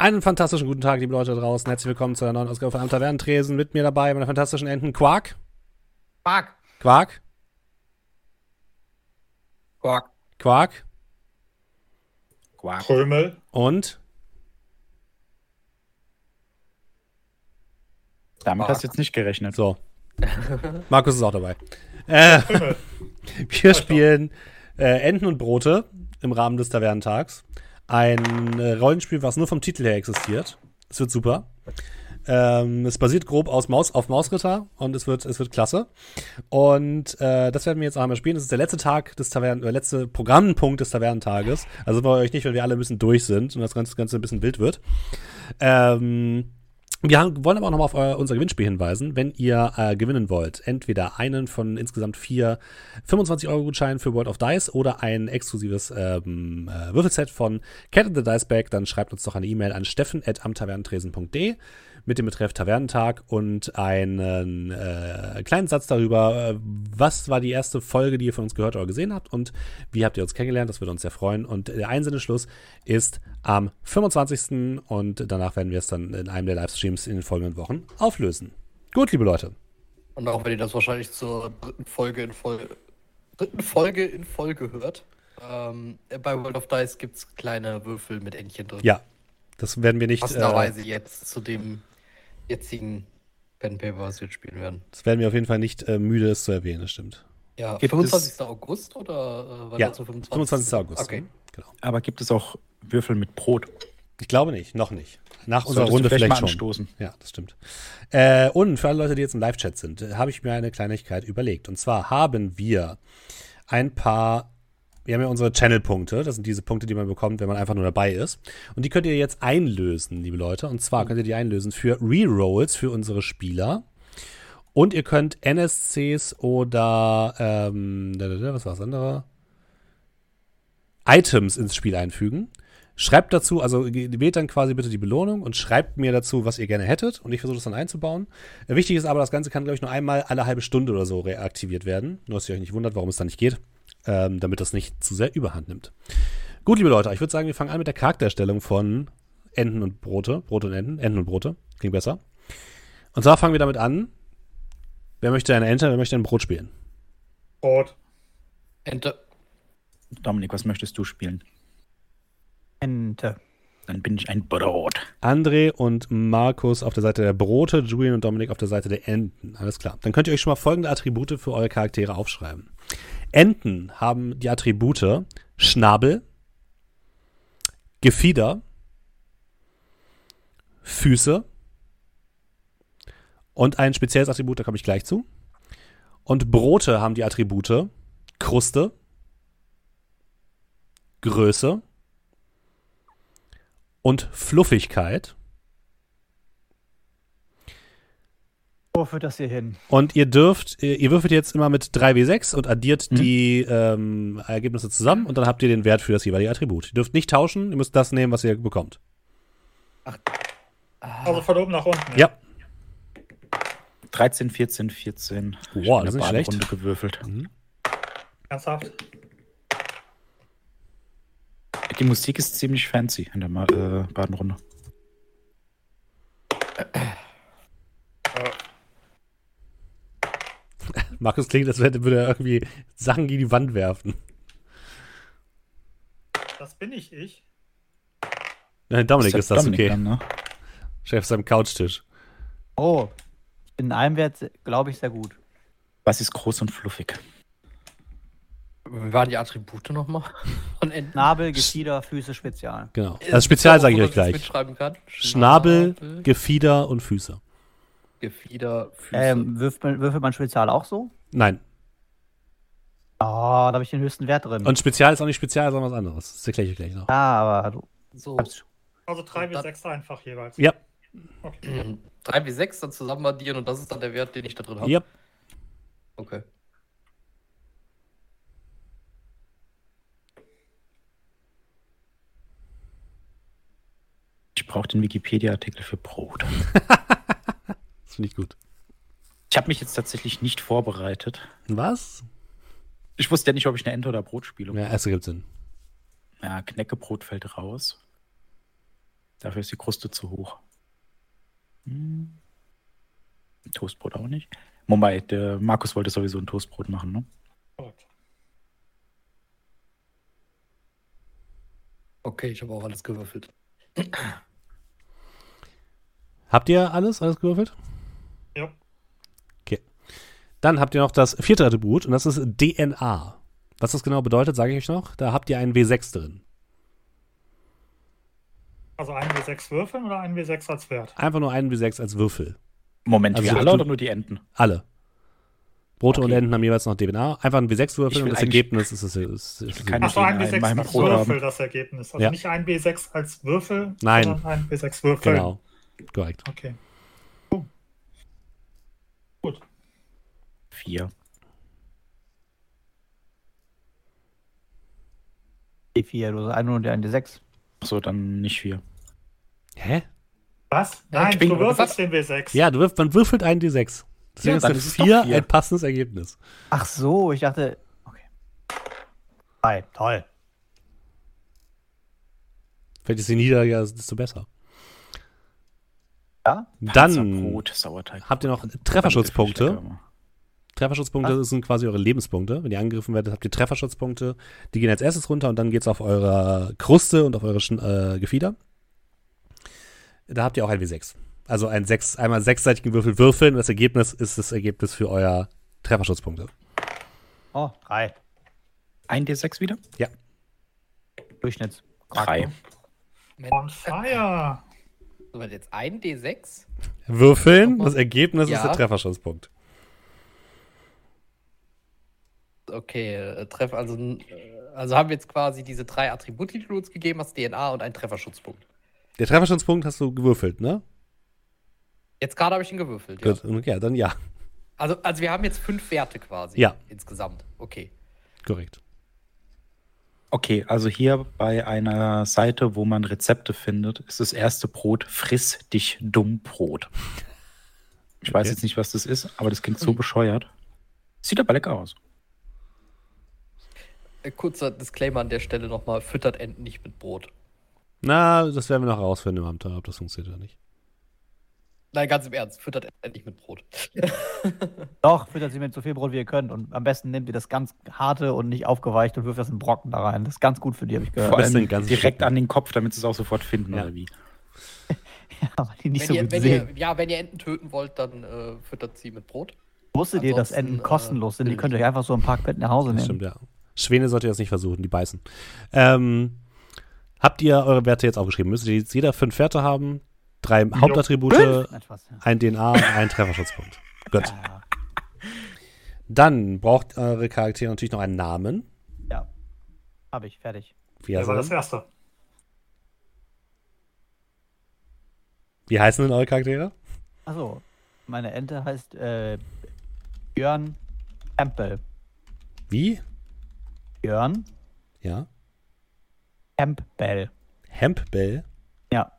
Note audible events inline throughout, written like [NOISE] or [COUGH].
Einen fantastischen guten Tag, liebe Leute da draußen. Herzlich willkommen zu einer neuen Ausgabe von Am Tavernentresen. Mit mir dabei meine fantastischen Enten Quark. Quark. Quark. Quark. Quark. Quark. Krümel. Und Damit hast du jetzt nicht gerechnet. so. Markus ist auch dabei. Äh, [LAUGHS] wir spielen äh, Enten und Brote im Rahmen des Tavernentags. Ein äh, Rollenspiel, was nur vom Titel her existiert. Es wird super. Ähm, es basiert grob aus Maus, auf Mausritter und es wird, es wird klasse. Und äh, das werden wir jetzt auch einmal spielen. Das ist der letzte Tag des Tavernen, der letzte Programmpunkt des Tavernentages. Also bei euch nicht, wenn wir alle ein bisschen durch sind und das Ganze, Ganze ein bisschen wild wird. Ähm, wir haben, wollen aber auch nochmal auf euer, unser Gewinnspiel hinweisen. Wenn ihr äh, gewinnen wollt, entweder einen von insgesamt vier 25-Euro-Gutscheinen für World of Dice oder ein exklusives ähm, äh, Würfelset von Cat in the Dice Bag, dann schreibt uns doch eine E-Mail an steffen.amtavernentresen.de mit dem Betreff Tavernentag und einen äh, kleinen Satz darüber, äh, was war die erste Folge, die ihr von uns gehört oder gesehen habt und wie habt ihr uns kennengelernt. Das würde uns sehr freuen. Und der Einsendeschluss ist am 25. und danach werden wir es dann in einem der Livestreams in den folgenden Wochen auflösen. Gut, liebe Leute. Und auch wenn ihr das wahrscheinlich zur dritten Folge in Folge, dritten Folge in Folge hört, ähm, bei World of Dice gibt es kleine Würfel mit Entchen drin. Ja, das werden wir nicht. Äh, Passenderweise jetzt zu dem jetzigen Pen Paper, was wir jetzt spielen werden. das werden wir auf jeden Fall nicht äh, müde, es zu erwähnen, das stimmt. Ja, Gibt 25. August oder äh, war Ja, das so 25. 25. August. Okay. Genau. Aber gibt es auch Würfel mit Brot? Ich glaube nicht, noch nicht. Nach unserer Solltest du Runde vielleicht vielleicht, mal schon. anstoßen. Ja, das stimmt. Äh, und für alle Leute, die jetzt im Live-Chat sind, äh, habe ich mir eine Kleinigkeit überlegt. Und zwar haben wir ein paar, wir haben ja unsere Channel-Punkte. Das sind diese Punkte, die man bekommt, wenn man einfach nur dabei ist. Und die könnt ihr jetzt einlösen, liebe Leute. Und zwar könnt ihr die einlösen für Rerolls für unsere Spieler. Und ihr könnt NSCs oder, ähm, was war das andere? Items ins Spiel einfügen. Schreibt dazu, also wählt dann quasi bitte die Belohnung und schreibt mir dazu, was ihr gerne hättet und ich versuche das dann einzubauen. Wichtig ist aber, das Ganze kann, glaube ich, nur einmal alle halbe Stunde oder so reaktiviert werden. Nur, dass ihr euch nicht wundert, warum es dann nicht geht, ähm, damit das nicht zu sehr überhand nimmt. Gut, liebe Leute, ich würde sagen, wir fangen an mit der Charaktererstellung von Enten und Brote. Brote und Enten. Enten und Brote. Klingt besser. Und zwar fangen wir damit an. Wer möchte eine Ente, wer möchte ein Brot spielen? Brot. Ente. Dominik, was möchtest du spielen? Ente. Dann bin ich ein Brot. André und Markus auf der Seite der Brote, Julian und Dominik auf der Seite der Enten. Alles klar. Dann könnt ihr euch schon mal folgende Attribute für eure Charaktere aufschreiben. Enten haben die Attribute Schnabel, Gefieder, Füße und ein spezielles Attribut, da komme ich gleich zu. Und Brote haben die Attribute Kruste, Größe, und Fluffigkeit. Wo führt das hier hin? Und ihr dürft, ihr würfelt jetzt immer mit 3w6 und addiert Mhm. die ähm, Ergebnisse zusammen und dann habt ihr den Wert für das jeweilige Attribut. Ihr dürft nicht tauschen, ihr müsst das nehmen, was ihr bekommt. Also von oben nach unten. Ja. 13, 14, 14. Ich Wow, das ist schlecht. Badenrunde gewürfelt. Ernsthaft? Die Musik ist ziemlich fancy in der äh, Badenrunde. Markus klingt, als würde er irgendwie Sachen gegen die Wand werfen. Das bin ich ich. Nein, Dominik ist, der das Dominik okay. Dann, ne? Chef seinem Couchtisch. Oh, in einem Wert glaube ich sehr gut. Was ist groß und fluffig? Wie waren die Attribute nochmal? [LAUGHS] Von Enten. Nabel, Gefieder, Füße, Spezial. Genau. Ist Das Spezial sage ich euch gleich. Schnabel, Gefieder und Füße. Gefieder, Füße. Ähm, würfelt, man, würfelt man Spezial auch so? Nein. Oh, da habe ich den höchsten Wert drin. Und Spezial ist auch nicht Spezial, sondern was anderes. Das erkläre ich gleich noch. ja, aber du so. Also drei bis dann- sechs einfach jeweils. Ja, Okay. 3 wie 6 dann zusammen addieren und das ist dann der Wert, den ich da drin habe. ja. Okay. Ich brauche den Wikipedia-Artikel für Brot. [LAUGHS] Finde ich gut. Ich habe mich jetzt tatsächlich nicht vorbereitet. Was? Ich wusste ja nicht, ob ich eine Ente oder Brot spiele. Ja, erste gibt Sinn. Ja, Knäckebrot fällt raus. Dafür ist die Kruste zu hoch. Hm. Toastbrot auch nicht. Moment, der Markus wollte sowieso ein Toastbrot machen, ne? Okay, ich habe auch alles gewürfelt. Habt ihr alles, alles gewürfelt? Dann habt ihr noch das vierte Attribut und das ist DNA. Was das genau bedeutet, sage ich euch noch. Da habt ihr einen W6 drin. Also ein W6 würfeln oder ein W6 als Wert? Einfach nur einen W6 als Würfel. Moment, Also wir alle oder nur die Enten? Alle. Brote und Okay. Enten haben jeweils noch DNA. Einfach ein W6 Ich würfeln und das Ergebnis ist, ist, ist, ist, Keine Achso, ein DNA in W6 meinem als Würfel haben. das Ergebnis. Also Ja. nicht ein W6 als Würfel, Nein. sondern ein W6 Würfel. Genau. Korrekt. Okay. Vier. D4, du hast einen und ein D6. Achso, dann nicht vier. Hä? Was? Ja, Nein, ich bin- du würfelst den W6. Ja, du wirf, man würfelt einen D6. Deswegen Ja, ist dann eine ist es doch 4 vier. ein passendes Ergebnis. Ach so, ich dachte. Okay. Drei, toll. Vielleicht ist je niedriger, desto besser. Ja? Dann Panzerbrot, Sauerteig. habt ihr noch Trefferschutzpunkte. Trefferschutzpunkte Was? sind quasi eure Lebenspunkte. Wenn ihr angegriffen werdet, habt ihr Trefferschutzpunkte. Die gehen als erstes runter und dann geht's auf eure Kruste und auf eure äh, Gefieder. Da habt ihr auch ein W6. Also ein sechs, einmal sechsseitigen Würfel würfeln und das Ergebnis ist das Ergebnis für euer Trefferschutzpunkte. Oh, drei. Ein D6 wieder? Durchschnitts. Drei. On fire. So, jetzt ein D6. Würfeln, das Ergebnis ist Ja. der Trefferschutzpunkt. Okay, äh, Treff, also, äh, also haben wir jetzt quasi diese drei Attribute, die du uns gegeben hast, DNA und einen Trefferschutzpunkt. Der Trefferschutzpunkt hast du gewürfelt, ne? Jetzt gerade habe ich ihn gewürfelt. Ja. Gut, okay, dann ja, Also, also wir haben jetzt fünf Werte quasi. Ja. Insgesamt. Okay. korrekt. Okay, also hier bei einer Seite, wo man Rezepte findet, ist das erste Brot Friss dich dumm Brot. Ich weiß Okay. jetzt nicht, was das ist, aber das klingt so bescheuert. Sieht aber lecker aus. Äh, kurzer Disclaimer an der Stelle nochmal: Füttert Enten nicht mit Brot. Na, das werden wir noch herausfinden im Abenteuer, ob das funktioniert oder nicht. Nein, ganz im Ernst, füttert Enten nicht mit Brot. [LAUGHS] Doch, füttert sie mit so viel Brot, wie ihr könnt. Und am besten nehmt ihr das ganz harte und nicht aufgeweicht und wirft das in Brocken da rein. Das ist ganz gut für die, habe ich gehört. Vor allem ganzen direkt an den Kopf, damit sie es auch sofort finden, Ja. oder wie? [LAUGHS] Ja, weil die nicht wenn, so ihr, gut sehen. ihr, ja, wenn ihr Enten töten wollt, dann äh, füttert sie mit Brot. Wusstet ihr, dass Enten äh, kostenlos sind? Die billig. könnt ihr euch einfach so im Parkbett nach Hause Das nehmen. stimmt, ja. Schwäne sollt ihr das nicht versuchen, die beißen. Ähm, habt ihr eure Werte jetzt aufgeschrieben? Müsstet ihr jetzt jeder fünf Werte haben? Drei Hauptattribute, Nein, Spaß, ja. ein DNA und ein Trefferschutzpunkt. [LAUGHS] Gut. Ja, Dann braucht eure Charaktere natürlich noch einen Namen. ja. Hab ich, fertig. Wie, Der war das erste. wie heißen denn eure Charaktere? Achso, meine Ente heißt äh, Björn Campbell. Wie? Björn Ja. Campbell. Hempbell. Ja,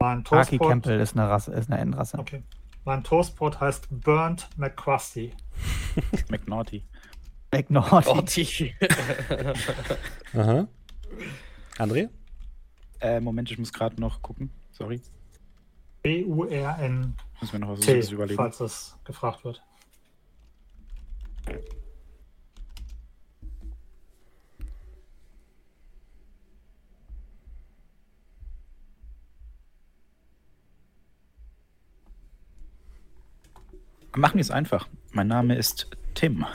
Mein Aki. Campbell ist eine Rasse, ist eine Entenrasse. Okay. Mein Toastbrot heißt Burnt McCrusty. [LAUGHS] McNaughty. McNaughty. [LAUGHS] Aha. André? Äh, Moment, ich muss gerade noch gucken. Sorry. B-U-R-N-T, Muss mir noch was Süßes überlegen. falls es gefragt wird. Machen wir es einfach. Mein Name ist Tim. [LAUGHS]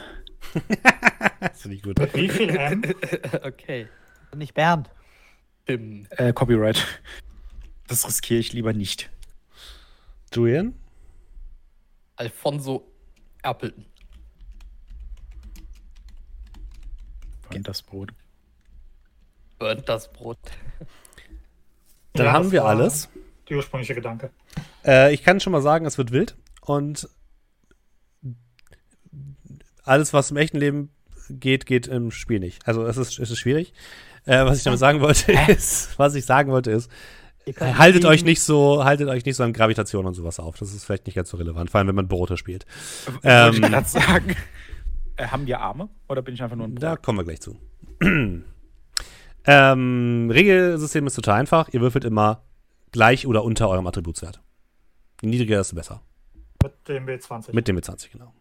Das finde ich gut. Wie viel M? [LAUGHS] okay. Nicht Bernd. Tim. Äh, Copyright. Das riskiere ich lieber nicht. Julian? Alfonso Appleton. Und das Brot. Burnt das Brot. Dann Ja, haben wir alles. Der ursprüngliche Gedanke. Äh, ich kann schon mal sagen, es wird wild. Und alles, was im echten Leben geht, geht im Spiel nicht. Also es ist, es ist schwierig. Äh, was ich damit sagen wollte, ist, was ich sagen wollte, ist, haltet euch nicht so, haltet euch nicht so an Gravitation und sowas auf. Das ist vielleicht nicht ganz so relevant, vor allem wenn man Brote spielt. Wollte Ähm, ich gerade sagen. Äh, haben wir Arme oder bin ich einfach nur ein Brot? Da kommen wir gleich zu. [CLEARS THROAT] Ähm, Regelsystem ist total einfach. Ihr würfelt immer gleich oder unter eurem Attributswert. Je niedriger, desto besser. Mit dem W20. Mit dem W20, genau.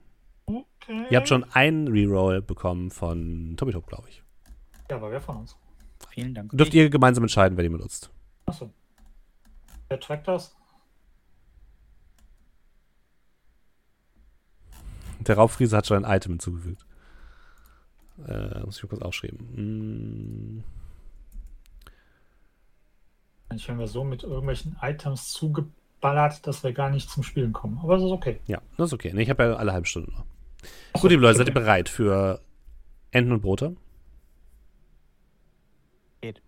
Okay. Ihr habt schon einen Reroll bekommen von Tobi Top, glaube ich. Ja, aber wer von uns? Vielen Dank. Dürft ihr gemeinsam entscheiden, wer die benutzt. Achso. Wer trackt das? Der Raubfriese hat schon ein Item hinzugefügt. Äh, muss ich mal kurz aufschreiben. Mm, Ich werden wir so mit irgendwelchen Items zugeballert, dass wir gar nicht zum Spielen kommen. Aber das ist okay. ja, das ist okay. Ich habe ja alle halbe Stunde noch. Gut, liebe Leute, seid ihr bereit für Enten und Brote? Geht.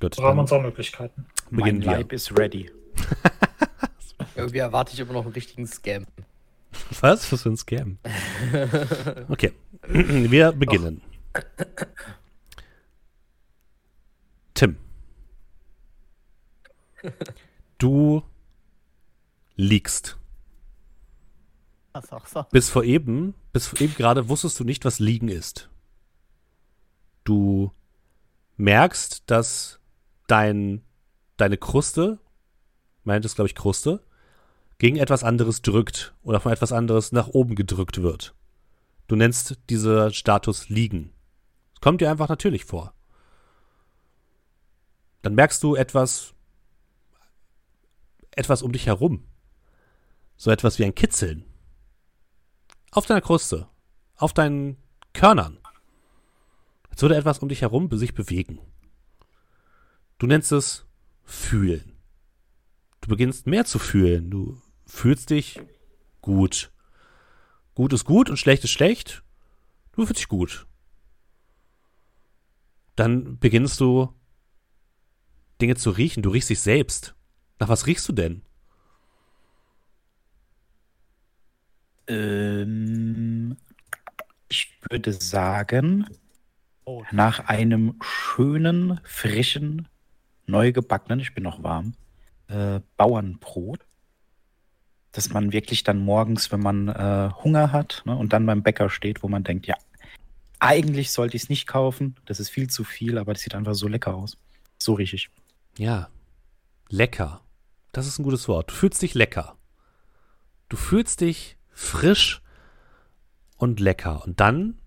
Gut, Wir haben dann uns auch Möglichkeiten. Mein beginnen wir. Leib ist ready. [LAUGHS] Irgendwie erwarte ich immer noch einen richtigen Scam. Was? Was für ein Scam? [LAUGHS] Okay, [CLEARS THROAT] wir beginnen. Tim. [LAUGHS] Du liegst. Das auch so. Bis vor eben, bis vor eben gerade wusstest du nicht, was liegen ist. Du merkst, dass dein, deine Kruste, meint es glaube ich Kruste, gegen etwas anderes drückt oder von etwas anderes nach oben gedrückt wird. Du nennst diese Status liegen. Es kommt dir einfach natürlich vor. Dann merkst du etwas, etwas um dich herum. So etwas wie ein Kitzeln. Auf deiner Kruste. Auf deinen Körnern. Als würde etwas um dich herum sich bewegen. Du nennst es fühlen. Du beginnst mehr zu fühlen. Du fühlst dich gut. Gut ist gut und schlecht ist schlecht. Du fühlst dich gut. Dann beginnst du Dinge zu riechen. Du riechst dich selbst. Nach was riechst du denn? Ähm, ich würde sagen, Oh. nach einem schönen, frischen, neu gebackenen, ich bin noch warm, äh, Bauernbrot, dass man wirklich dann morgens, wenn man äh, Hunger hat ne, und dann beim Bäcker steht, wo man denkt, ja, eigentlich sollte ich es nicht kaufen, das ist viel zu viel, aber das sieht einfach so lecker aus. So rieche ich. Ja. Lecker. Das ist ein gutes Wort. Du fühlst dich lecker. Du fühlst dich frisch und lecker. Und dann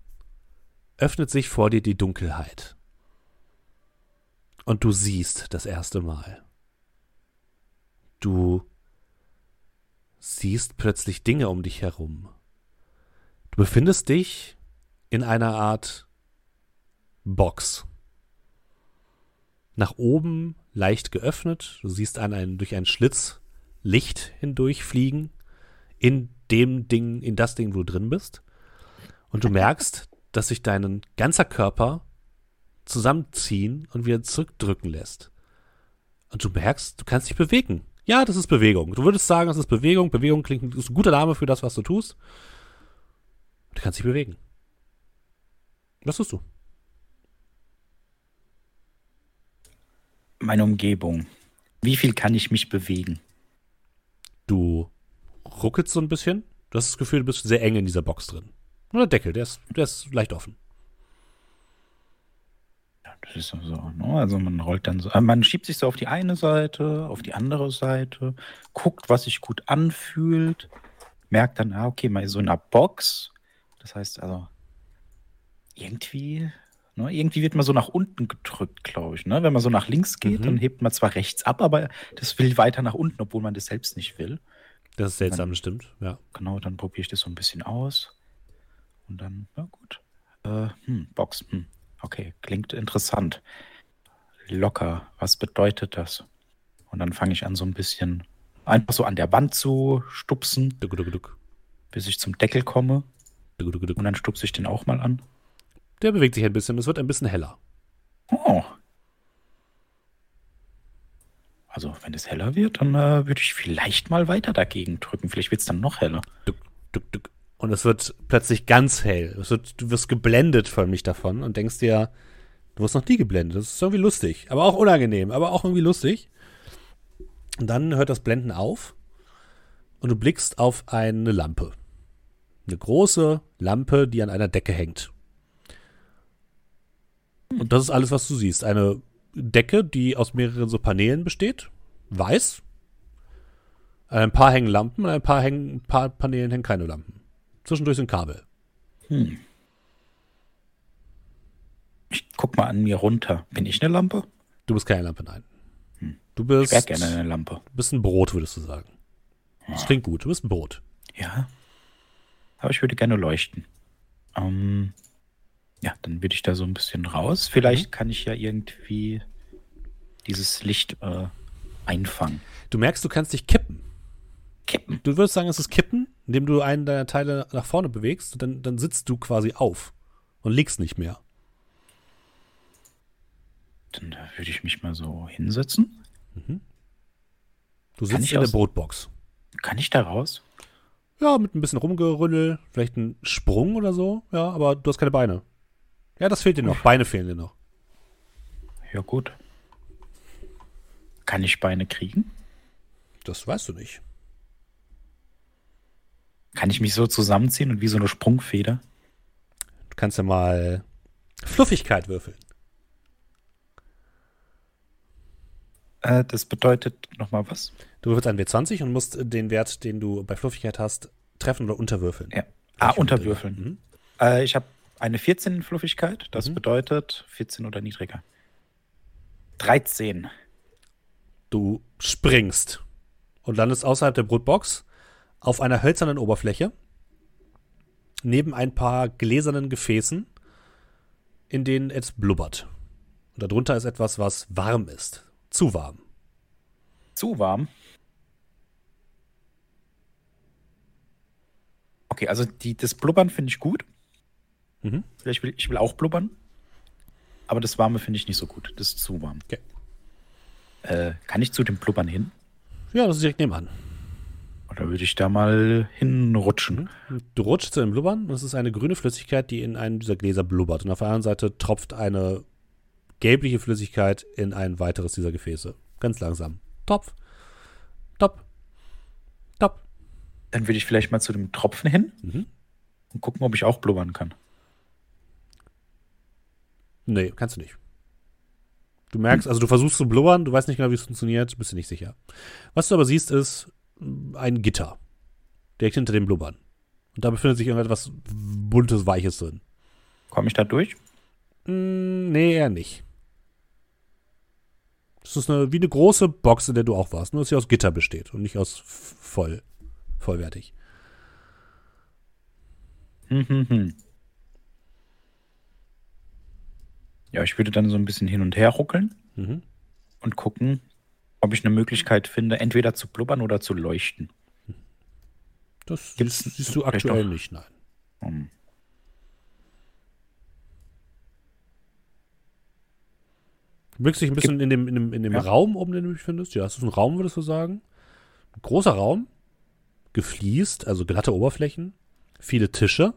öffnet sich vor dir die Dunkelheit. Und du siehst das erste Mal. Du siehst plötzlich Dinge um dich herum. Du befindest dich in einer Art Box. Nach oben leicht geöffnet. Du siehst an einen, durch einen Schlitz Licht hindurchfliegen in dem Ding, in das Ding, wo du drin bist. Und du merkst, dass sich dein ganzer Körper zusammenziehen und wieder zurückdrücken lässt. Und du merkst, du kannst dich bewegen. Ja, das ist Bewegung. Du würdest sagen, das ist Bewegung. Bewegung klingt ist ein guter Name für das, was du tust. Du kannst dich bewegen. Was tust du? Meine Umgebung. Wie viel kann ich mich bewegen? Du ruckelst so ein bisschen. Du hast das Gefühl, du bist sehr eng in dieser Box drin. Nur der Deckel, der ist, der ist leicht offen. Das ist so, ne? Also man rollt dann so, äh, man schiebt sich so auf die eine Seite, auf die andere Seite, guckt, was sich gut anfühlt, merkt dann, ah, okay, mal so in einer Box. Das heißt also, irgendwie, ne, irgendwie wird man so nach unten gedrückt, glaube ich. Ne? Wenn man so nach links geht, Mhm. dann hebt man zwar rechts ab, aber das will weiter nach unten, obwohl man das selbst nicht will. Das ist seltsam, das stimmt. Ja. Genau, dann probiere ich das so ein bisschen aus. Und dann, na gut. Äh, hm, Box, hm. Okay, klingt interessant. Locker, was bedeutet das? Und dann fange ich an, so ein bisschen einfach so an der Wand zu stupsen, Duck, duck, duck. bis ich zum Deckel komme. Und dann stupse ich den auch mal an. Der bewegt sich ein bisschen. Es wird ein bisschen heller. Oh. Also, wenn es heller wird, dann äh, würde ich vielleicht mal weiter dagegen drücken. Vielleicht wird es dann noch heller. Und es wird plötzlich ganz hell. Wird, du wirst geblendet förmlich davon und denkst dir, du wirst noch nie geblendet. Das ist irgendwie lustig. Aber auch unangenehm, aber auch irgendwie lustig. Und dann hört das Blenden auf und du blickst auf eine Lampe. Eine große Lampe, die an einer Decke hängt. Und das ist alles, was du siehst. Eine Decke, die aus mehreren so Paneelen besteht. Weiß. An ein paar hängen Lampen, an ein paar, hängen, ein paar Paneelen hängen keine Lampen. Zwischendurch sind Kabel. Hm. Ich guck mal an mir runter. Bin ich eine Lampe? Du bist keine Lampe, nein. Hm. Du Ich bist, wäre gerne eine Lampe. du bist ein Brot, würdest du sagen. Das klingt gut. Du bist ein Brot. Ja. Aber ich würde gerne leuchten. Ähm, ja, dann würde ich da so ein bisschen raus. Vielleicht kann ich ja irgendwie dieses Licht äh, einfangen. Du merkst, du kannst dich kippen. Kippen. Du würdest sagen, es ist Kippen, indem du einen deiner Teile nach vorne bewegst. Dann, dann sitzt du quasi auf und liegst nicht mehr. Dann würde ich mich mal so hinsetzen. Du Kann sitzt in der aus- Brotbox. Kann ich da raus? Ja, mit ein bisschen Rumgerüttel, vielleicht ein Sprung oder so. Ja, aber du hast keine Beine. Ja, das fehlt dir noch. Beine fehlen dir noch. Ja, gut. Kann ich Beine kriegen? Das weißt du nicht. Kann ich mich so zusammenziehen und wie so eine Sprungfeder? Du kannst ja mal Fluffigkeit würfeln. Äh, das bedeutet nochmal was? Du würfelst einen W20 und musst den Wert, den du bei Fluffigkeit hast, treffen oder unterwürfeln. Ja. Ah, unterwürfeln. Mhm. Äh, ich habe eine 14 in Fluffigkeit. Das Mhm. bedeutet 14 oder niedriger. 13. Du springst und landest außerhalb der Brotbox auf einer hölzernen Oberfläche neben ein paar gläsernen Gefäßen, in denen es blubbert. Und darunter ist etwas, was warm ist. Zu warm. Zu warm. Okay, also die, das Blubbern finde ich gut. Mhm. Vielleicht will ich will auch blubbern. Aber das Warme finde ich nicht so gut. Das ist zu warm. Okay. Äh, kann ich zu dem Blubbern hin? Ja, das ist direkt nebenan. Oder würde ich da mal hinrutschen? Du rutschst zu den Blubbern und es ist eine grüne Flüssigkeit, die in einem dieser Gläser blubbert. Und auf der anderen Seite tropft eine gelbliche Flüssigkeit in ein weiteres dieser Gefäße. Ganz langsam. Topf. Top. Top. Dann würde ich vielleicht mal zu dem Tropfen hin Mhm. und gucken, ob ich auch blubbern kann. Nee, kannst du nicht. Du merkst, also du versuchst zu blubbern, du weißt nicht genau, wie es funktioniert, bist dir nicht sicher. Was du aber siehst, ist mm, ein Gitter. Direkt hinter dem Blubbern. Und da befindet sich irgendetwas buntes, weiches drin. Komme ich da durch? Mm, nee, eher nicht. Das ist eine, wie eine große Box, in der du auch warst, nur dass sie aus Gitter besteht und nicht aus voll, vollwertig. Hm, hm, hm. Ja, ich würde dann so ein bisschen hin und her ruckeln Mhm. und gucken, ob ich eine Möglichkeit finde, entweder zu blubbern oder zu leuchten. Das Gibt's siehst, du aktuell noch- nicht, nein. Hm. Du bewegst dich ein bisschen in dem, in dem, in dem Ja. Raum oben, den du dich findest. Ja, es ist ein Raum, würdest du sagen. Ein großer Raum. Gefliest, also glatte Oberflächen. Viele Tische.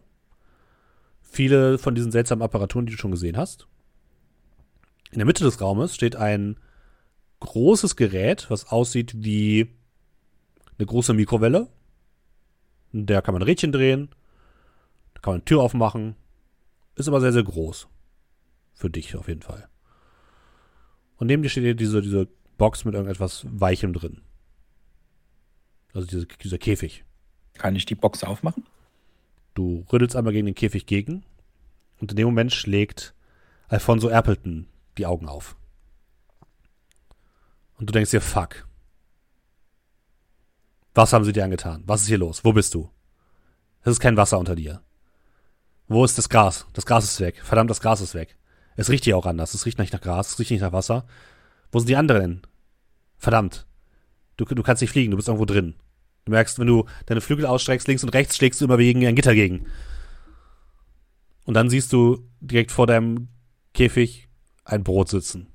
Viele von diesen seltsamen Apparaturen, die du schon gesehen hast. In der Mitte des Raumes steht ein großes Gerät, was aussieht wie eine große Mikrowelle. In der kann man Rädchen drehen. Da kann man eine Tür aufmachen. Ist aber sehr, sehr groß. Für dich auf jeden Fall. Und neben dir steht hier diese, diese Box mit irgendetwas Weichem drin. Also diese, dieser Käfig. Kann ich die Box aufmachen? Du rüttelst einmal gegen den Käfig gegen. Und in dem Moment schlägt Alfonso Erpelton die Augen auf. Und du denkst dir, fuck. Was haben sie dir angetan? Was ist hier los? Wo bist du? Es ist kein Wasser unter dir. Wo ist das Gras? Das Gras ist weg. Verdammt, das Gras ist weg. Es riecht hier auch anders. Es riecht nicht nach Gras, es riecht nicht nach Wasser. Wo sind die anderen? Verdammt. Du, du kannst nicht fliegen, du bist irgendwo drin. Du merkst, wenn du deine Flügel ausstreckst, links und rechts, schlägst du immer gegen ein Gitter gegen. Und dann siehst du direkt vor deinem Käfig ein Brot sitzen.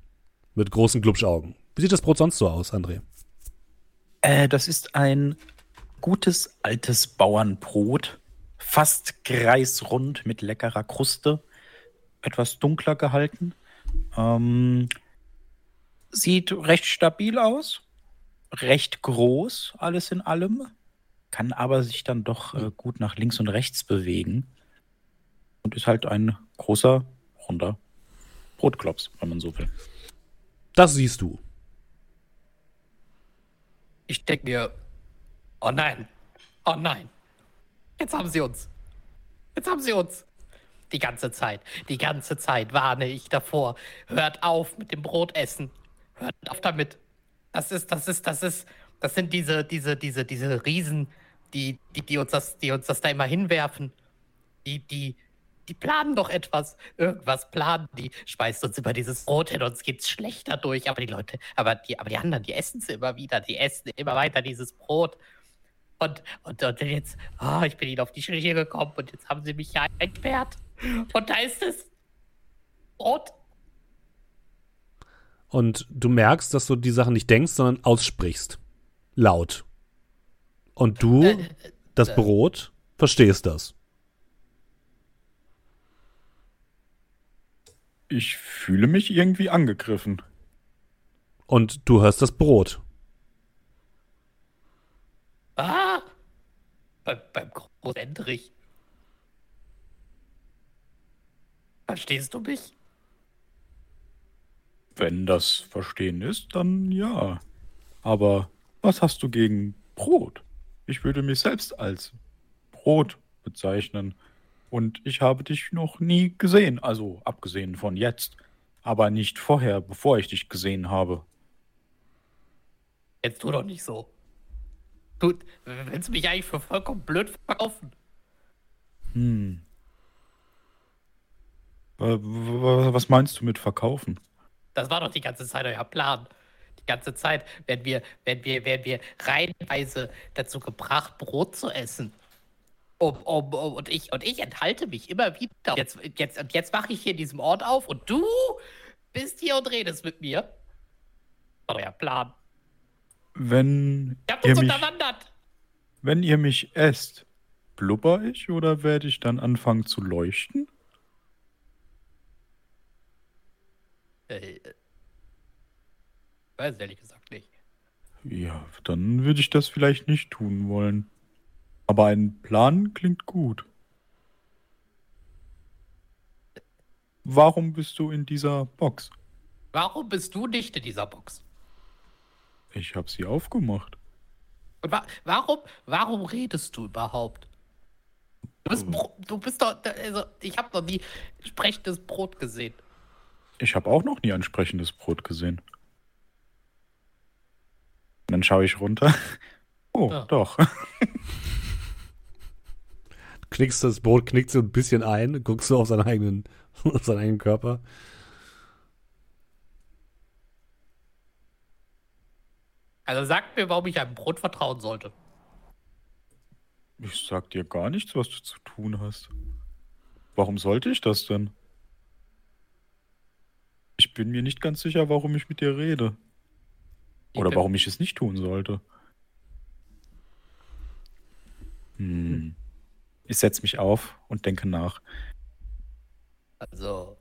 Mit großen Glubschaugen. Wie sieht das Brot sonst so aus, André? Äh, das ist ein gutes altes Bauernbrot. Fast kreisrund mit leckerer Kruste. Etwas dunkler gehalten. Ähm, sieht recht stabil aus. Recht groß, alles in allem. Kann aber sich dann doch äh, gut nach links und rechts bewegen. Und ist halt ein großer, runder Brotklops, wenn man so will. Das siehst du. Ich denke mir, oh nein, oh nein, jetzt haben sie uns. Jetzt haben sie uns. Die ganze Zeit, die ganze Zeit warne ich davor. Hört auf mit dem Brotessen. Hört auf damit. Das ist, das ist, das ist, das sind diese, diese, diese, diese Riesen, die, die, die uns das, die uns das da immer hinwerfen. Die, die, die planen doch etwas. Irgendwas planen die. Schmeißt uns über dieses Brot hin, uns geht's schlechter durch. Aber die Leute, aber die, aber die anderen, die essen es immer wieder. Die essen immer weiter dieses Brot. Und, und, und jetzt, oh, ich bin ihnen auf die Schliche gekommen und jetzt haben sie mich ja eingesperrt. Und da ist es. Brot. Und du merkst, dass du die Sachen nicht denkst, sondern aussprichst. Laut. Und du, Äh, das Brot, verstehst das. Ich fühle mich irgendwie angegriffen. Und du hörst das Brot. Ah! Beim, beim Großendrich. Verstehst du mich? Wenn das Verstehen ist, dann ja. Aber was hast du gegen Brot? Ich würde mich selbst als Brot bezeichnen. Und ich habe dich noch nie gesehen, also abgesehen von jetzt. Aber nicht vorher, bevor ich dich gesehen habe. Jetzt tu doch nicht so. Du, willst mich eigentlich für vollkommen blöd verkaufen? Hm. Wa- wa- Was meinst du mit verkaufen? Das war doch die ganze Zeit euer Plan. Die ganze Zeit werden wir, werden wir, werden wir reihenweise dazu gebracht, Brot zu essen. Um, um, um, und, ich, und ich enthalte mich immer wieder. Jetzt, jetzt, und jetzt wache ich hier in diesem Ort auf und du bist hier und redest mit mir. Euer Plan. Wenn Ihr habt uns mich, unterwandert. wenn ihr mich esst, blubber ich oder werde ich dann anfangen zu leuchten? Äh, weiß ehrlich gesagt nicht. Ja, dann würde ich das vielleicht nicht tun wollen. Aber ein Plan klingt gut. Warum bist du in dieser Box? Warum bist du nicht in dieser Box? Ich habe sie aufgemacht. Und wa warum, warum redest du überhaupt? Du bist, du bist doch, also ich habe noch nie sprechendes Brot gesehen. Ich habe auch noch nie ein sprechendes Brot gesehen. Und dann schaue ich runter. [LAUGHS] Oh, Ja. doch. [LAUGHS] Knickst das Brot, knickt so ein bisschen ein, guckst du auf seinen eigenen, [LAUGHS] auf seinen eigenen Körper. Also sag mir, warum ich einem Brot vertrauen sollte. Ich sag dir gar nichts, was du zu tun hast. Warum sollte ich das denn? Ich bin mir nicht ganz sicher, warum ich mit dir rede. Ich Oder bin- warum ich es nicht tun sollte. Hm. Ich setze mich auf und denke nach. Also.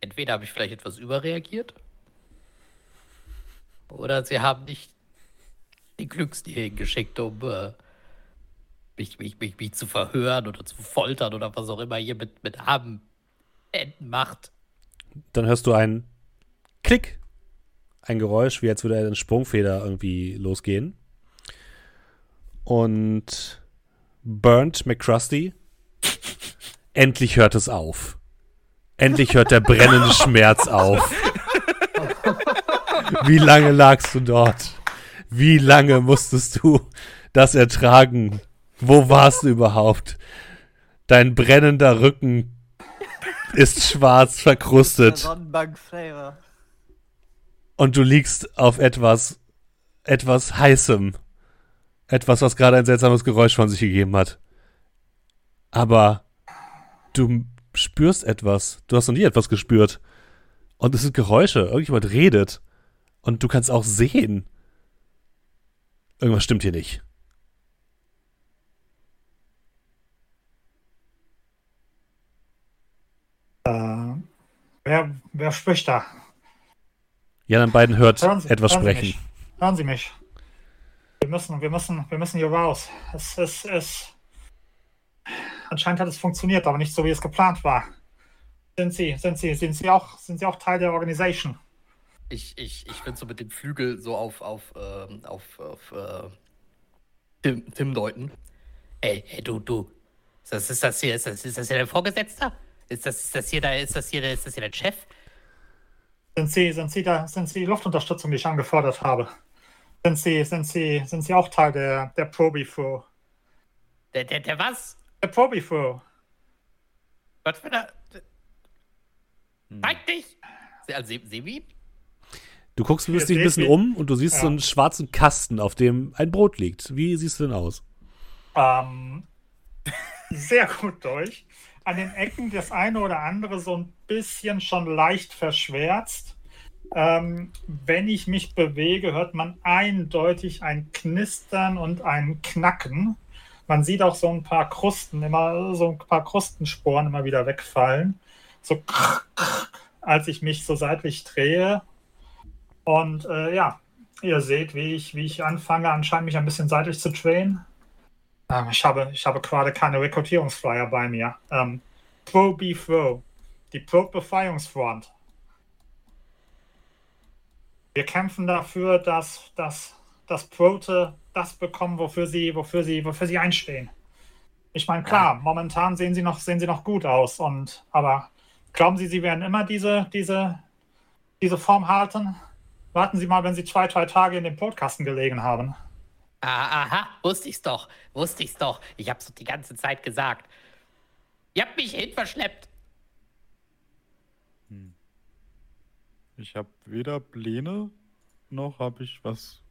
Entweder habe ich vielleicht etwas überreagiert. Oder sie haben nicht die Glücks hier hingeschickt, um äh, mich, mich, mich, mich zu verhören oder zu foltern oder was auch immer hier mit, mit Armen enden macht. Dann hörst du ein Klick. Ein Geräusch, wie als würde eine Sprungfeder irgendwie losgehen. Und Burnt McCrusty. Endlich hört es auf. Endlich hört der brennende [LAUGHS] Schmerz auf. Wie lange lagst du dort? Wie lange musstest du das ertragen? Wo warst du überhaupt? Dein brennender Rücken ist schwarz verkrustet und du liegst auf etwas, etwas heißem. Etwas, was gerade ein seltsames Geräusch von sich gegeben hat. Aber du spürst etwas. Du hast noch nie etwas gespürt. Und es sind Geräusche. Irgendjemand redet. Und du kannst auch sehen. Irgendwas stimmt hier nicht. Äh, wer, wer spricht da? Die anderen beiden hört Sie, etwas hören Sie sprechen. Mich. Hören Sie mich. Wir müssen, wir müssen, wir müssen hier raus. Es, es, es. Anscheinend hat es funktioniert, aber nicht so, wie es geplant war. Sind Sie, sind Sie, sind Sie auch, sind Sie auch Teil der Organisation? Ich, ich, ich bin so mit dem Flügel so auf, auf, ähm, auf, auf äh, Tim, Tim deuten. Ey, ey, du, du. Ist das, ist das hier, ist das, ist das hier dein Vorgesetzter? Ist das, ist das hier der, ist das hier, ist das hier dein Chef? Sind Sie, sind Sie da, sind Sie die Luftunterstützung, die ich angefordert habe? Sind Sie, sind Sie, sind Sie auch Teil der, der Probi-Crew? Der, der, der was? Der Probi-Crew. Was für eine. Zeig dich! Also, ihn? Du guckst dich Hier ein bisschen um und du siehst so Ja. einen schwarzen Kasten, auf dem ein Brot liegt. Wie siehst du denn aus? Ähm, [LAUGHS] sehr gut durch. An den Ecken das eine oder andere so ein bisschen schon leicht verschwärzt. Ähm, wenn ich mich bewege, hört man eindeutig ein Knistern und ein Knacken. Man sieht auch so ein paar Krusten, immer so ein paar Krustensporen immer wieder wegfallen. So als ich mich so seitlich drehe. Und äh, ja, ihr seht, wie ich, wie ich anfange, anscheinend mich ein bisschen seitlich zu drehen. Ähm, ich, habe, ich habe gerade keine Rekrutierungsflyer bei mir. Ähm, Pro Beef Row, die Pro Befreiungsfront. Wir kämpfen dafür, dass, dass, dass Prote das bekommen, wofür sie, wofür sie, wofür sie einstehen. Ich meine, klar, momentan sehen sie noch, sehen sie noch gut aus, und aber glauben Sie, sie werden immer diese, diese, diese Form halten? Warten Sie mal, wenn Sie zwei, drei Tage in dem Podcasten gelegen haben. Ah, aha, wusste ich's doch. Wusste ich's doch. Ich hab's doch die ganze Zeit gesagt. Ihr habt mich hin verschleppt. Ich habe weder Pläne noch habe ich was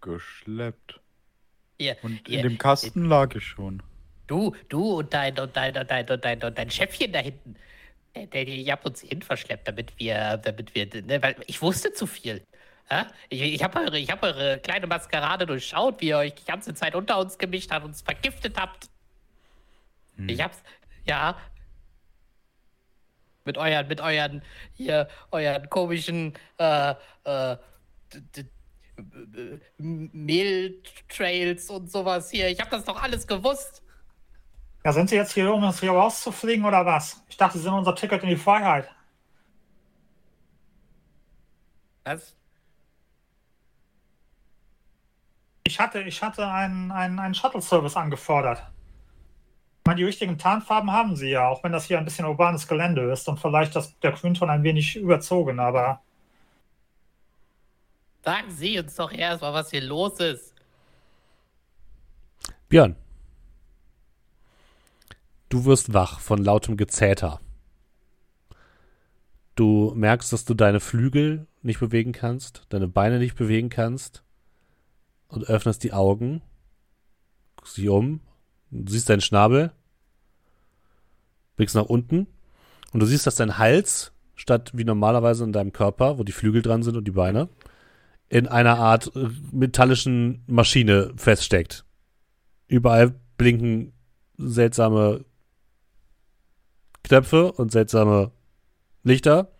geschleppt. Ihr, Und in dem Kasten lag ich schon. Du, du und dein und dein und dein und dein und dein Chefchen da hinten. Der, der, ihr habt uns hin verschleppt, damit wir, damit wir, ne, weil ich wusste zu viel. Ja? Ich, ich habe eure, ich hab eure kleine Maskerade durchschaut, wie ihr euch die ganze Zeit unter uns gemischt habt, uns vergiftet habt. Ich hab's, ja. Mit euren, mit euren, hier, euren komischen, äh, äh, Mehltrails und sowas hier. Ich hab das doch alles gewusst. Ja, sind Sie jetzt hier, um uns hier rauszufliegen oder was? Ich dachte, Sie sind unser Ticket in die Freiheit. Was? Ich hatte, ich hatte einen, einen, einen Shuttle-Service angefordert. Meine, die richtigen Tarnfarben haben Sie ja, auch wenn das hier ein bisschen urbanes Gelände ist und vielleicht das, der Grünton ein wenig überzogen, aber Sagen Sie uns doch erstmal, was hier los ist. Björn. Du wirst wach von lautem Gezähter. Du merkst, dass du deine Flügel nicht bewegen kannst, deine Beine nicht bewegen kannst und öffnest die Augen, guckst dich um, du siehst deinen Schnabel, blickst nach unten und du siehst, dass dein Hals statt wie normalerweise in deinem Körper, wo die Flügel dran sind und die Beine, in einer Art äh, metallischen Maschine feststeckt. Überall blinken seltsame Knöpfe und seltsame Lichter.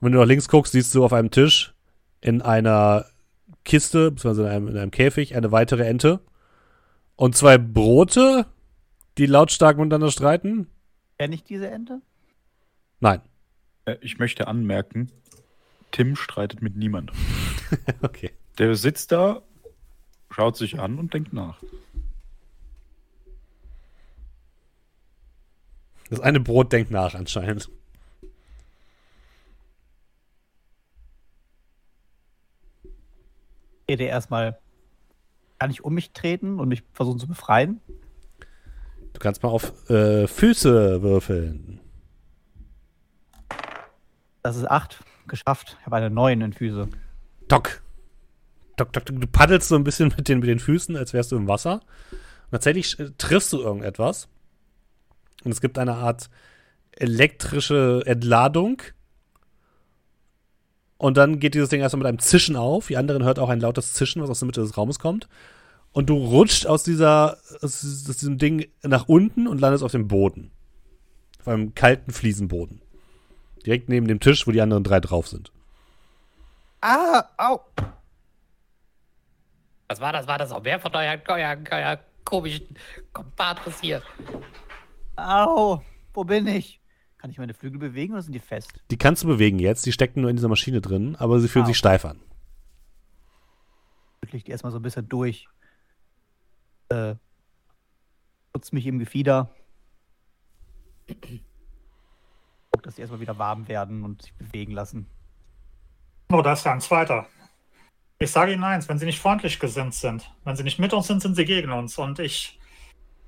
Und wenn du nach links guckst, siehst du auf einem Tisch in einer Kiste, beziehungsweise in einem, in einem Käfig, eine weitere Ente und zwei Brote, die lautstark miteinander streiten. Kenne ich diese Ente? Nein. Äh, Ich möchte anmerken, Tim streitet mit niemandem. [LAUGHS] Okay. Der sitzt da, schaut sich an und denkt nach. Das eine Brot denkt nach anscheinend. Ich rede erstmal. Kann ich um mich treten und mich versuchen zu befreien? Du kannst mal auf äh, Füße würfeln. Das ist acht. Geschafft. Ich habe eine neun in Füße. Doc. Doc, Doc, Doc. Du paddelst so ein bisschen mit den, mit den Füßen, als wärst du im Wasser. Und tatsächlich äh, triffst du irgendetwas. Und es gibt eine Art elektrische Entladung. Und dann geht dieses Ding erstmal mit einem Zischen auf. Die anderen hört auch ein lautes Zischen, was aus der Mitte des Raumes kommt. Und du rutscht aus, dieser, aus diesem Ding nach unten und landest auf dem Boden. Auf einem kalten Fliesenboden. Direkt neben dem Tisch, wo die anderen drei drauf sind. Ah, au! Was war das? War das auch wer von euren, euren, euren komischen Kompadres hier? Au! Wo bin ich? Kann ich meine Flügel bewegen oder sind die fest? Die kannst du bewegen jetzt, die stecken nur in dieser Maschine drin, aber sie fühlen Ah, sich steif an. Wirklich die erstmal so ein bisschen durch. Äh, putz mich im Gefieder. Guck, dass die erstmal wieder warm werden und sich bewegen lassen. Oh, da ist ja ein zweiter. Ich sage Ihnen eins, wenn Sie nicht freundlich gesinnt sind, wenn Sie nicht mit uns sind, sind Sie gegen uns. Und ich,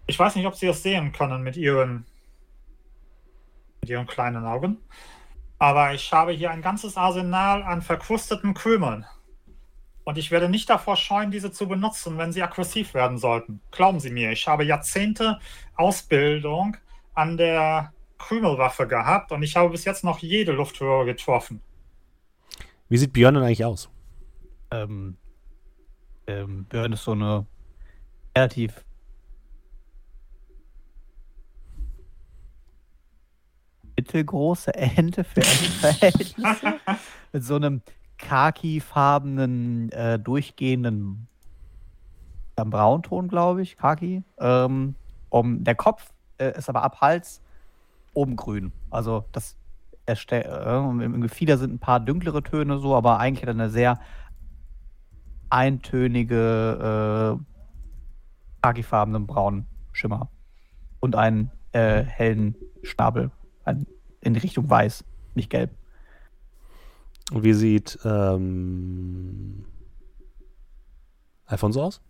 ich weiß nicht, ob Sie das sehen können mit Ihren, mit Ihren kleinen Augen. Aber ich habe hier ein ganzes Arsenal an verkrusteten Krümeln. Und ich werde nicht davor scheuen, diese zu benutzen, wenn sie aggressiv werden sollten. Glauben Sie mir, ich habe Jahrzehnte Ausbildung an der Krümelwaffe gehabt und ich habe bis jetzt noch jede Lufthöhe getroffen. Wie sieht Björn denn eigentlich aus? Ähm, ähm, Björn ist so eine relativ mittelgroße Ente für Entenverhältnisse. [LAUGHS] mit so einem khaki-farbenen, äh, durchgehenden äh, Braunton, glaube ich, Khaki. Ähm, um, der Kopf äh, ist aber ab Hals oben grün. Also das erste- äh, im, Gefieder sind ein paar dunklere Töne so, aber eigentlich hat er eine sehr eintönige, äh, khakifarbenen braunen Schimmer. Und einen äh, hellen Schnabel. Ein, in Richtung weiß, nicht gelb. Und wie sieht ähm, Alfonso aus?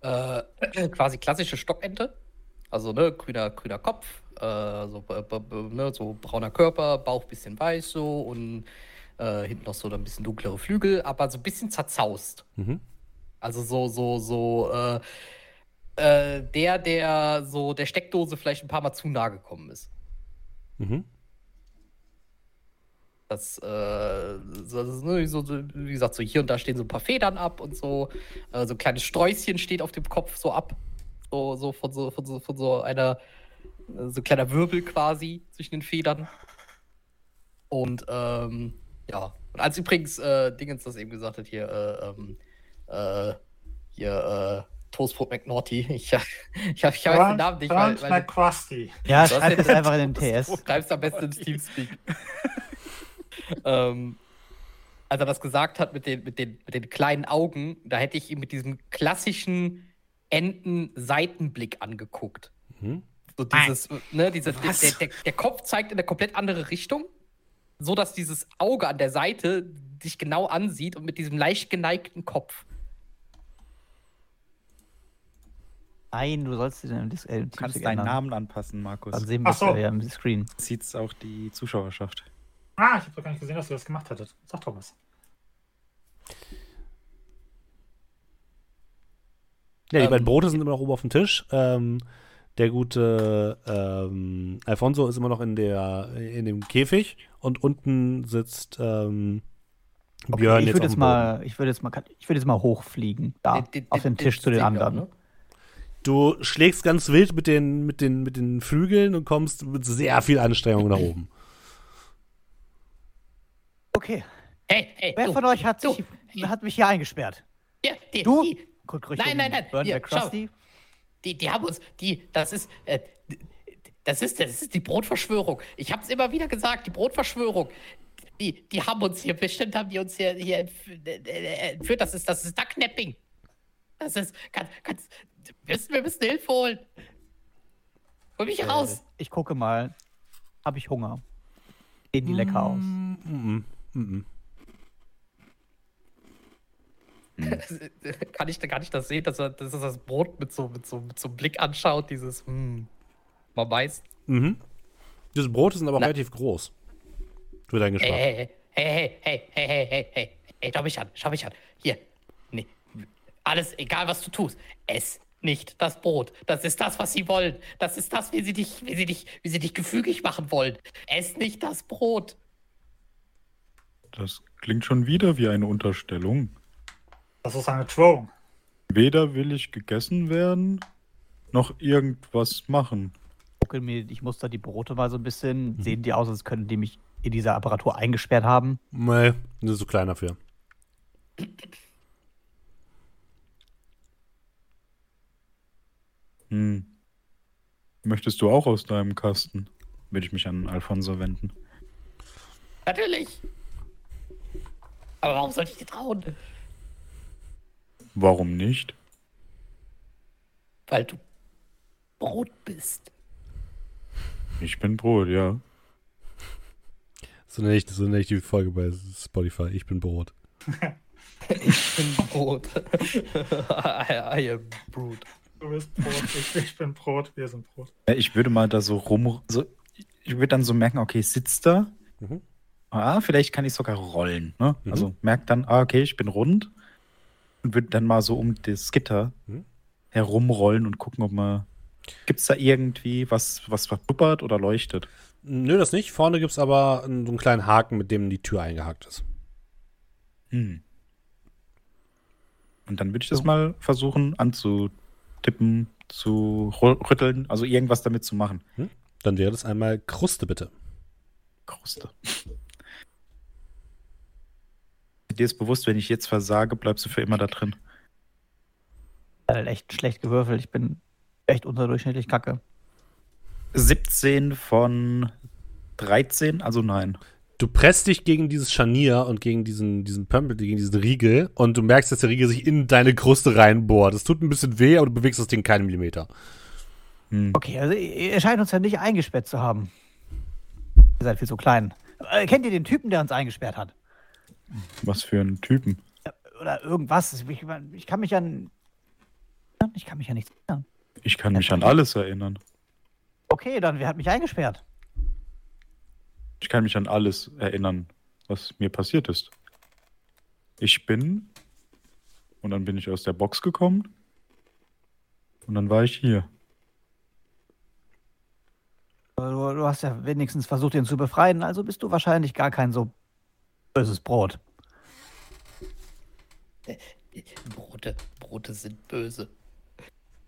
Äh, [CLEARS THROAT] quasi klassische Stockente. Also, ne, grüner, grüner Kopf, äh, so, ne, so brauner Körper, Bauch bisschen weiß so und äh, hinten noch so ein bisschen dunklere Flügel, aber so ein bisschen zerzaust. Mhm. Also so, so, so, äh, der, der so der Steckdose vielleicht ein paar Mal zu nah gekommen ist. Mhm. Das, äh, das ne, so, wie gesagt, so hier und da stehen so ein paar Federn ab und so. Äh, so ein kleines Sträußchen steht auf dem Kopf so ab. So, so von so, von so, von so einer, äh, so ein kleiner Wirbel quasi zwischen den Federn. Und, ähm, ja. Und als übrigens, äh, Dingens das eben gesagt hat, hier, äh, ähm, äh, hier, äh, Toastbrot McNaughty. Ich, [LAUGHS] ich, hab, ich weiß den Namen nicht, weil, weil McCrusty. Ja, den- das einfach in den TS. Du schreibst am besten ins Teamspeak. [LAUGHS] ähm, als er das gesagt hat mit den, mit, den, mit den kleinen Augen, da hätte ich ihn mit diesem klassischen Enten-Seitenblick angeguckt. Mhm. So dieses, ne, diese, der, der, der Kopf zeigt in eine komplett andere Richtung, so dass dieses Auge an der Seite dich genau ansieht und mit diesem leicht geneigten Kopf. Nein, du sollst den im, Dis äh, Du kannst deinen ändern. Namen anpassen, Markus. Dann sehen wir es so. ja im Screen. Sieht's auch die Zuschauerschaft. Ah, ich habe doch gar nicht gesehen, dass ihr das gemacht hättet. Sag doch was. Ja, die Ähm, beiden Brote sind immer noch oben auf dem Tisch. Ähm, der gute ähm, Alfonso ist immer noch in, der, in dem Käfig und unten sitzt ähm, Okay, Björn ich jetzt jetzt mal, ich würde jetzt mal, ich würde jetzt mal hochfliegen, da, auf den Tisch zu den anderen. ne? Du schlägst ganz wild mit den, mit, den, mit den Flügeln und kommst mit sehr viel Anstrengung nach oben. Okay, Hey, hey, wer du, von euch hat, du, sich, hey. hat mich hier eingesperrt? hier, die, Du? Die, Guck Nein, nein, nein, Burn schau. Krusty. Die, die haben uns, die, das ist, äh, das ist, das ist die Brotverschwörung. Ich hab's immer wieder gesagt, die Brotverschwörung. Die, die haben uns hier, bestimmt haben die uns hier, hier äh, äh, entführt. Das ist, das ist Ducknapping. Das ist, kann, kannst, müssen, wir müssen Hilfe holen. Hol mich raus. Äh, Ich gucke mal. Habe ich Hunger? Sehen die lecker aus? Mhm. Mhm. kann ich, kann ich das sehen, dass er, dass er das Brot mit so, mit so, mit so einem Blick anschaut, dieses, hm, man weiß. Mhm. Diese Brote sind aber Na. relativ groß. Für deinen Geschmack. Hey, hey, hey, hey, hey, hey, hey, hey, hey, hey, schau mich an, schau mich an. Hier, nee, alles, egal was du tust, ess nicht das Brot. Das ist das, was sie wollen. Das ist das, wie sie dich, wie sie dich, wie sie dich gefügig machen wollen. Ess nicht das Brot. Das klingt schon wieder wie eine Unterstellung. Das ist eine Drohung. Weder will ich gegessen werden, noch irgendwas machen. Ich muster die Brote mal so ein bisschen. Mhm. Sehen die aus, als könnten die mich in dieser Apparatur eingesperrt haben? Nee, sind so klein dafür. Hm. Möchtest du auch aus deinem Kasten? würde ich mich an Alfonso wenden. Natürlich. Aber warum sollte ich dir trauen? Warum nicht? Weil du Brot bist. Ich bin Brot, ja. So nenne ich, so nenne ich die Folge bei Spotify. Ich bin Brot. [LAUGHS] Ich bin Brot. I, [LAUGHS] I am Brut. Du bist Brot, ich, ich bin Brot, wir sind Brot. Ja, Ich würde mal da so rum. So, ich würde dann so merken, okay, ich sitze da. Mhm. Ah, vielleicht kann ich sogar rollen. Ne? Mhm. Also merkt dann, ah, okay, ich bin rund. Und würde dann mal so um das Gitter Mhm. herumrollen und gucken, ob man. Gibt es da irgendwie was, was verblubbert oder leuchtet? Nö, das nicht. Vorne gibt es aber einen, so einen kleinen Haken, mit dem die Tür eingehakt ist. Hm. Und dann würde ich das mal versuchen anzutippen, zu rü- rütteln, also irgendwas damit zu machen. Dann wäre das einmal Kruste, bitte. Kruste. Dir ist bewusst, wenn ich jetzt versage, bleibst du für immer da drin. Halt echt schlecht gewürfelt. Ich bin echt unterdurchschnittlich kacke. 17 von 13, also nein. Du presst dich gegen dieses Scharnier und gegen diesen, diesen Pömpel, gegen diesen Riegel und du merkst, dass der Riegel sich in deine Kruste reinbohrt. Es tut ein bisschen weh, aber du bewegst das Ding keinen Millimeter. Hm. Okay, also ihr scheint uns ja nicht eingesperrt zu haben. Ihr seid viel zu klein. Äh, kennt ihr den Typen, der uns eingesperrt hat? Was für ein Typen. Oder irgendwas? Ich, ich kann mich an. Ich kann mich an nichts erinnern. Ich kann mich an alles erinnern. Okay, dann wer hat mich eingesperrt? Ich kann mich an alles erinnern, was mir passiert ist. Ich bin und dann bin ich aus der Box gekommen und dann war ich hier. Du, du hast ja wenigstens versucht, ihn zu befreien, also bist du wahrscheinlich gar kein so böses Brot. Brote, Brote sind böse.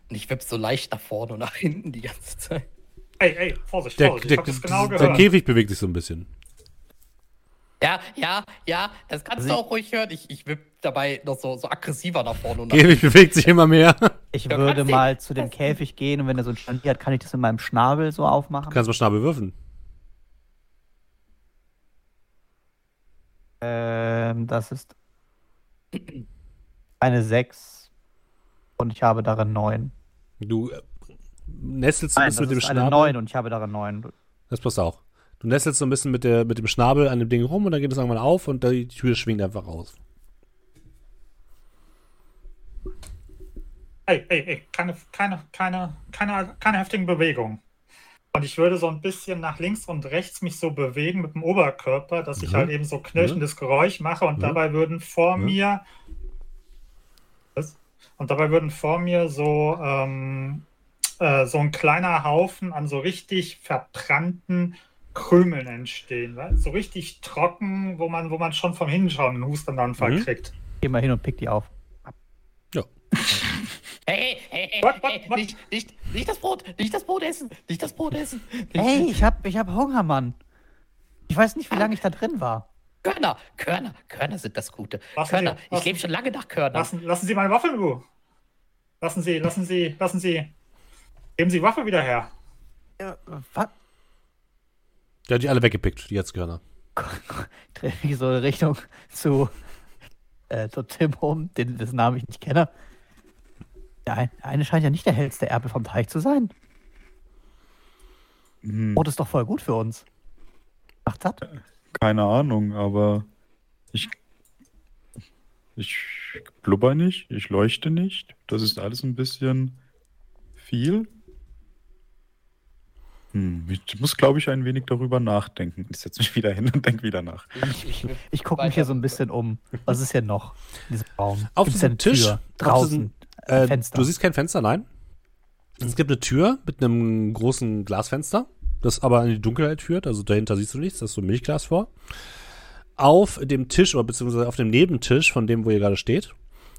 Und ich wipp so leicht nach vorne und nach hinten die ganze Zeit. Ey, ey, Vorsicht, Der, Vorsicht, der, ich hab das genau der gehört. Käfig bewegt sich so ein bisschen. Ja, ja, ja, das kannst Also du auch ruhig hören. Ich, ich wipp dabei noch so, so aggressiver nach vorne und Käfig bewegt sich immer mehr. [LAUGHS] Du Ich Ja, würde mal du- zu dem Käfig gehen und wenn er so ein Scharnier hat, kann ich das in meinem Schnabel so aufmachen. kannst mal Schnabel würfeln. Ähm, das ist eine 6 und ich habe darin 9. Du nestelst so ein bisschen mit dem ist eine Schnabel. 9 und ich habe darin 9. Das passt auch. Du nestelst so ein bisschen mit, der, mit dem Schnabel an dem Ding rum und dann geht es irgendwann auf und die Tür schwingt einfach raus. Ey, ey, ey, keine, keine, keine, keine, keine heftigen Bewegungen. Und ich würde so ein bisschen nach links und rechts mich so bewegen mit dem Oberkörper, dass ich Mhm. halt eben so knirschendes Geräusch mache und Mhm. dabei würden vor Mhm. mir Was? und dabei würden vor mir so ähm, äh, so ein kleiner Haufen an so richtig verbrannten Krümeln entstehen, weil so richtig trocken, wo man, wo man schon vom Hinschauen einen Hustenanfall Mhm. kriegt. Geh mal hin und pick die auf. [LAUGHS] Hey, hey, hey, What, hey, what, hey, what? Nicht, nicht, nicht das Brot, nicht das Brot essen, nicht das Brot essen. Hey, ich hab, ich hab Hunger, Mann. Ich weiß nicht, wie lange ich da drin war. Körner, Körner, Körner sind das Gute. Lassen Körner, Sie- ich lebe schon lange nach Körnern. Lassen, lassen Sie meine Waffe in Ruhe. Lassen Sie, lassen Sie, lassen Sie. Geben Sie die Waffe wieder her. Äh, was? Der hat die alle weggepickt, die jetzt gehören. [LAUGHS] Ich drehe mich so in Richtung zu, äh, zu Tim um, den, dessen Namen ich nicht kenne. Der ein- der eine scheint ja nicht der hellste Erbe vom Teich zu sein. Hm, Brot ist doch voll gut für uns. Macht das? keine Ahnung, aber ich, ich blubber nicht, ich leuchte nicht. Das ist alles ein bisschen viel. Hm, ich muss, glaube ich, ein wenig darüber nachdenken. Ich setze mich wieder hin und denke wieder nach. Ich, ich, Ich gucke mich hier so ein bisschen um. Was ist hier noch in diesem Raum? Auf diesem eine Tisch, Tür? auf draußen, diesem- ein Äh, Fenster. Du siehst kein Fenster, nein. Es gibt eine Tür mit einem großen Glasfenster, das aber in die Dunkelheit führt. Also dahinter siehst du nichts, da ist so ein Milchglas vor. Auf dem Tisch oder beziehungsweise auf dem Nebentisch von dem, wo ihr gerade steht,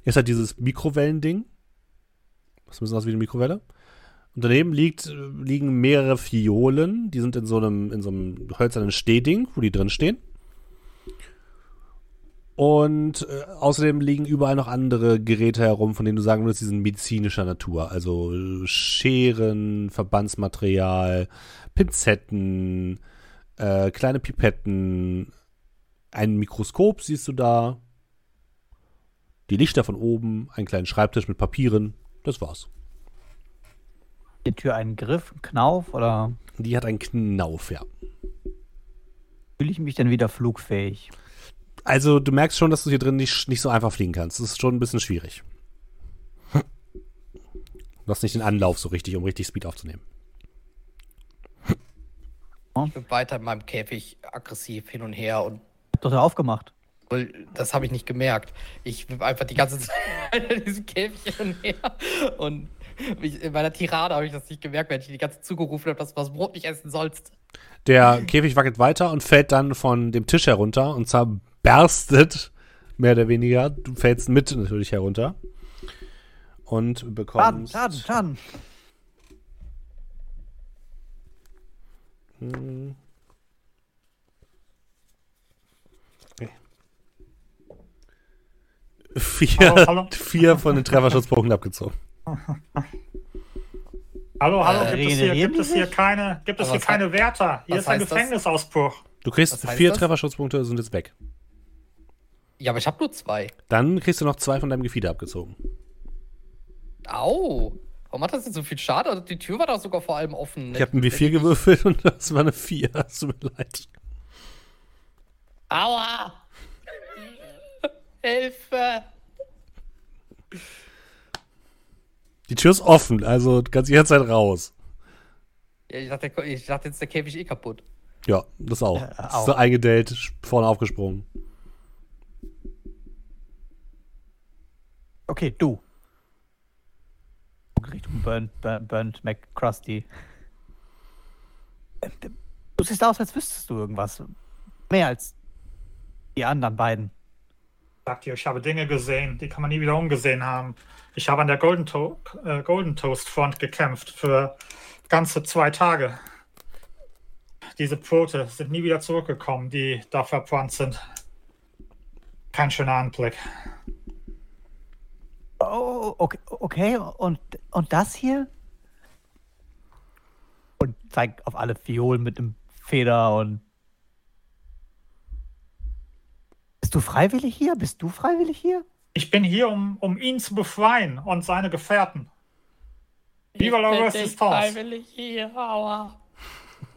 ist halt dieses Mikrowellending. Was ein bisschen aus wie eine Mikrowelle. Und daneben liegt, äh, liegen mehrere Fiolen, die sind in so einem, in so einem hölzernen Stehding, wo die drin stehen. Und äh, außerdem liegen überall noch andere Geräte herum, von denen du sagen würdest, die sind medizinischer Natur. Also äh, Scheren, Verbandsmaterial, Pinzetten, äh, kleine Pipetten, ein Mikroskop siehst du da, die Lichter von oben, einen kleinen Schreibtisch mit Papieren. Das war's. Die Tür einen Griff, einen Knauf oder Die hat einen Knauf, ja. fühle ich mich dann wieder flugfähig? Also du merkst schon, dass du hier drin nicht, nicht so einfach fliegen kannst. Das ist schon ein bisschen schwierig. Du hast nicht den Anlauf so richtig, um richtig Speed aufzunehmen. Ich bin weiter in meinem Käfig aggressiv hin und her und Hab doch da aufgemacht. das habe ich nicht gemerkt. Ich bin einfach die ganze [LAUGHS] Zeit in diesem Käfig hin und her und [LAUGHS] ich, in meiner Tirade habe ich das nicht gemerkt, wenn ich die ganze Zeit zugerufen habe, dass du das Brot nicht essen sollst. Der Käfig wackelt weiter und fällt dann von dem Tisch herunter und zerberstet, mehr oder weniger. Du fällst mit natürlich herunter. Und Schaden, bekommst. Schaden, Schaden. Hm. Okay. Vier, Hallo, hallo. [LAUGHS] vier von den Trefferschutzpunkten abgezogen. Hallo, hallo, Äh, gibt, es hier, gibt es hier keine, gibt es hier keine Wärter? Hier ist ein das? Gefängnisausbruch. Du kriegst vier das? Trefferschutzpunkte, sind jetzt weg. Ja, aber ich habe nur zwei. Dann kriegst du noch zwei von deinem Gefieder abgezogen. Au. Warum hat das jetzt so viel Schaden? Also die Tür war doch sogar vor allem offen. Ich habe ein W4 gewürfelt und das war eine 4. [LAUGHS] Es tut mir leid. Aua! [LAUGHS] Hilfe! Die Tür ist offen, also du kannst jederzeit raus. Ja, ich, dachte, ich dachte jetzt, der Käfig eh kaputt. Ja, das auch. Äh, Ist auch. so eingedellt, vorne aufgesprungen. Okay, du. Richtung Burnt, Burnt, Burnt McCrusty. Ähm, Du siehst aus, als wüsstest du irgendwas. Mehr als die anderen beiden. Sagt ihr, ich habe Dinge gesehen, die kann man nie wieder umgesehen haben. Ich habe an der Golden, to äh, Golden Toast Front gekämpft für ganze zwei Tage. Diese Brote sind nie wieder zurückgekommen, die da verbrannt sind. Kein schöner Anblick. Oh, okay, okay. Und, und das hier? Und zeigt auf alle Fiolen mit dem Feder und. Bist du freiwillig hier? Bist du freiwillig hier? Ich bin hier, um, um ihn zu befreien und seine Gefährten. Viva la Resistance. freiwillig hier, aua.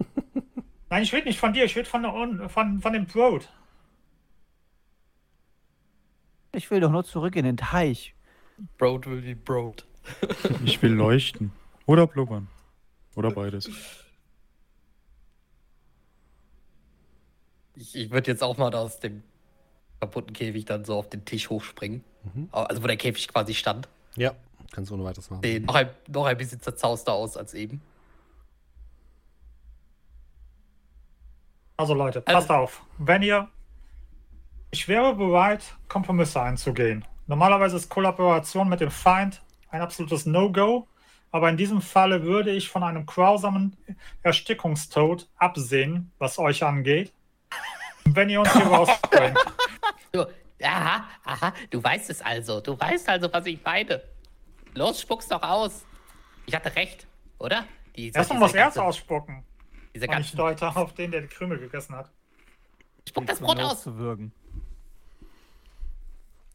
[LAUGHS] Nein, ich rede nicht von dir, ich rede von, der Un- von, von dem Brot. Ich will doch nur zurück in den Teich. Broad will be broad. [LAUGHS] Ich will leuchten. Oder blubbern. Oder beides. Ich, ich würde jetzt auch mal aus dem kaputten Käfig dann so auf den Tisch hochspringen. Also wo der Käfig quasi stand. Ja, kannst du ohne weiteres machen. Sehen noch ein, noch ein bisschen zerzauster aus als eben. Also Leute, Also- passt auf. Wenn ihr. Ich wäre bereit, Kompromisse einzugehen. Normalerweise ist Kollaboration mit dem Feind ein absolutes No-Go. Aber in diesem Falle würde ich von einem grausamen Erstickungstod absehen, was euch angeht. Wenn ihr uns hier rausbringt. [LAUGHS] So, aha, aha, du weißt es also. Du weißt also, was ich meine. Los, spuck's doch aus. Ich hatte recht, oder? Die, Erstmal muss Erz ganze- ausspucken. Diese Und ich ganzen, deute auf den, der die Krümel gegessen hat. spuck das Brot aus.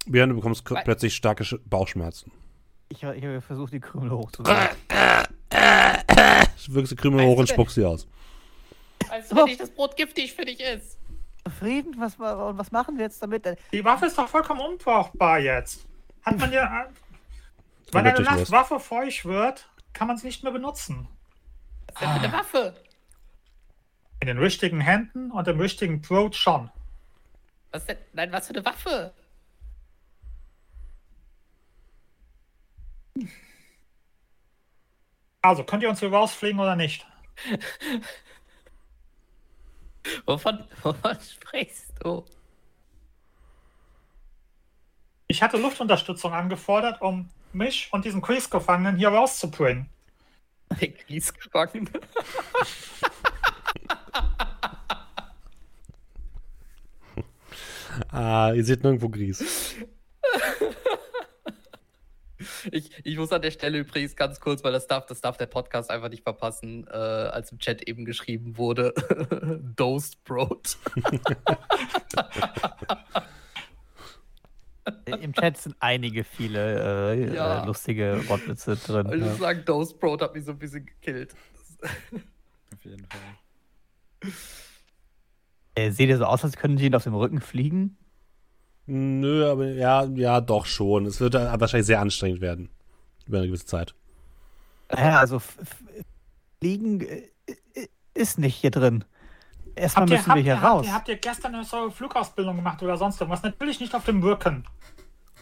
Björn, du bekommst Weil- plötzlich starke Sch Bauchschmerzen. Ich, ich habe versucht, die Krümel hochzuwürgen. Du wirkst die Krümel Weißt hoch du und spuckst sie aus. Als wenn nicht das Brot giftig für dich ist. Frieden, was, was machen wir jetzt damit? Äh, Die Waffe ist doch vollkommen unbrauchbar jetzt. Hat man ja. Wenn wird eine. Waffe feucht wird, kann man sie nicht mehr benutzen. Was ist denn für eine Waffe? In den richtigen Händen und im richtigen Brot schon. Was denn? Nein, was für eine Waffe? Also, könnt ihr uns hier rausfliegen oder nicht? [LAUGHS] Wovon, wovon [LAUGHS] sprichst du? Ich hatte Luftunterstützung angefordert, um mich und diesen Kriegsgefangenen hier rauszubringen. Der Kriegsgefangene. [LAUGHS] Ah, ihr seht nirgendwo Gries. Ich, ich muss an der Stelle übrigens ganz kurz, weil das darf, das darf der Podcast einfach nicht verpassen, äh, als im Chat eben geschrieben wurde. [LAUGHS] Dosed Brot. [LAUGHS] Im Chat sind einige viele äh, Ja. äh, lustige Wortwitze drin. Also Ja. sagen, Dosed Brot hat mich so ein bisschen gekillt. Auf jeden Fall. Äh, seht ihr so aus, als könnten sie ihn auf dem Rücken fliegen? Nö, aber ja, ja, doch schon. Es wird wahrscheinlich sehr anstrengend werden. Über eine gewisse Zeit. Naja, also fliegen äh, äh, ist nicht hier drin. Erstmal ihr, müssen habt, wir hier ihr, habt, raus. ihr, habt ihr gestern eine Flugausbildung gemacht oder sonst irgendwas? Natürlich nicht auf dem Rücken.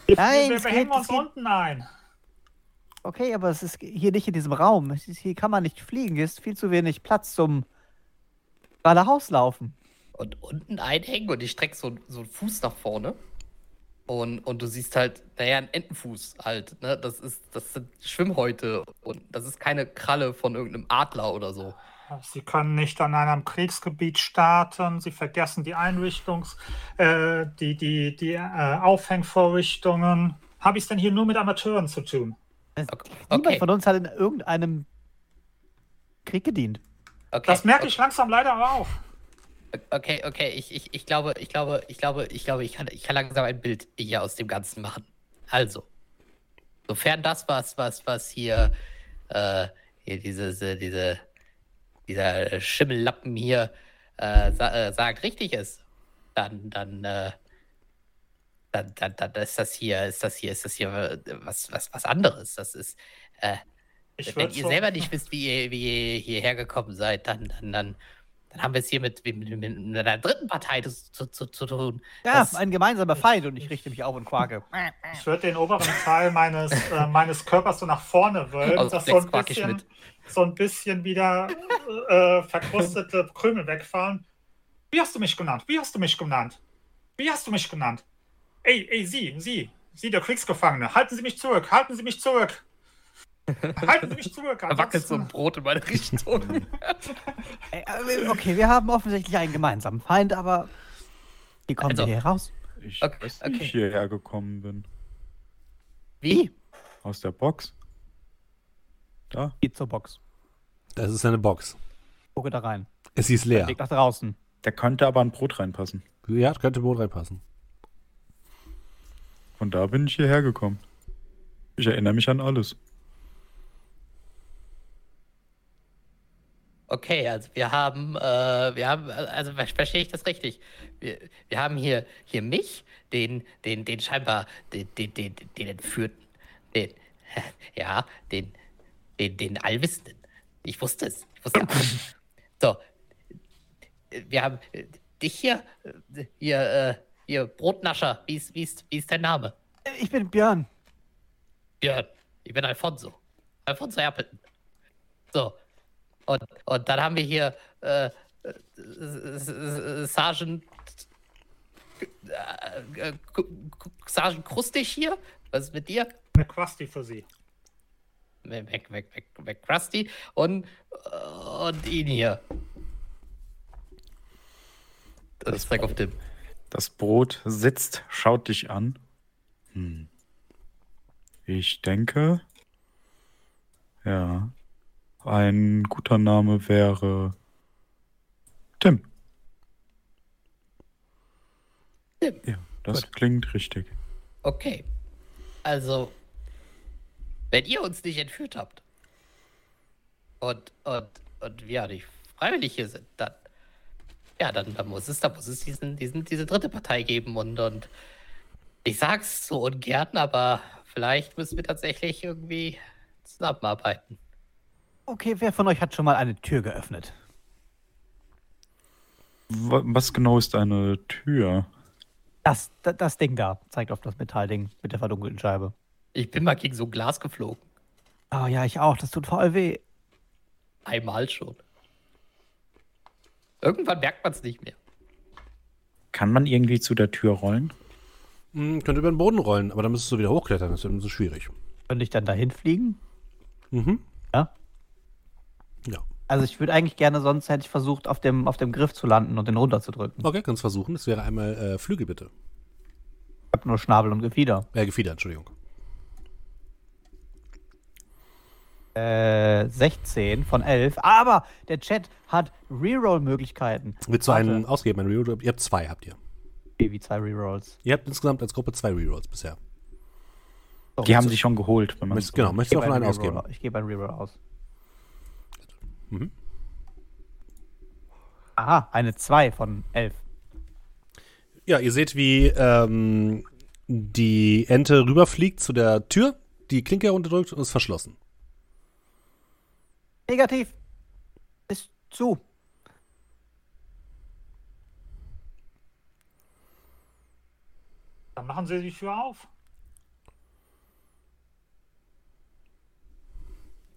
Wir, Nein, wir, wir hängen uns geht- unten ein. Okay, aber es ist hier nicht in diesem Raum. Hier kann man nicht fliegen. Hier ist viel zu wenig Platz zum geradeaus laufen. Und unten einhängen und ich strecke so, so einen Fuß nach vorne. Und, und du siehst halt, naja, einen Entenfuß halt. Ne? Das, ist, das sind Schwimmhäute und das ist keine Kralle von irgendeinem Adler oder so. Sie können nicht an einem Kriegsgebiet starten. Sie vergessen die Einrichtungs-, äh, die, die, die äh, Aufhängvorrichtungen. Habe ich es denn hier nur mit Amateuren zu tun? Okay. Niemand okay. von uns hat in irgendeinem Krieg gedient. Okay, Das merke ich langsam leider aber auch. Okay, okay, ich, ich, ich glaube, ich glaube, ich glaube, ich glaube, ich kann, ich kann langsam ein Bild hier aus dem Ganzen machen. Also, sofern das, was, was, was hier, äh, hier dieses, diese, dieser Schimmellappen hier äh, sa äh, sagt, richtig ist, dann, dann, äh, dann, dann, dann ist das hier, ist das hier, ist das hier äh, was, was, was anderes. Das ist, äh, wenn ihr selber nicht wisst, wie ihr, wie ihr hierher gekommen seid, dann, dann, dann, dann haben wir es hier mit, mit, mit, einer dritten Partei zu, zu, zu, zu tun. Ja, Das- ein gemeinsamer Feind und ich richte mich auf und quake. [LAUGHS] Ich würde den oberen Teil meines, äh, [LAUGHS] meines Körpers so nach vorne wölben, Aus dass so ein, bisschen, mit. so ein bisschen wieder äh, verkrustete Krümel wegfallen. Wie hast du mich genannt? Wie hast du mich genannt? Wie hast du mich genannt? Ey, ey, Sie, Sie, Sie, der Kriegsgefangene, halten Sie mich zurück, halten Sie mich zurück. Halten Sie mich zurück. Da wackelt so ein Brot in meine Richtung. [LAUGHS] Ey, äh, Okay, wir haben offensichtlich einen gemeinsamen Feind, aber wie kommen Also- wir hier raus? Ich Okay, weiß, wie okay. ich hierher gekommen bin. Wie? Aus der Box. Da. Geht zur Box. Das ist eine Box. Gucke da rein. Es ist leer. Weg nach draußen. Da könnte aber ein Brot reinpassen. Ja, könnte Boot reinpassen. Von da bin ich hierher gekommen. Ich erinnere mich an alles. Okay, also wir haben, äh, wir haben, also ver- verstehe ich das richtig? Wir, wir haben hier, hier mich, den, den, den scheinbar, den, den, den, den Entführten, den, [LAUGHS] ja, den, den, den Allwissenden. Ich wusste es. Ich wusste alles. So, wir haben äh, dich hier, äh, hier, äh, hier Brotnascher. Wie ist, wie ist, wie ist dein Name? Äh, Ich bin Björn. Björn, ich bin Alfonso. Alfonso Appleton. So. Und, und dann haben wir hier äh, äh, Sergeant äh, äh, Sergeant Krustig hier. Was ist mit dir? Quasti für Sie. Weg, weg, weg, weg, weg Krusty. Und, äh, und ihn hier. Das ist Zweck auf dem. Das Brot sitzt, schaut dich an. Hm. Ich denke, ja, ein guter Name wäre Tim. Tim. Ja, das klingt richtig. Okay. Also, wenn ihr uns nicht entführt habt und, und, und wir nicht freiwillig hier sind, dann, ja, dann, dann muss es, dann muss es diesen, diesen, diese dritte Partei geben und, und ich sag's so ungern, aber vielleicht müssen wir tatsächlich irgendwie zusammenarbeiten. Okay, wer von euch hat schon mal eine Tür geöffnet? Wa- Was genau ist eine Tür? Das, das, das Ding da zeigt auf das Metallding mit der verdunkelten Scheibe. Ich bin mal gegen so ein Glas geflogen. Oh ja, ich auch. Das tut voll weh. Einmal schon. Irgendwann merkt man es nicht mehr. Kann man irgendwie zu der Tür rollen? Hm, könnte über den Boden rollen, aber dann müsstest du wieder hochklettern. Das ist dann so schwierig. Könnte ich dann dahin fliegen? Mhm. Ja. Ja. Also ich würde eigentlich gerne, sonst hätte ich versucht, auf dem, auf dem Griff zu landen und den runterzudrücken. Okay, kannst versuchen. Das wäre einmal äh, Flügel, bitte. Ich habe nur Schnabel und Gefieder. Äh, Gefieder, Entschuldigung. Äh, 16 von 11. Aber der Chat hat Reroll-Möglichkeiten. Willst du Warte. einen ausgeben, einen Reroll? Ihr habt zwei, habt ihr. Wie zwei Rerolls. Ihr habt insgesamt als Gruppe zwei Rerolls bisher. So, Die haben sich schon geholt, wenn man Möchtest, genau, ich möchtest du gebe davon einen einen ausgeben? Reroll, ich gebe einen Reroll aus. Mhm. Aha, eine 2 von 11. Ja, ihr seht, wie ähm, die Ente rüberfliegt zu der Tür, die Klinke herunterdrückt und ist verschlossen. Negativ. Ist zu. Dann machen Sie die Tür auf.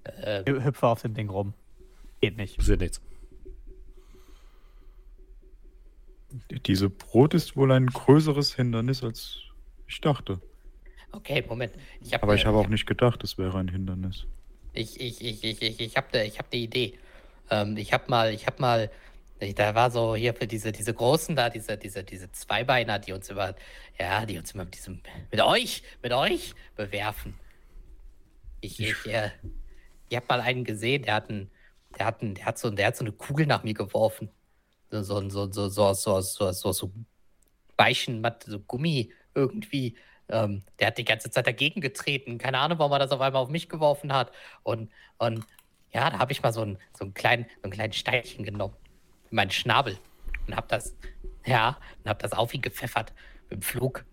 Äh, Ich Hüpfe auf dem Ding rum. Geht nicht. Passiert nichts. Diese Brot ist wohl ein größeres Hindernis, als ich dachte. okay, Moment. Ich hab Aber ne- ich habe auch nicht gedacht, es wäre ein Hindernis. Ich, ich, ich, ich, ich, ich habe ich hab die Idee. Ähm, ich habe mal, ich habe mal, ich- da war so hier für diese, diese großen da, diese, diese, diese Zweibeiner, die uns immer, ja, die uns immer mit diesem, mit euch, mit euch bewerfen. Ich, ich, äh, ich habe mal einen gesehen, der hat einen, der hat einen, der hat so, der hat so eine Kugel nach mir geworfen. So, so, so, so, so, so, so, so, so Weichen, so Gummi irgendwie. Ähm, der hat die ganze Zeit dagegen getreten. Keine Ahnung, warum er das auf einmal auf mich geworfen hat. Und, und ja, da habe ich mal so einen, so, einen kleinen, so einen kleinen Steinchen genommen. In meinen Schnabel. Und habe das, ja, und habe das auf ihn gepfeffert. Im Flug.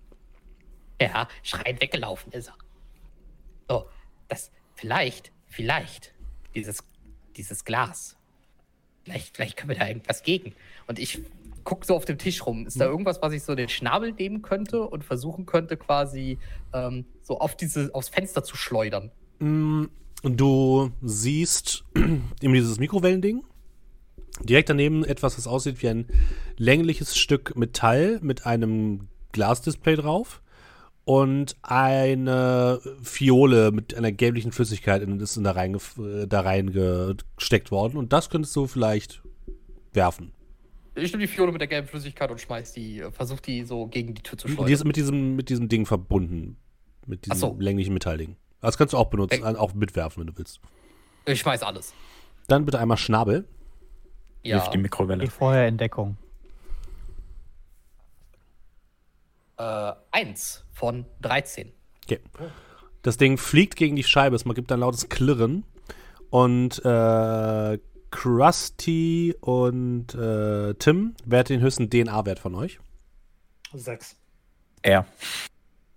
Ja, schreiend weggelaufen ist er. So, das, vielleicht, vielleicht, dieses, dieses Glas. Vielleicht, vielleicht können wir da irgendwas gegen. Und ich gucke so auf dem Tisch rum. Ist da irgendwas, was ich so den Schnabel nehmen könnte und versuchen könnte, quasi ähm, so auf diese, aufs Fenster zu schleudern? Mm, Du siehst [CLEARS THROAT] eben dieses Mikrowellending. Direkt daneben etwas, was aussieht wie ein längliches Stück Metall mit einem Glasdisplay drauf und eine Fiole mit einer gelblichen Flüssigkeit in, ist in da, reingef- äh, da reingesteckt worden. Und das könntest du vielleicht werfen. Ich nehme die Fiole mit der gelben Flüssigkeit und schmeiß die, äh, versuch die so gegen die Tür zu Die schleudern. ist mit diesem, mit diesem Ding verbunden. Mit diesem so. länglichen Metallding. Das kannst du auch benutzen, Ey. auch mitwerfen, wenn du willst. Ich schmeiß alles. Dann bitte einmal Schnabel. Ja. Hilft die Mikrowelle. Geh vorher in Deckung. Äh, eins von 13. Okay. Das Ding fliegt gegen die Scheibe, es gibt ein lautes Klirren. Und äh, Krusty und äh, Tim, wer hat den höchsten DNA-Wert von euch? Sechs. Er.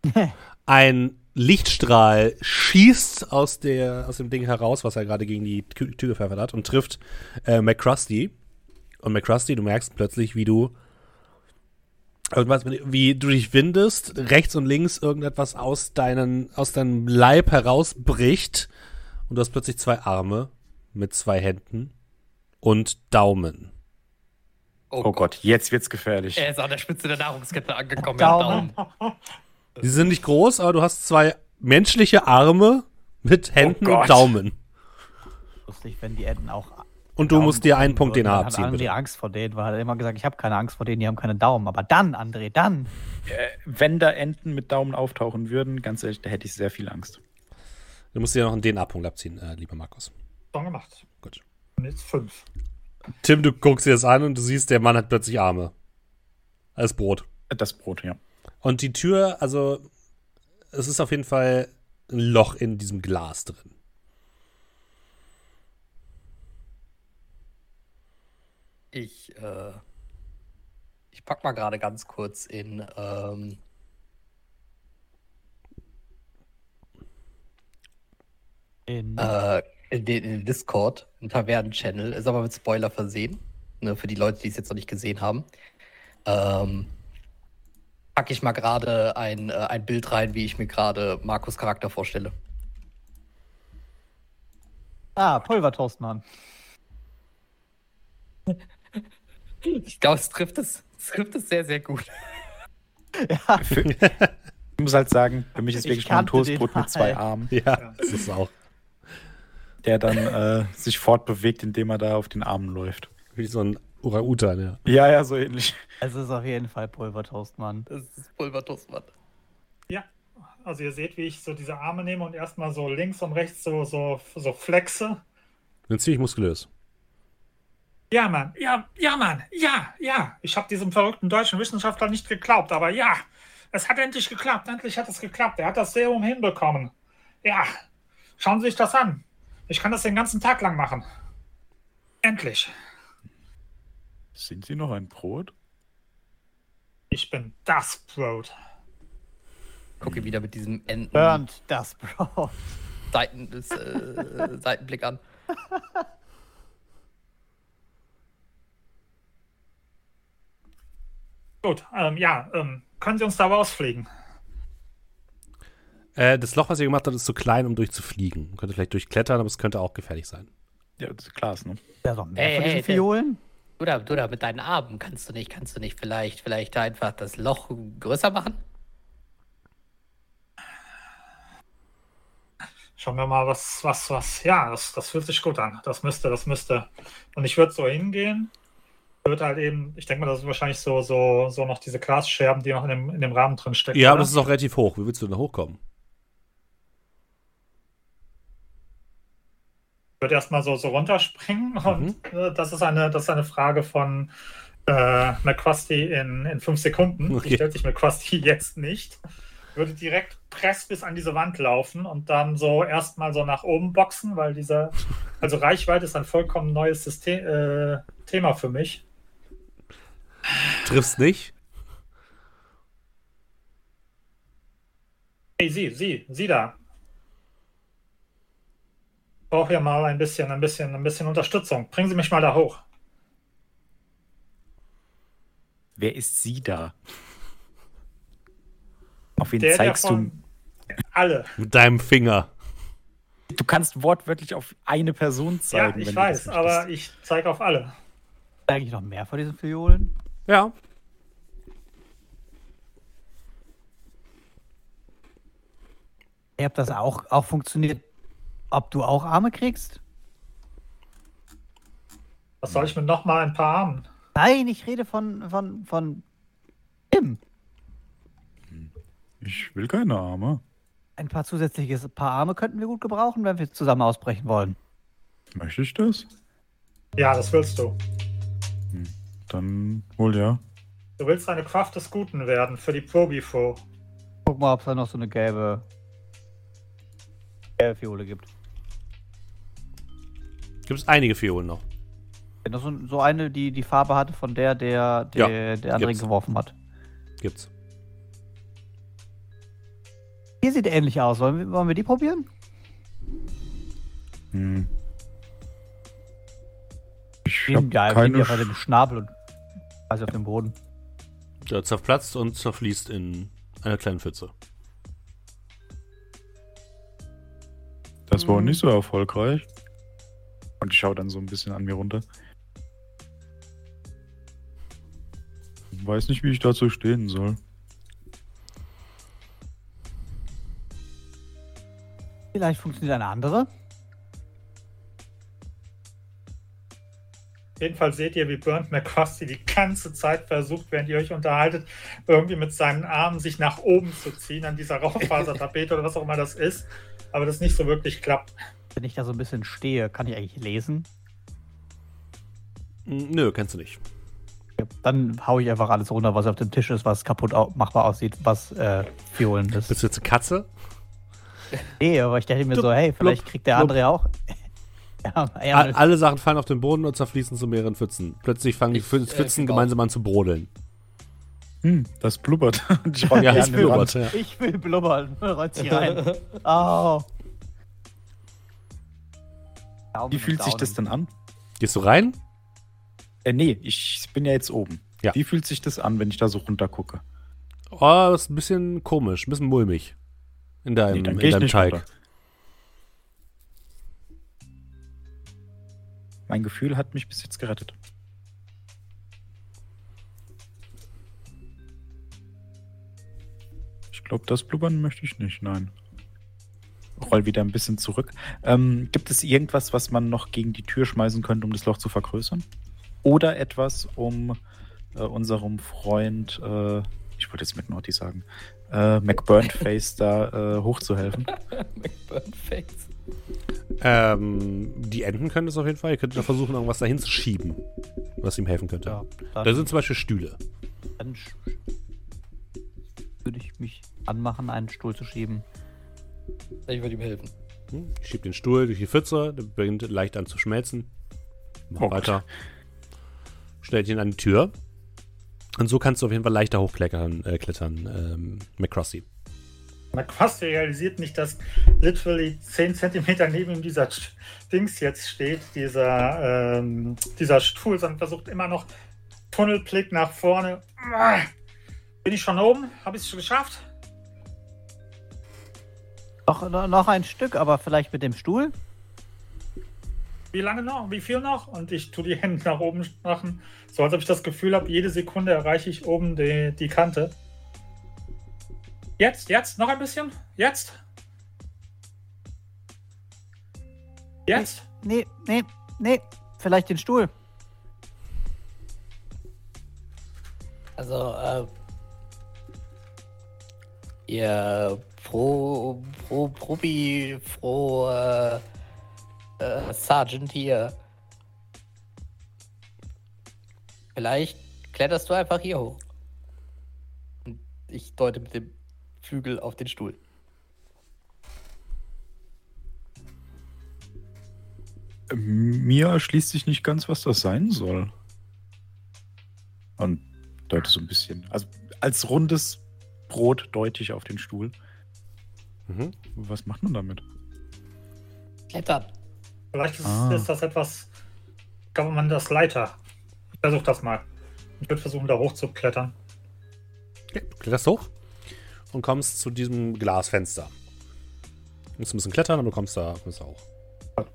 [LAUGHS] Ein Lichtstrahl schießt aus, der, aus dem Ding heraus, was er gerade gegen die Tür Tür gepfeffert hat, und trifft äh, McCrusty. Und McCrusty, du merkst plötzlich, wie du irgendwas, wie du dich windest, rechts und links irgendetwas aus, deinen, aus deinem Leib herausbricht. Und du hast plötzlich zwei Arme mit zwei Händen und Daumen. Oh Gott, jetzt wird's gefährlich. Er ist an der Spitze der Nahrungskette angekommen. hat Daumen. [LAUGHS] Die sind nicht groß, aber du hast zwei menschliche Arme mit Händen und Gott. Daumen. Lustig, wenn die Enten auch. Und du Daumen musst dir einen Punkt DNA dann abziehen, Hat André. Angst vor denen, weil er immer gesagt, ich habe keine Angst vor denen, die haben keine Daumen. Aber dann, André, dann. Äh, wenn da Enten mit Daumen auftauchen würden, ganz ehrlich, da hätte ich sehr viel Angst. Du musst dir noch einen DNA-Punkt abziehen, äh, lieber Markus. Schon gemacht. Gut. Und jetzt fünf. Tim, du guckst dir das an und du siehst, der Mann hat plötzlich Arme. Als Brot. Das Brot, ja. Und die Tür, also, es ist auf jeden Fall ein Loch in diesem Glas drin. Ich, äh, ich pack mal gerade ganz kurz in, ähm, In, äh, in, den, in den Discord, im Tavernen-Channel, ist aber mit Spoiler versehen, ne, für die Leute, die es jetzt noch nicht gesehen haben. Ähm, packe ich mal gerade ein, äh, ein Bild rein, wie ich mir gerade Markus Charakter vorstelle. ah, Pulvertoastmann. [LAUGHS] Ich glaube, es trifft es, es trifft es sehr, sehr gut. Ja, Ich muss halt sagen, für mich ist Ich wirklich nur ein Toastbrot mit zwei. Armen. Ja, das ist auch. der dann äh, sich fortbewegt, indem er da auf den Armen läuft. Wie so ein Orang-Utan, ja. Ja, ja, so ähnlich. Es ist auf jeden Fall Pulvertoast, Mann. Das ist Pulvertoast, Mann. Ja, also ihr seht, wie ich so diese Arme nehme und erstmal so links und rechts so, so, so flexe. Bin ziemlich muskulös. Ja, Mann, ja, ja, Mann, ja, ja. Ich habe diesem verrückten deutschen Wissenschaftler nicht geglaubt, aber ja, es hat endlich geklappt. Endlich hat es geklappt. Er hat das Serum hinbekommen. Ja, schauen Sie sich das an. Ich kann das den ganzen Tag lang machen. Endlich. Sind Sie noch ein Brot? Ich bin das Brot. Gucke wieder mit diesem Enden Burnt das Brot. Seiten, des, äh, Seitenblick an. [LAUGHS] Gut, ähm, ja, ähm, können Sie uns da rausfliegen? Äh, das Loch, was ihr gemacht habt, ist zu klein, um durchzufliegen. Man könnte vielleicht durchklettern, aber es könnte auch gefährlich sein. Ja, das ist klar, ne? Doch mehr Ey, von diesen der- Fiolen. Du da, du da mit deinen Armen kannst du nicht, kannst du nicht vielleicht, vielleicht einfach das Loch größer machen? Schauen wir mal, was, was, was. Ja, das, das fühlt sich gut an. Das müsste, das müsste. Und ich würde so hingehen. Würde halt eben, ich denke mal, das ist wahrscheinlich so, so, so noch diese Glasscherben, die noch in dem, in dem Rahmen drin stecken. Ja, aber das ist auch relativ hoch. Wie willst du denn da hochkommen? Ich würde erstmal so, so runterspringen und äh, das ist eine, das ist eine Frage von äh, McQuasty in, in fünf Sekunden. Okay. Die stellt sich McQuasty [LAUGHS] jetzt nicht. Würde direkt press bis an diese Wand laufen und dann so erstmal so nach oben boxen, weil dieser, also Reichweite ist ein vollkommen neues System, äh, Thema für mich. Triffst nicht? Hey, Sie, Sie, Sie da. Ich brauche hier mal ein bisschen, ein bisschen, ein bisschen Unterstützung. Bringen Sie mich mal da hoch. Wer ist sie da? Auf wen Der, der zeigst von alle. Mit deinem Finger. du? Du kannst wortwörtlich auf eine Person Ja, zeigen. ich wenn weiß, du aber ich zeige auf alle. Eigentlich noch mehr von diesen Fiolen. Ja. Ihr habt das auch, auch funktioniert, ob du auch Arme kriegst? Was soll ich mit noch mal ein paar Armen? Nein, ich rede von, von, von Tim. Ich will keine Arme. Ein paar zusätzliches Paar Arme könnten wir gut gebrauchen, wenn wir zusammen ausbrechen wollen. Möchte ich das? Ja, das willst du. Dann wohl ja. Du willst eine Kraft des Guten werden für die Probifo. Guck mal, ob es da noch so eine gelbe, gelbe Fiole gibt. Gibt es einige Fiolen noch. Das so, so eine, die die Farbe hatte von der, der, der, Ja, der andere gibt's. geworfen hat. Gibt's. Hier sieht ähnlich aus. Wollen wir, wollen wir die probieren? Hm. Ich habe ja, keine. sind ja bei dem Schnabel und also auf dem Boden. Der zerplatzt und zerfließt in einer kleinen Pfütze. Das war nicht so erfolgreich. Und ich schaue dann so ein bisschen an mir runter. Weiß nicht, wie ich dazu stehen soll. Vielleicht funktioniert eine andere. Jedenfalls seht ihr, wie Burnt McCrusty die ganze Zeit versucht, während ihr euch unterhaltet, irgendwie mit seinen Armen sich nach oben zu ziehen an dieser Rauchfasertapete oder was auch immer das ist. Aber das nicht so wirklich klappt. Wenn ich da so ein bisschen stehe, kann ich eigentlich lesen. Nö, kennst du nicht. Ja, Dann hau ich einfach alles runter, was auf dem Tisch ist, was kaputt machbar aussieht, was äh, Fiolen ist. Bist du jetzt eine Katze? Nee, aber ich dachte mir so, hey, vielleicht blub, kriegt der blub. andere ja auch. [LAUGHS] ja, ja, All, alle Sachen fallen auf den Boden und zerfließen zu mehreren Pfützen. Plötzlich fangen die Ich, Pfü- äh, Pfützen auf. gemeinsam an zu brodeln. Hm, das blubbert. [LAUGHS] Ich Ja, die Wand. blubbert. Ja. ich will blubbern. [LAUGHS] Rollt sie rein. Oh. Wie fühlt sich das denn an? Gehst du rein? Äh, nee, ich bin ja jetzt oben. Ja. Wie fühlt sich das an, wenn ich da so runter gucke? Oh, das ist ein bisschen komisch, ein bisschen mulmig. In deinem, Nee, in ich deinem Teig. runter. Mein Gefühl hat mich bis jetzt gerettet. Ich glaube, das blubbern möchte ich nicht, nein. roll wieder ein bisschen zurück. Ähm, gibt es irgendwas, was man noch gegen die Tür schmeißen könnte, um das Loch zu vergrößern? Oder etwas, um äh, unserem Freund, äh, ich wollte jetzt McNaughty sagen, äh, McBurnface da äh, hochzuhelfen? [LAUGHS] McBurnface. Ähm, die Enten können es auf jeden Fall. Ihr könnt da versuchen, irgendwas dahin zu schieben, was ihm helfen könnte. Ja, Da sind zum Beispiel Stühle. dann würde ich mich anmachen, einen Stuhl zu schieben. Ich würde ihm helfen. Hm? Schiebt den Stuhl durch die Pfütze, der beginnt leicht an zu schmelzen. Mach Oh weiter. Stellt ihn an die Tür. Und so kannst du auf jeden Fall leichter hochklettern, äh, klettern, ähm, McCrossy. McFast realisiert nicht, dass literally 10 Zentimeter neben ihm dieser Dings jetzt steht, dieser, ähm, dieser Stuhl, sondern versucht immer noch Tunnelblick nach vorne. Ah! Bin ich schon oben? Habe ich es schon geschafft? Noch, noch- noch ein Stück, aber vielleicht mit dem Stuhl? Wie lange noch? Wie viel noch? Und ich tue die Hände nach oben machen, so als ob ich das Gefühl habe, jede Sekunde erreiche ich oben die, die Kante. Jetzt, jetzt, noch ein bisschen? Jetzt? Jetzt? Nee, nee, nee. Vielleicht den Stuhl. Also, äh. Ihr Pro. Pro. Probi. Pro. Äh, äh, Sergeant hier. Vielleicht kletterst du einfach hier hoch. Und ich deute mit dem Flügel auf den Stuhl. Mir erschließt sich nicht ganz, was das sein soll. Und deute so ein bisschen. Also als rundes Brot deute ich auf den Stuhl. Mhm. Was macht man damit? Klettern. Vielleicht ist, Ah. ist das etwas, kann man das Leiter. Ich versuche das mal. Ich würde versuchen, da hoch zu klettern. Du kletterst hoch und kommst zu diesem Glasfenster. Du musst ein bisschen klettern, aber du kommst da, kommst da hoch.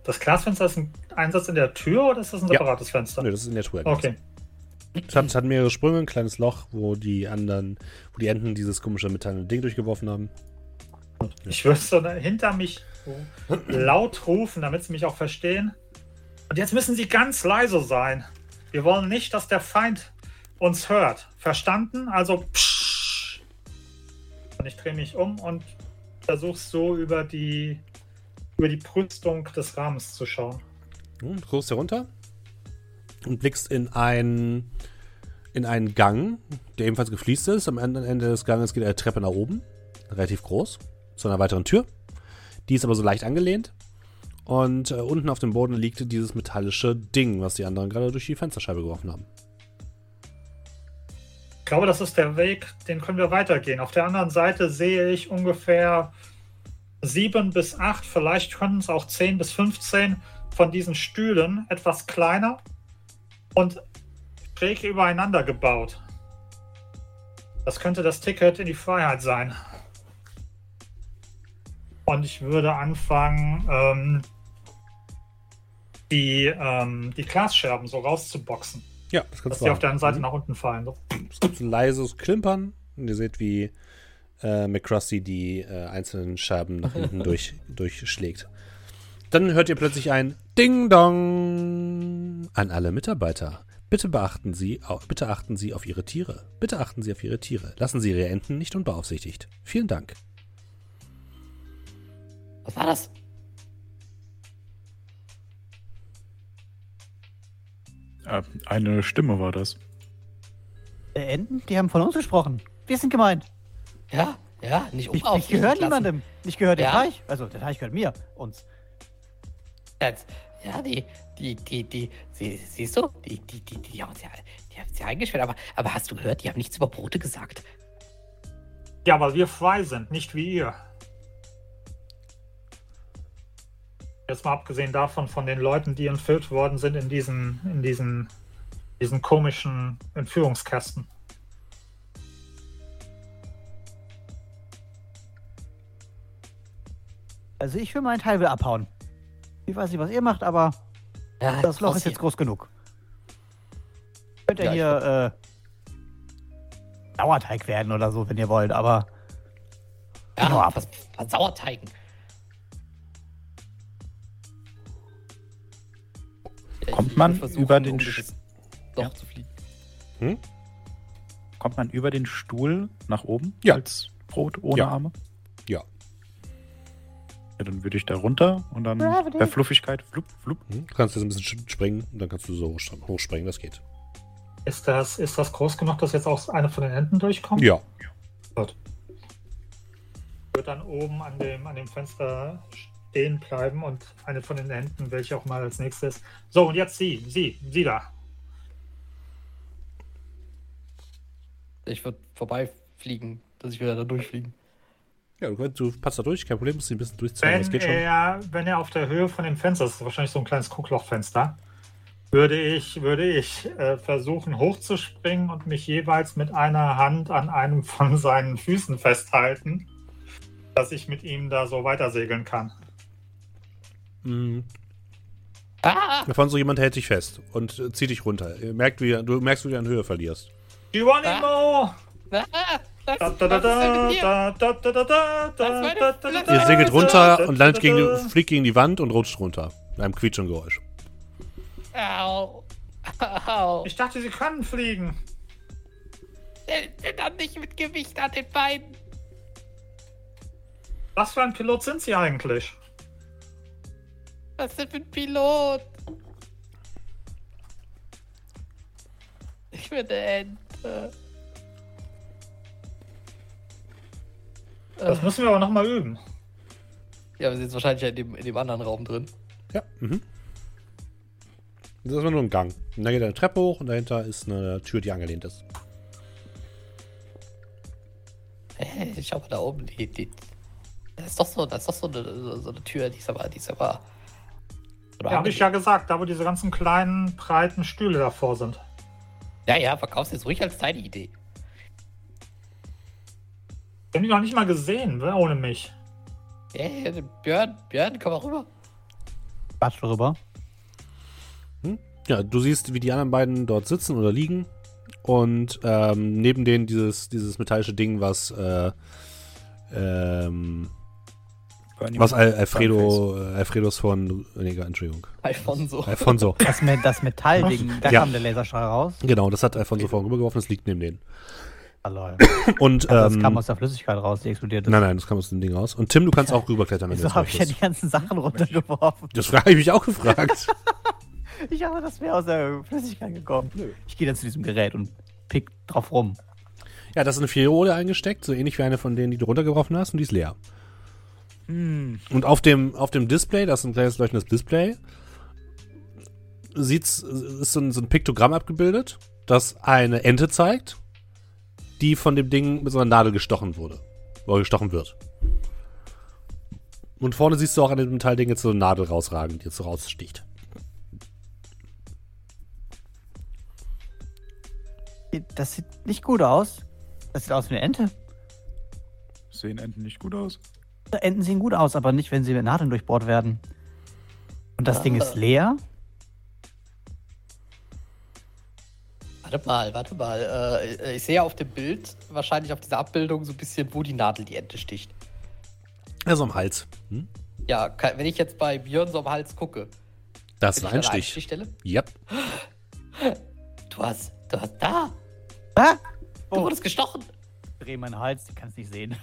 Das Glasfenster ist ein Einsatz in der Tür oder ist das ein Ja. separates Fenster? Nö, das ist in der Tour. Okay. Es hat, hat mehrere Sprünge, ein kleines Loch, wo die anderen, wo die Enten dieses komische metallene Ding durchgeworfen haben. Ich würde so hinter mich laut rufen, damit sie mich auch verstehen. Und jetzt müssen sie ganz leise sein. Wir wollen nicht, dass der Feind uns hört. Verstanden? Also psch. Und ich drehe mich um und versuche so über die über die Brüstung des Rahmens zu schauen. Du guckst herunter und blickst in einen, in einen Gang, der ebenfalls gefliest ist. Am anderen Ende des Ganges geht eine Treppe nach oben, relativ groß, zu einer weiteren Tür. Die ist aber so leicht angelehnt. Und äh, unten auf dem Boden liegt dieses metallische Ding, was die anderen gerade durch die Fensterscheibe geworfen haben. Glaube, das ist der Weg, den können wir weitergehen. Auf der anderen Seite sehe ich ungefähr sieben bis acht, vielleicht können es auch zehn bis 15 von diesen Stühlen, etwas kleiner und schräg übereinander gebaut. Das könnte das Ticket in die Freiheit sein. Und ich würde anfangen, ähm, die, ähm, die Glasscherben so rauszuboxen, Ja, das dass kannst die du auf der einen Seite Mhm. nach unten fallen. So. Es gibt so ein leises Klimpern und ihr seht, wie äh, McCrusty die äh, einzelnen Scherben nach hinten durch, durchschlägt. Dann hört ihr plötzlich ein Ding Dong an alle Mitarbeiter. Bitte beachten Sie, bitte achten Sie auf Ihre Tiere. Bitte achten Sie auf Ihre Tiere. Lassen Sie Ihre Enten nicht unbeaufsichtigt. Vielen Dank. Was war das? Äh, eine Stimme war das. Äh, Enten? Die haben von uns gesprochen. Wir sind gemeint. Ja, ja, nicht Ich, ich unaufsichtig gehöre niemandem. Ich gehöre dem Ja? Teich. Also, der Teich gehört mir. Uns. Jetzt, ja, die, die, die, die, sie, siehst du, die, die, die, die haben sie, die haben sie eingesperrt. Aber, aber hast du gehört, die haben nichts über Brote gesagt. Ja, weil wir frei sind, nicht wie ihr. Jetzt mal abgesehen davon, von den Leuten, die entführt worden sind in diesen, in diesen, diesen komischen Entführungskästen. Also, ich für meinen Teil will abhauen. Ich weiß nicht, was ihr macht, aber Ja, das Loch ist jetzt hier. groß genug. Könnt ihr Ja, hier äh, Sauerteig werden oder so, wenn ihr wollt, aber Ja, was, was Sauerteigen. Kommt man über den um Loch Ja. zu fliegen. Kommt man über den Stuhl nach oben Ja. als Brot ohne Ja. Arme? Ja. Ja, dann würde ich da runter und dann Gravity. bei Fluffigkeit, flupp, flupp. Hm? Du kannst jetzt ein bisschen sch- springen und dann kannst du so hoch- hochspringen, das geht. Ist das, ist das groß genug, dass jetzt auch eine von den Enden durchkommt? Ja. Gut. Wird dann oben an dem, an dem Fenster stehen bleiben und eine von den Enden, welche auch mal als nächstes. So, und jetzt Sie, Sie, Sie da. Ich würde vorbeifliegen, dass ich wieder da durchfliegen. Ja, du, kannst- du passt da durch, kein Problem, musst ihn ein bisschen durchziehen, das Wenn geht schon. er, wenn er auf der Höhe von dem Fenster, das ist wahrscheinlich so ein kleines Gucklochfenster, würde ich, würde ich äh, versuchen hochzuspringen und mich jeweils mit einer Hand an einem von seinen Füßen festhalten, dass ich mit ihm da so weiter segeln kann. Mhm. Ah! Davon so jemand hält dich fest und äh, zieht dich runter. Merkt, wie, du merkst, wie du an Höhe verlierst. Geronimo! Ah! Das, Da, Ihr segelt runter und landet gegen die, fliegt gegen die Wand und rutscht runter. Mit einem quietschenden Geräusch. Au. Au. Ich dachte, Sie können fliegen. Dann nicht mit Gewicht an den Beinen. Was für ein Pilot sind Sie eigentlich? Was ist denn für ein Pilot? Ich bin eine Ente. Das müssen wir aber nochmal üben. Ja, wir sind jetzt wahrscheinlich in dem, in dem anderen Raum drin. Ja. Mhm. Das ist aber nur ein Gang. Und dann geht eine Treppe hoch und dahinter ist eine Tür, die angelehnt ist. Hey, schau mal da oben. Die, die, das ist doch so, das ist doch so eine, so eine Tür, die ist aber, die ist aber. Oder Ja, habe ich ja gesagt, da wo diese ganzen kleinen, breiten Stühle davor sind. ja, ja, verkaufst jetzt ruhig als deine Idee. Die haben die noch nicht mal gesehen, ne, ohne mich. Hey, Björn, Björn, komm mal rüber. Quatsch drüber. Ja, du siehst, wie die anderen beiden dort sitzen oder liegen. Und ähm, neben denen dieses, dieses metallische Ding, was, äh, ähm, was Al Alfredo, äh, Alfredos von. Nee, Entschuldigung. Alfonso. Alfonso. [LAUGHS] Das, Me- das Metallding, da Ja. kam der Laserstrahl raus. genau, das hat Alfonso vorhin rübergeworfen, das liegt neben denen. Ah, lol. Und, Also das ähm, kam aus der Flüssigkeit raus, die explodiert ist. nein, nein, das kam aus dem Ding raus. Und Tim, du kannst auch rüberklettern, wenn du [LAUGHS] Wieso das habe ich ja die ganzen Sachen runtergeworfen? Das frage ich mich auch gefragt. [LAUGHS] Ich habe das wäre aus der Flüssigkeit gekommen. Ich gehe dann zu diesem Gerät und pick drauf rum. ja, das ist eine Fiole eingesteckt, so ähnlich wie eine von denen, die du runtergeworfen hast, und die ist leer. Hm. Und auf dem, auf dem Display, das ist ein kleines leuchtendes Display, sieht's, ist so ein, so ein Piktogramm abgebildet, das eine Ente zeigt, die von dem Ding mit so einer Nadel gestochen wurde. Oder gestochen wird. Und vorne siehst du auch an dem Metallding jetzt so eine Nadel rausragen, die jetzt so raussticht. Das sieht nicht gut aus. Das sieht aus wie eine Ente. Sehen Enten nicht gut aus? Enten sehen gut aus, aber nicht, wenn sie mit Nadeln durchbohrt werden. Und das Ding ist leer. Warte mal, warte mal. Äh, ich sehe auf dem Bild, wahrscheinlich auf dieser Abbildung, so ein bisschen, wo die Nadel die Ente sticht. Also am Hals. Hm? Ja, kann, wenn ich jetzt bei Björn so am Hals gucke, Das ist ein ich an der Einstich. Einstichstelle? Yep. Du hast, du hast da, Ah! du Oh, wurdest gestochen. dreh meinen Hals, die kannst nicht sehen.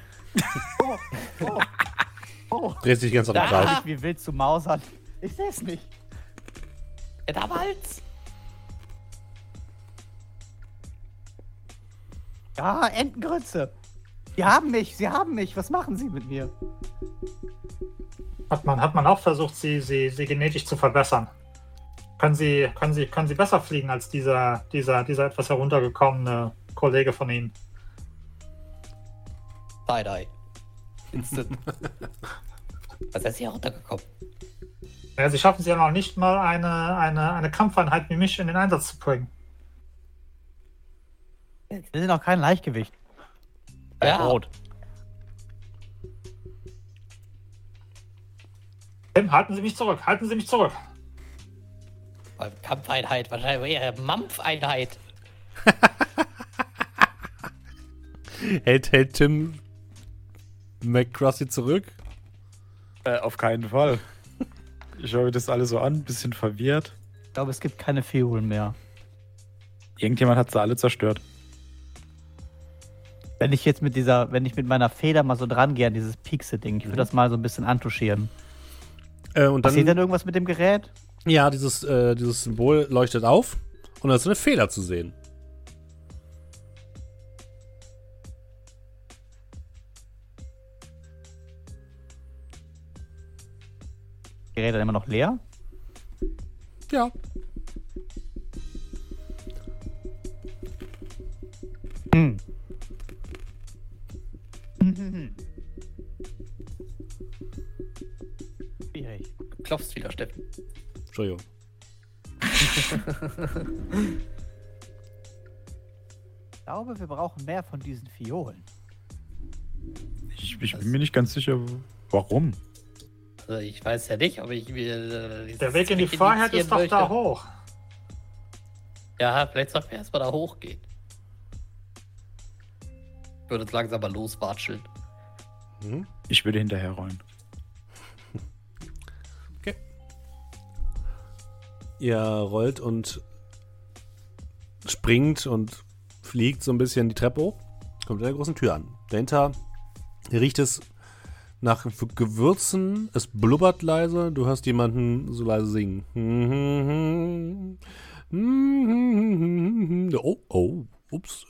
Dreht sich ganz auf den. Kreis. Wie willst du mausern? Ich sehe es nicht. Ja, da am Hals. Ja, Entengrütze. Sie haben mich, sie haben mich. Was machen sie mit mir? Hat man, hat man auch versucht, sie, sie, sie genetisch zu verbessern. Können sie, können, sie, können sie besser fliegen als dieser, dieser, dieser etwas heruntergekommene Kollege von Ihnen? Side-Eye. Instant. Was [LAUGHS] ist hier runtergekommen? Ja, sie schaffen es ja noch nicht mal, eine, eine, eine Kampfeinheit wie mich in den Einsatz zu bringen. Wir sind auch kein Leichtgewicht. Äh, Ja. Rot. Tim, halten Sie mich zurück, halten Sie mich zurück. Äh, Kampfeinheit, wahrscheinlich eher Mampfeinheit. [LAUGHS] Hält, hält Tim McCrossy zurück? Äh, auf keinen Fall. Ich schaue mir das alles so an, bisschen verwirrt. Ich glaube, es gibt keine Fiolen mehr. Irgendjemand hat sie alle zerstört. Wenn ich jetzt mit dieser, wenn ich mit meiner Feder mal so dran gehe an dieses Piekse-Ding, ich würde das mal so ein bisschen antuschieren. Äh, und dann, Passiert denn irgendwas mit dem Gerät? ja, dieses, äh, dieses Symbol leuchtet auf und da ist eine Feder zu sehen. Gerät dann immer noch leer? Ja. Hm. Schwierig. Klopfst wieder, Steffen. Entschuldigung. Ich glaube, wir brauchen mehr von diesen Fiolen. Ich, ich bin mir nicht ganz sicher, warum. Also ich weiß ja nicht, ob ich mir. Äh, Der Weg in die Freiheit ist doch möchte. da hoch. Ja, vielleicht sollten wir erstmal da hochgehen. Ich würde uns langsam mal loswatscheln. Mhm. Ich würde hinterher rollen. Ihr rollt und springt und fliegt so ein bisschen die Treppe hoch. Kommt an der großen Tür an. Dahinter riecht es nach Gewürzen. Es blubbert leise. Du hörst jemanden so leise singen. Oh, oh, ups.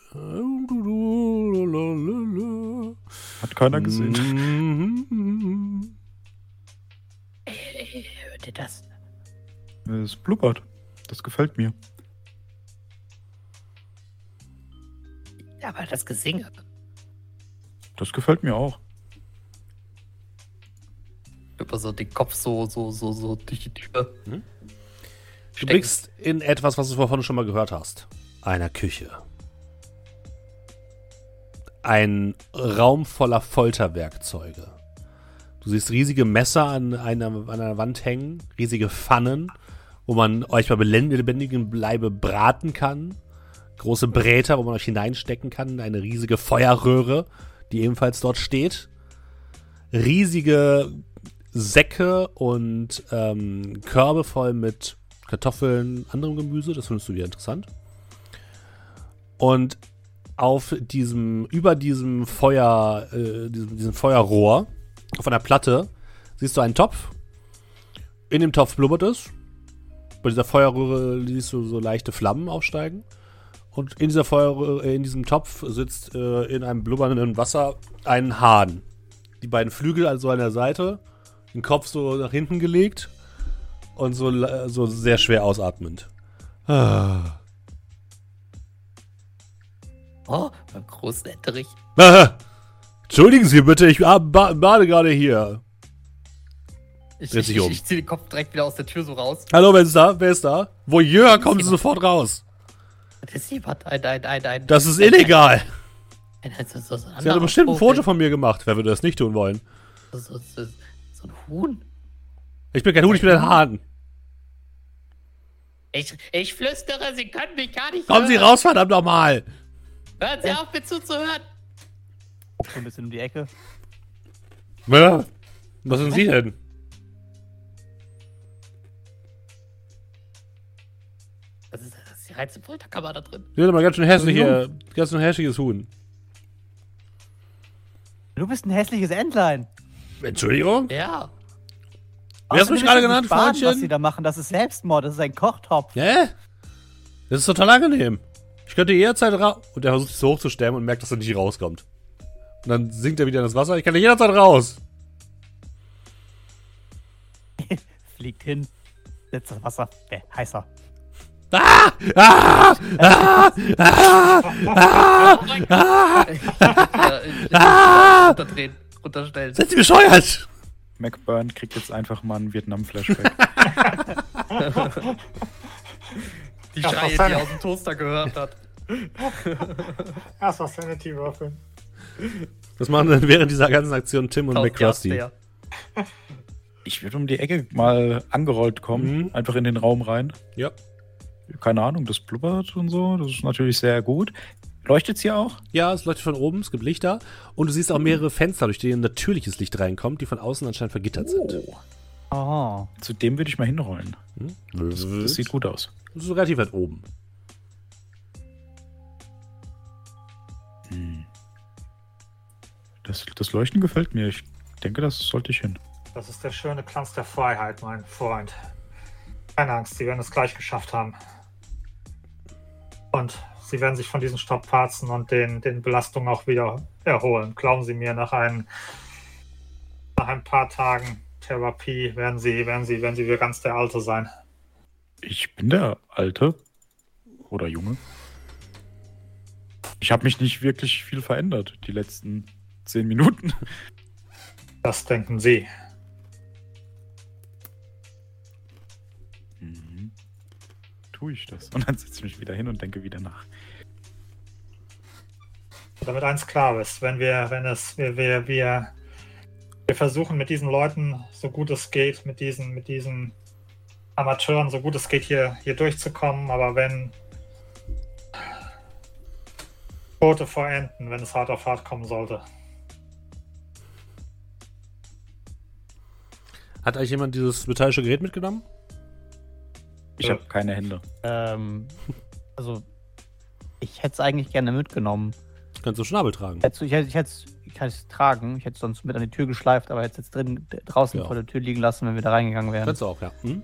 Hat keiner gesehen. Hört ihr das? Es blubbert. Das gefällt mir. Aber das Gesinge. Das gefällt mir auch. Über so den Kopf so, so, so, so durch die Tür. Du Stecken. blickst in etwas, was du vorhin schon mal gehört hast. Einer Küche. Ein Raum voller Folterwerkzeuge. Du siehst riesige Messer an einer, an einer Wand hängen, riesige Pfannen, wo man euch bei lebendigem Leibe braten kann. Große Bräter, wo man euch hineinstecken kann. Eine riesige Feuerröhre, die ebenfalls dort steht. Riesige Säcke und ähm, Körbe voll mit Kartoffeln, anderem Gemüse. Das findest du wieder interessant. Und auf diesem, über diesem Feuer, äh, diesem, diesem Feuerrohr, auf einer Platte, siehst du einen Topf. In dem Topf blubbert es. Bei dieser Feuerröhre siehst du so leichte Flammen aufsteigen. Und in dieser Feuerröhre, äh, in diesem Topf sitzt äh, in einem blubbernden Wasser ein Hahn. Die beiden Flügel also an der Seite, den Kopf so nach hinten gelegt und so, so sehr schwer ausatmend. Ah. Oh, beim. Ah. [LAUGHS] Entschuldigen Sie bitte, ich ba- ba- bade gerade hier. Ich, ich, ich, um. ich zieh den Kopf direkt wieder aus der Tür so raus. Hallo, wer ist da? Wer ist da? Voyeur, kommen Sie sofort raus. Das ist jemand, ein, ein, ein, ein. Das ist illegal. [LAUGHS] Ein, ein, so, so, so Sie hat bestimmt ein. Foto von mir gemacht. Wer würde das nicht tun wollen? So, so, so ein Huhn. Ich bin kein Huhn, ich bin ein Hahn. Ich, ich flüstere, Sie können mich gar nicht Kommen Sie hören. raus, verdammt nochmal. Hören Sie auf, mir zuzuhören. So ein bisschen um die Ecke. Ja. Was sind Sie denn? Das ist, das ist die reinste Folterkammer da drin. Sie sind aber ganz schön hässlich hier. Ganz schön hässliches Huhn. Du bist ein hässliches Entlein. Entschuldigung? Ja. Wer hast du mich gerade genannt, nicht Baden, Freundchen? Was sie da machen, das ist Selbstmord, das ist ein Kochtopf. Hä? Das ist total angenehm. Ich könnte jederzeit raus. Und er versucht sich so hochzustemmen und merkt, dass er nicht rauskommt. Und dann sinkt er wieder in das Wasser. Ich kann jederzeit raus. [LAUGHS] Fliegt hin, setzt das Wasser. Äh, heißer. Ah! Ah! Ah! Ah! Ah! Oh mein Gott. Äh, Ah! Runterstellen. Sind Sie bescheuert? McBurn kriegt jetzt einfach mal einen Vietnam-Flashback. [LAUGHS] Die Ja, Schreie, die er aus dem Toaster gehört hat. [LAUGHS] Erstmal Sanity würfeln. Das machen dann während dieser ganzen Aktion Tim und McCrusty. Ich würde um die Ecke mal angerollt kommen, Mhm. einfach in den Raum rein. Ja. Keine Ahnung, das blubbert und so. Das ist natürlich sehr gut. Leuchtet's hier auch? Ja, es leuchtet von oben, es gibt Lichter. Und du siehst auch mehrere Fenster, durch die ein natürliches Licht reinkommt, die von außen anscheinend vergittert sind. Oh. Oh. Zu dem würde ich mal hinrollen. Hm? Das, das sieht gut aus. Das ist relativ weit oben. Hm. Das, das Leuchten gefällt mir. Ich denke, das sollte ich hin. Das ist der schöne Glanz der Freiheit, mein Freund. Keine Angst, Sie werden es gleich geschafft haben. Und Sie werden sich von diesen Strapazen und den, den Belastungen auch wieder erholen. Glauben Sie mir, nach ein, nach ein paar Tagen Therapie werden Sie, werden Sie, werden Sie wieder ganz der Alte sein. Ich bin der Alte oder Junge. Ich habe mich nicht wirklich viel verändert die letzten zehn Minuten. Das denken Sie. Mhm. Tue ich das. Und dann setze ich mich wieder hin und denke wieder nach. Damit eins klar ist, wenn wir, wenn es, wir, wir, wir, wir versuchen mit diesen Leuten, so gut es geht, mit diesen, mit diesen Amateuren, so gut es geht, hier, hier durchzukommen, aber wenn Tote vor Enten, wenn es hart auf hart kommen sollte. Hat eigentlich jemand dieses metallische Gerät mitgenommen? Ich habe keine Hände. Ähm, also, ich hätte es eigentlich gerne mitgenommen. Kannst du Schnabel tragen? Ich hätte ich hätte es ich hätte es tragen. Ich hätte es sonst mit an die Tür geschleift, aber hätte es jetzt drin, draußen Ja. vor der Tür liegen lassen, wenn wir da reingegangen wären. Kannst du auch, ja. Hm?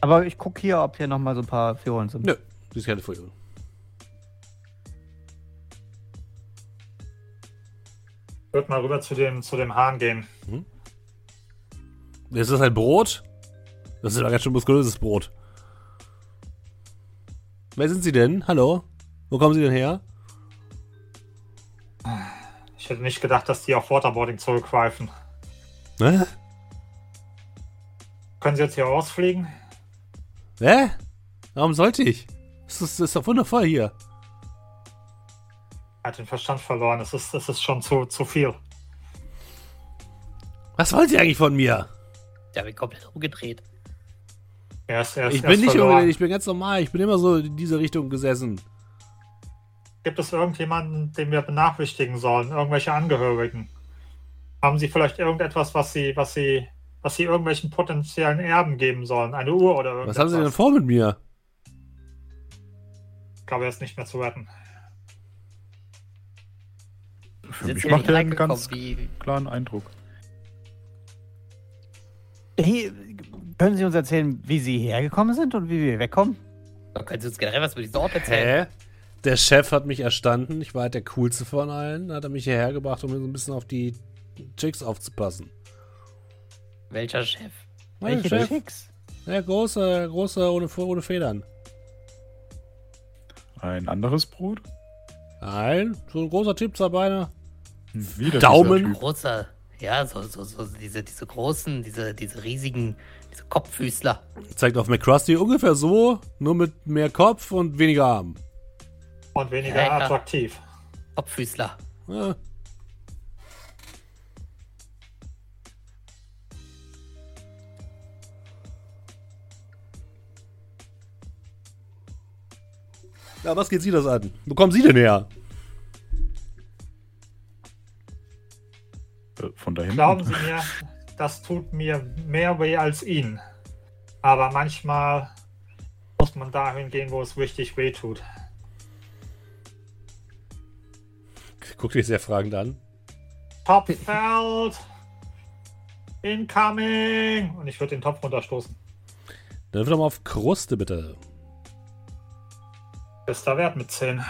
Aber ich gucke hier, ob hier nochmal so ein paar Fiolen sind. Nö, die ist keine. Ich würde mal rüber zu dem, zu dem Hahn gehen. Ist das ein Brot? Das ist doch ganz schön muskulöses Brot. Wer sind Sie denn? Hallo? Wo kommen Sie denn her? Ich hätte nicht gedacht, dass die auf Waterboarding zurückgreifen. Hä? Können Sie jetzt hier rausfliegen? Hä? Warum sollte ich? Das ist, ist doch wundervoll hier. Er hat den Verstand verloren. Es ist, es ist schon zu, zu viel. Was wollen Sie eigentlich von mir? Der bin komplett umgedreht. Er ist, er ist, Ich er bin ist nicht verloren. ich bin ganz normal. Ich bin immer so in diese Richtung gesessen. Gibt es irgendjemanden, den wir benachrichtigen sollen? Irgendwelche Angehörigen? Haben Sie vielleicht irgendetwas, was Sie, was Sie, was Sie irgendwelchen potenziellen Erben geben sollen? Eine Uhr oder irgendwas? Was haben Sie denn vor mit mir? Ich glaube, er ist nicht mehr zu retten. Für mich macht er einen ganz wie, klaren Eindruck. Hey, können Sie uns erzählen, wie Sie hergekommen sind und wie wir wegkommen? können Sie uns generell was über diesen Ort erzählen? Hä? Der Chef hat mich erstanden. Ich war halt der coolste von allen. Hat er mich hierher gebracht, um mir so ein bisschen auf die Chicks aufzupassen. Welcher Chef? Ja, Welche Chef. Chicks? Der große, große ohne, ohne Federn. Ein anderes Brot? Nein, so ein großer Typ, zwei Beine. Hm, Wieder Daumen. Großer, ja, so, so, so diese, diese großen, diese, diese riesigen, diese Kopffüßler. Zeigt auf McCrusty ungefähr so, nur mit mehr Kopf und weniger Arm. Und weniger ja. attraktiv. Kopffüßler. Ja. Ja, was geht Sie das an? Wo kommen Sie denn her? Äh, Von da hinten. Glauben Sie mir, das tut mir mehr weh als Ihnen. Aber manchmal muss man dahin gehen, wo es richtig weh tut. Guck dich sehr fragend an. Topfeld! Incoming! Und ich würde den Topf runterstoßen. Dann wird mal auf Kruste, bitte. Bester Wert mit 10.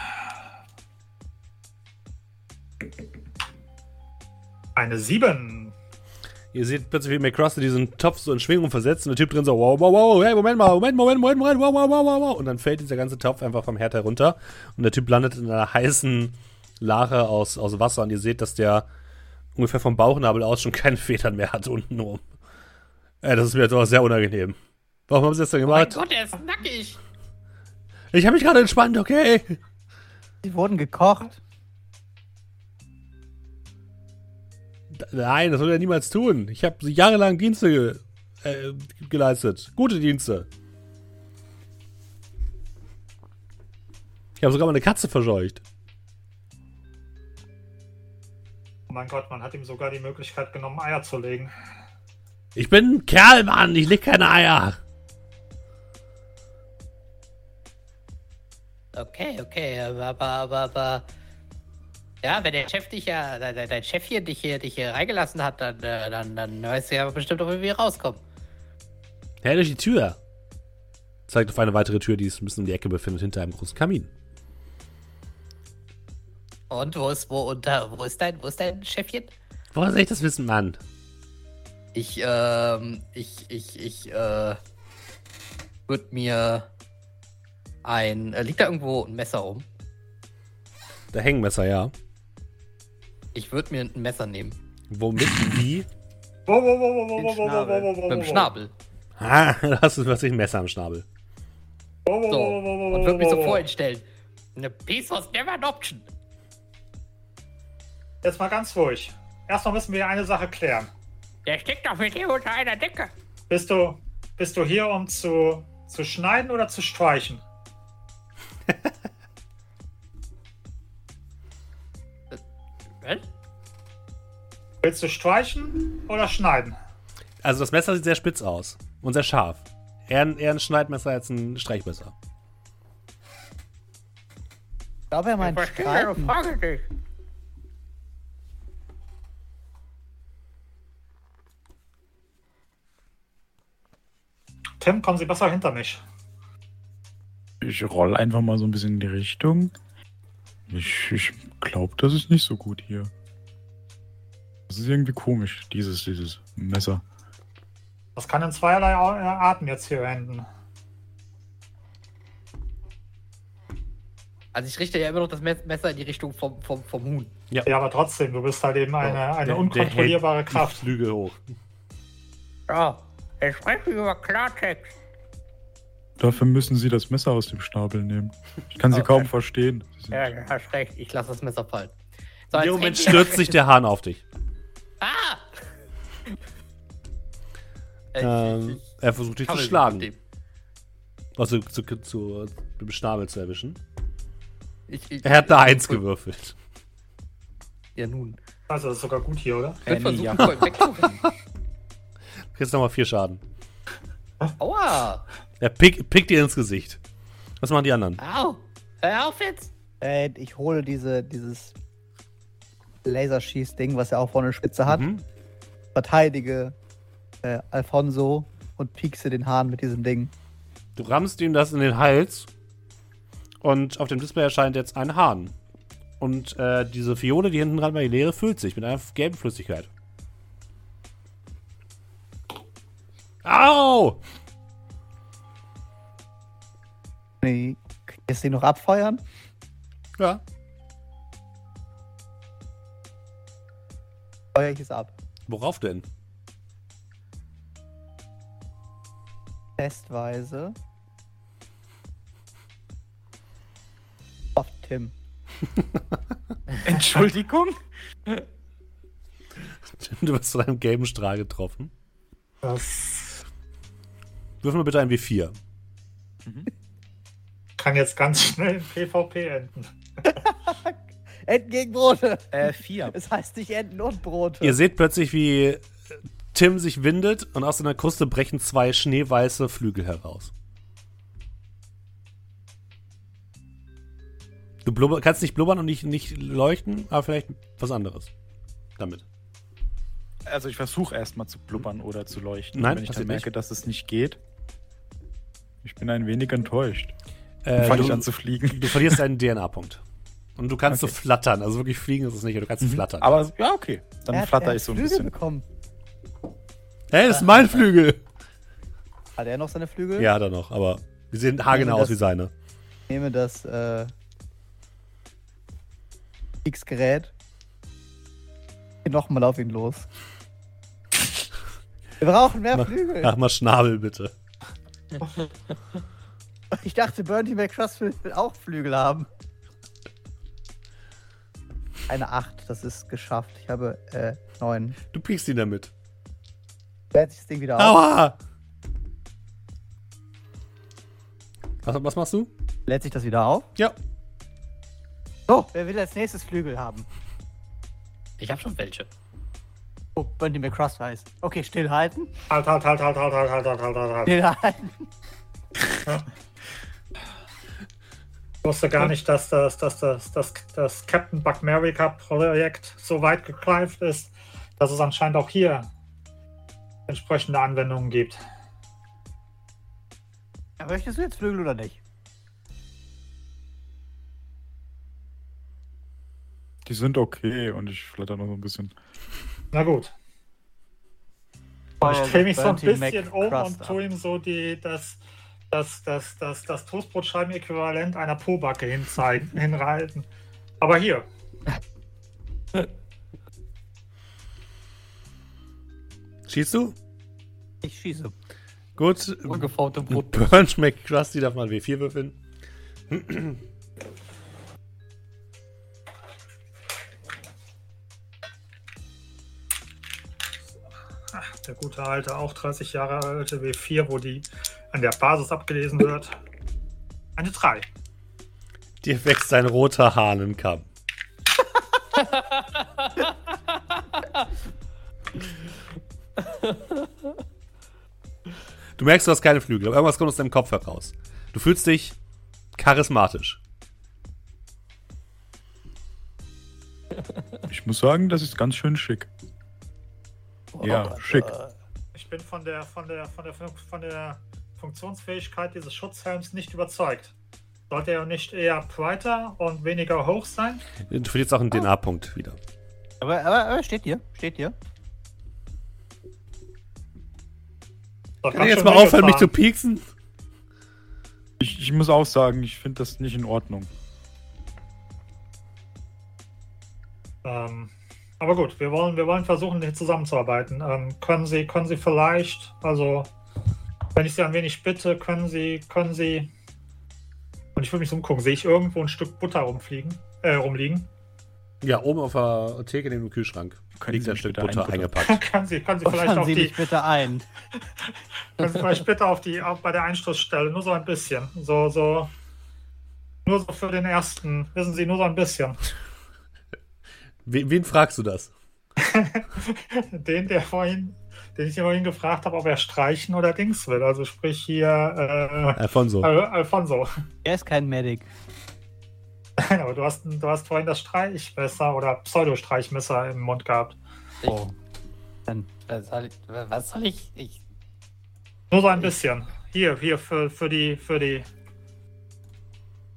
Eine 7. Ihr seht plötzlich, wie McCrusty diesen Topf so in Schwingung versetzt und der Typ drin so, wow, wow, wow, hey, Moment mal, Moment, Moment, Moment, Moment, wow, wow, wow, wow, wow. Und dann fällt dieser ganze Topf einfach vom Herd herunter und der Typ landet in einer heißen Lache aus, aus Wasser und ihr seht, dass der ungefähr vom Bauchnabel aus schon keine [LAUGHS] Federn mehr hat unten rum. Äh, das ist mir jetzt aber sehr unangenehm. Warum haben sie das denn Oh mein gemacht? Gott, er ist nackig. Ich habe mich gerade entspannt, okay? Sie wurden gekocht. D- Nein, das soll er niemals tun. Ich habe jahrelang Dienste ge äh, geleistet. Gute Dienste. Ich habe sogar mal eine Katze verscheucht. Mein Gott, man hat ihm sogar die Möglichkeit genommen, Eier zu legen. Ich bin ein Kerl, Mann. Ich leg keine Eier. Okay, okay, aber, aber, aber. Ja, wenn der Chef dich ja, dein, dein Chef hier dich hier, dich hier reingelassen hat, dann, äh, dann, dann weißt du ja bestimmt auch, wie wir rauskommen. Her durch die Tür. Zeigt auf eine weitere Tür, die sich ein bisschen um die Ecke befindet, hinter einem großen Kamin. Und wo ist, wo, unter, wo ist dein, wo ist dein Chefchen? Woher soll ich das wissen, Mann? Ich, ähm, ich, ich, ich, äh, würde mir ein, äh, liegt da irgendwo ein Messer rum? Der Hängenmesser, ja. Ich würde mir ein Messer nehmen. Womit? Wie? Den Schnabel. Mit dem Schnabel. Ah, da hast du plötzlich ein Messer am Schnabel. So. Und würde mich so wo, wo. vor ihn stellen. Eine Piece was never an option. Jetzt mal ganz ruhig. Erstmal müssen wir eine Sache klären. Der steckt doch mit dir unter einer Decke. Bist du, bist du hier, um zu, zu schneiden oder zu streichen? [LAUGHS] Was? Willst du streichen oder schneiden? Also das Messer sieht sehr spitz aus und sehr scharf. Eher ein, eher ein Schneidmesser als ein Streichmesser. Ich glaube, er meint streiten. Frage nicht. Tim, kommen Sie besser hinter mich. Ich roll einfach mal so ein bisschen in die Richtung. Ich, ich glaube, das ist nicht so gut hier. Das ist irgendwie komisch, dieses, dieses Messer. Das kann in zweierlei äh, Arten jetzt hier enden. Also ich richte ja immer noch das Mes- Messer in die Richtung vom, vom, vom Huhn. Ja, aber trotzdem, du bist halt eben eine, eine Der- unkontrollierbare der hält Kraft. Die Flügel hoch. Ja, ich spreche über Klartext. Dafür müssen Sie das Messer aus dem Schnabel nehmen. Ich kann Sie Okay. kaum verstehen. Sie Ja, du hast recht. Ich lasse das Messer fallen. So, In dem Moment stürzt sich der Hahn auf dich. Ah! Äh, Ähm, er versucht dich zu schlagen. Also zu, zu, zu, mit dem Schnabel zu erwischen. Ich, ich, Er hat eine Eins gewürfelt. Ja, nun. Also, das ist sogar gut hier, oder? Ich Penny, versuchen, ja. [LAUGHS] kriegst nochmal vier Schaden. Aua! Er pick, pickt dir ins Gesicht. Was machen die anderen? Au! Hör auf jetzt! Äh, ich hole diese, dieses Laserschieß-Ding, was er auch vorne Spitze hat, Mhm. verteidige äh, Alfonso und piekse den Hahn mit diesem Ding. Du rammst ihm das in den Hals und auf dem Display erscheint jetzt ein Hahn. Und äh, diese Fiole, die hinten dran war, die leere, füllt sich mit einer gelben Flüssigkeit. Au! Nee, Jetzt den noch abfeuern? Ja. Feuer ich es ab. Worauf denn? Testweise. Auf Tim. [LAUGHS] Entschuldigung? [LAUGHS] Du wirst von einem gelben Strahl getroffen. Das Wirf mal bitte ein W4. kann jetzt ganz schnell im PvP enden. [LAUGHS] Enten gegen Brote. Äh, vier. [LAUGHS] Es heißt nicht Enten und Brote. Ihr seht plötzlich, wie Tim sich windet und aus seiner Kruste brechen zwei schneeweiße Flügel heraus. Du blubber, kannst nicht blubbern und nicht, nicht leuchten, aber vielleicht was anderes damit. Also ich versuche erstmal zu blubbern oder zu leuchten. Nein, wenn ich dann merke, nicht. dass es nicht geht. Ich bin ein wenig enttäuscht. Äh, fange ich du, an zu fliegen. du verlierst einen [LAUGHS] DNA-Punkt. Und du kannst Okay. so flattern. Also wirklich fliegen ist es nicht, aber du kannst flattern. Aber ja, okay. Dann Er flatter er ich so ein Flügel bisschen. bekommen. hey, das ist mein Flügel! Hat er noch seine Flügel? Ja, hat er noch, aber die sehen haargenau aus wie das- seine. Ich nehme das äh, X-Gerät. Geh nochmal auf ihn los. Wir brauchen mehr Mach, Flügel. mach mal Schnabel, bitte. Ich dachte, Bernie McTrust will will auch Flügel haben. Eine 8, das ist geschafft. Ich habe äh, 9. Du piekst ihn damit. Lädt sich das Ding wieder auf? Aua! Was, was machst du? Lädt sich das wieder auf? Ja. So, wer will als nächstes Flügel haben? Ich habe schon welche. Oh, Bundy McCross weiß. Okay, stillhalten. Halt, halt, halt, halt, halt, halt, halt, halt, halt, halt, halt. Stillhalten. Ich wusste gar nicht, dass das, dass das, das, das Captain Buck America Projekt so weit gegreift ist, dass es anscheinend auch hier entsprechende Anwendungen gibt. Ja, möchtest du jetzt Flügel oder nicht? Die sind okay und ich flatter noch so ein bisschen. Na gut. Ich drehe mich so ein bisschen um und tue ihm so die, das, das, das, das, das Toastbrotscheiben-Äquivalent einer Pobacke hinzeigen, [LAUGHS] hinreiten. Aber hier, Schießt du? Ich schieße. Gut. Ungeformte Brot. Burn schmeckt Krusty, darf man W4 würfeln. Der gute alte, auch 30 Jahre alte W4, wo die an der Basis abgelesen wird. Eine 3. Dir wächst ein roter Hahnenkamm. Du merkst, du hast keine Flügel, aber irgendwas kommt aus deinem Kopf heraus. Du fühlst dich charismatisch. Ich muss sagen, das ist ganz schön schick. Ja, schick. Ich bin von der, von der, von der, von der Funktionsfähigkeit dieses Schutzhelms nicht überzeugt. Sollte er nicht eher breiter und weniger hoch sein? Du verlierst auch einen DNA-Punkt wieder. Aber, aber, aber steht hier, steht hier. Das Kann ich jetzt mal aufhören, mich zu pieksen? Ich, ich muss auch sagen, ich finde das nicht in Ordnung. Ähm, aber gut, wir wollen, wir wollen versuchen, hier zusammenzuarbeiten. Ähm, können Sie, können Sie vielleicht, also wenn ich Sie ein wenig bitte, können Sie, können Sie, und ich will mich so umgucken, sehe ich irgendwo ein Stück Butter rumfliegen, äh, rumliegen? Ja, oben auf der Theke neben dem Kühlschrank Können liegt Sie ein Stück Butter einbuttern? eingepackt. [LAUGHS] können Sie, können Sie vielleicht Buttern auf Sie die, bitte ein. [LAUGHS] [LAUGHS] können Sie vielleicht bitte auf die, auf, bei der Einstoßstelle, nur so ein bisschen, so, so, nur so für den ersten, wissen Sie, nur so ein bisschen. Wen, wen fragst du das? [LAUGHS] Den, der vorhin, den ich vorhin gefragt habe, ob er streichen oder Dings will. Also sprich hier, äh, Alfonso. Al Alfonso. Er ist kein Medic. Nein, [LAUGHS] aber du hast, du hast vorhin das Streichmesser oder Pseudo-Streichmesser im Mund gehabt. Oh. Dann Was soll ich? Was soll ich? ich Nur so ein bisschen. Hier, hier für, für die, für die.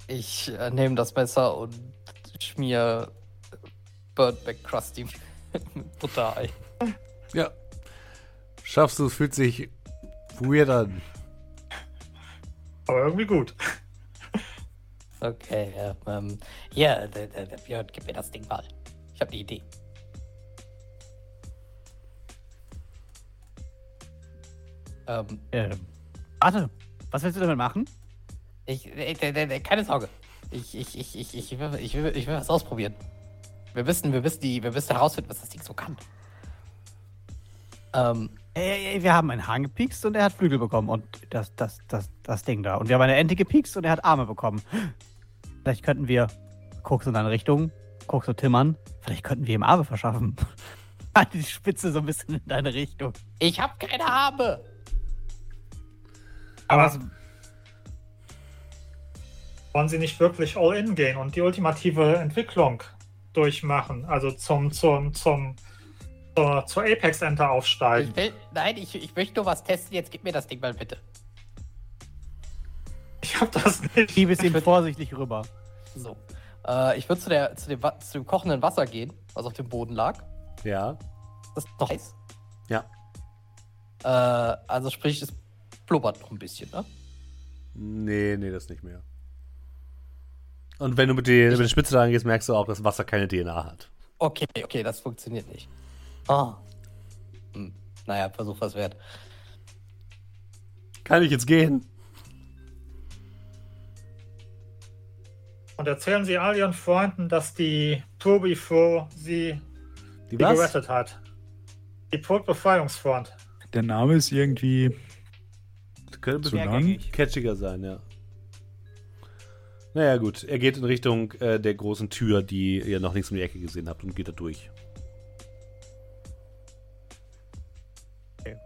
Ich äh, nehme das Messer und schmier Bird McCrusty mit Butter ein. Ja. Schaffst du, es fühlt sich weird an. Aber irgendwie gut. Okay, ja, ähm, hier, der, der, der Björn, gib mir das Ding mal. Ich habe eine Idee. Ähm, äh, warte, was willst du damit machen? ich, äh, keine Sorge. Ich, ich, ich, ich, ich, will, ich, will, ich will was ausprobieren. Wir müssen, wir müssen, die, wir müssen herausfinden, was das Ding so kann. Ähm, Ey, ey, wir haben einen Hahn gepikst und er hat Flügel bekommen und das, das, das, das Ding da. Und wir haben eine Ente gepikst und er hat Arme bekommen. Vielleicht könnten wir, guckst in deine Richtung, guckst du Tim an, vielleicht könnten wir ihm Arme verschaffen. [LAUGHS] Halt die Spitze so ein bisschen in deine Richtung. ich habe keine Arme. Aber was- wollen sie nicht wirklich all in gehen und die ultimative Entwicklung durchmachen? Also zum, zum, zum, zur, zur Apex Enter aufsteigen. Ich will, nein, ich, ich möchte nur was testen. Jetzt gib mir das Ding mal bitte. Ich hab das nicht. Schieb es ihm vorsichtig rüber. So. Äh, ich würde zu, der- zu, dem, Wa- zu dem kochenden Wasser gehen, was auf dem Boden lag. Ja. Das ist doch heiß. Ja. Äh, also sprich, es blubbert noch ein bisschen, ne? Nee, nee, das nicht mehr. Und wenn du mit, die, mit der Spitze da gehst, merkst du auch, dass Wasser keine DNA hat. Okay, okay, das funktioniert nicht. Ah. Hm. Naja, Versuch was wert. Kann ich jetzt gehen? Und erzählen Sie all Ihren Freunden, dass die Tobi Fro sie, Die sie was? gerettet hat. Die Todbefreiungsfront. Der Name ist irgendwie Könnte ein zu bisschen catchiger sein, ja. Naja, gut. Er geht in Richtung äh, der großen Tür, die ihr noch links um die Ecke gesehen habt, und geht da durch. Okay.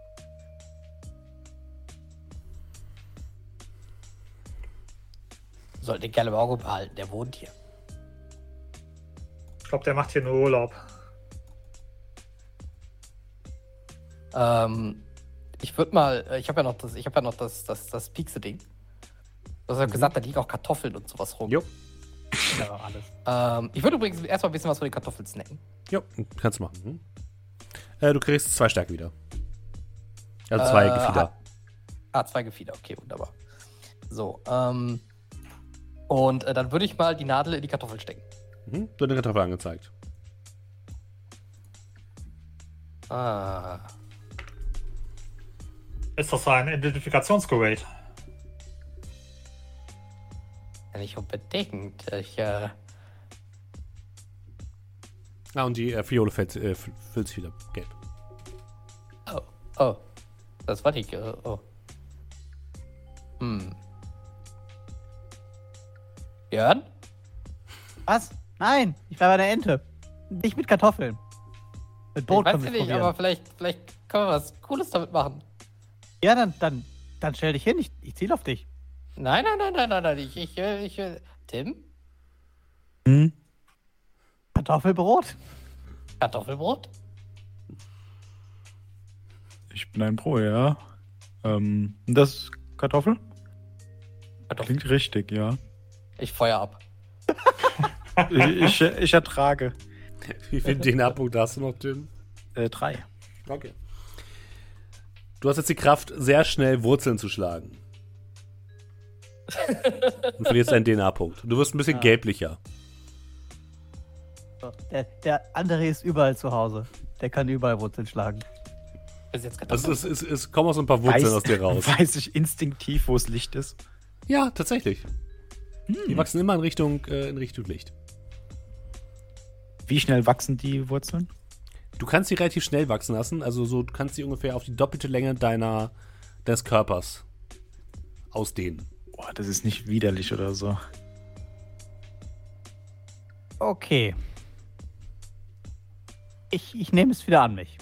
Sollte den Kerl im Auge behalten, der wohnt hier. Ich glaube, der macht hier nur Urlaub. Ähm, ich würde mal, äh, ich habe ja noch das, ich habe ja noch das, das, das Piekse-Ding. Du hast ja gesagt, da liegen auch Kartoffeln und sowas rum. Jo. Ja, alles. Ähm, ich würde übrigens erstmal ein bisschen was von den Kartoffeln snacken. Jo, kannst du machen. Hm? Äh, du kriegst zwei Stärke wieder. Also zwei Äh, Gefieder. hat- Ah, zwei Gefieder, okay, wunderbar. So, ähm, und äh, dann würde ich mal die Nadel in die Kartoffel stecken. Mhm. Wird eine Kartoffel angezeigt. Ah. Ist das ein Identifikationsgerät? Ja, Nicht unbedingt. Ich, äh, Ah, und die äh, Fiole fällt, äh, füllt sich wieder gelb. oh, oh. Das war nicht, äh, oh. Hm. Jörn? Was? Nein, ich war bei der Ente. Nicht mit Kartoffeln. Mit Ich Brot weiß wir nicht, probieren. aber vielleicht, vielleicht können wir was Cooles damit machen. Ja, dann, dann, dann stell dich hin. Ich, ich ziel auf dich. Nein, nein, nein, nein, nein, nein. Ich, ich, will- ich, will- Tim? Hm? Kartoffelbrot. Kartoffelbrot? Ich bin ein Pro, ja. Ähm, das Kartoffel? Kartoffel. Klingt richtig, ja. Ich feuer ab. [LAUGHS] Ich, ich, ich ertrage. Wie viele DNA-Punkte hast du noch, Tim? Äh, drei. Okay. Du hast jetzt die Kraft, sehr schnell Wurzeln zu schlagen. Und verlierst einen DNA-Punkt. Du wirst ein bisschen Ah. gelblicher. So, Der, der andere ist überall zu Hause. Der kann überall Wurzeln schlagen. Also es, es, es kommen auch so ein paar Wurzeln aus dir raus. [LAUGHS] weiß ich instinktiv, wo es Licht ist. Ja, tatsächlich. Die wachsen immer in Richtung, äh, in Richtung Licht. Wie schnell wachsen die Wurzeln? Du kannst sie relativ schnell wachsen lassen. Also so, du kannst sie ungefähr auf die doppelte Länge deiner, deines Körpers ausdehnen. Boah, das ist nicht widerlich oder so. Okay. Ich, ich nehme es wieder an mich.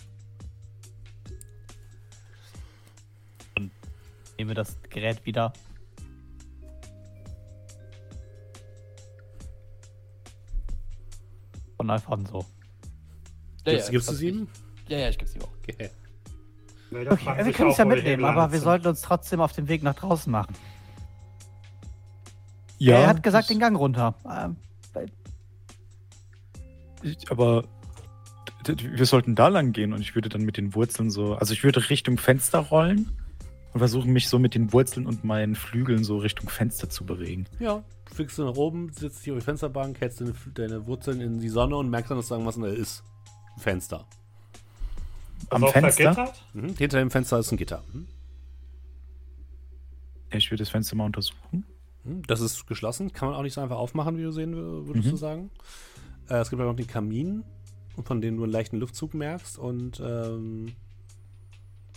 Und nehme das Gerät wieder. Von Alfonso. Ja, Gibst, ja, gibst du sie ihm? Ja, ja, ich geb's ihm auch. Okay. Okay, fragt wir können es ja mitnehmen, aber wir sollten uns trotzdem auf den Weg nach draußen machen. Ja, er hat gesagt, den Gang runter. Ähm, Ich- aber wir sollten da lang gehen und ich würde dann mit den Wurzeln so, also ich würde Richtung Fenster rollen und versuchen mich so mit den Wurzeln und meinen Flügeln so Richtung Fenster zu bewegen. Ja, du fliegst du nach oben, sitzt hier auf die Fensterbank, hältst deine, deine Wurzeln in die Sonne und merkst dann, dass da irgendwas da ist. Ein Fenster. Am Also Fenster? Mhm. Hinter dem Fenster ist ein Gitter. Mhm. Ich würde das Fenster mal untersuchen. Mhm. Das ist geschlossen, kann man auch nicht so einfach aufmachen, wie du sehen wür- würdest Mhm. du sagen. Äh, es gibt auch noch den Kamin, von dem du einen leichten Luftzug merkst und ähm,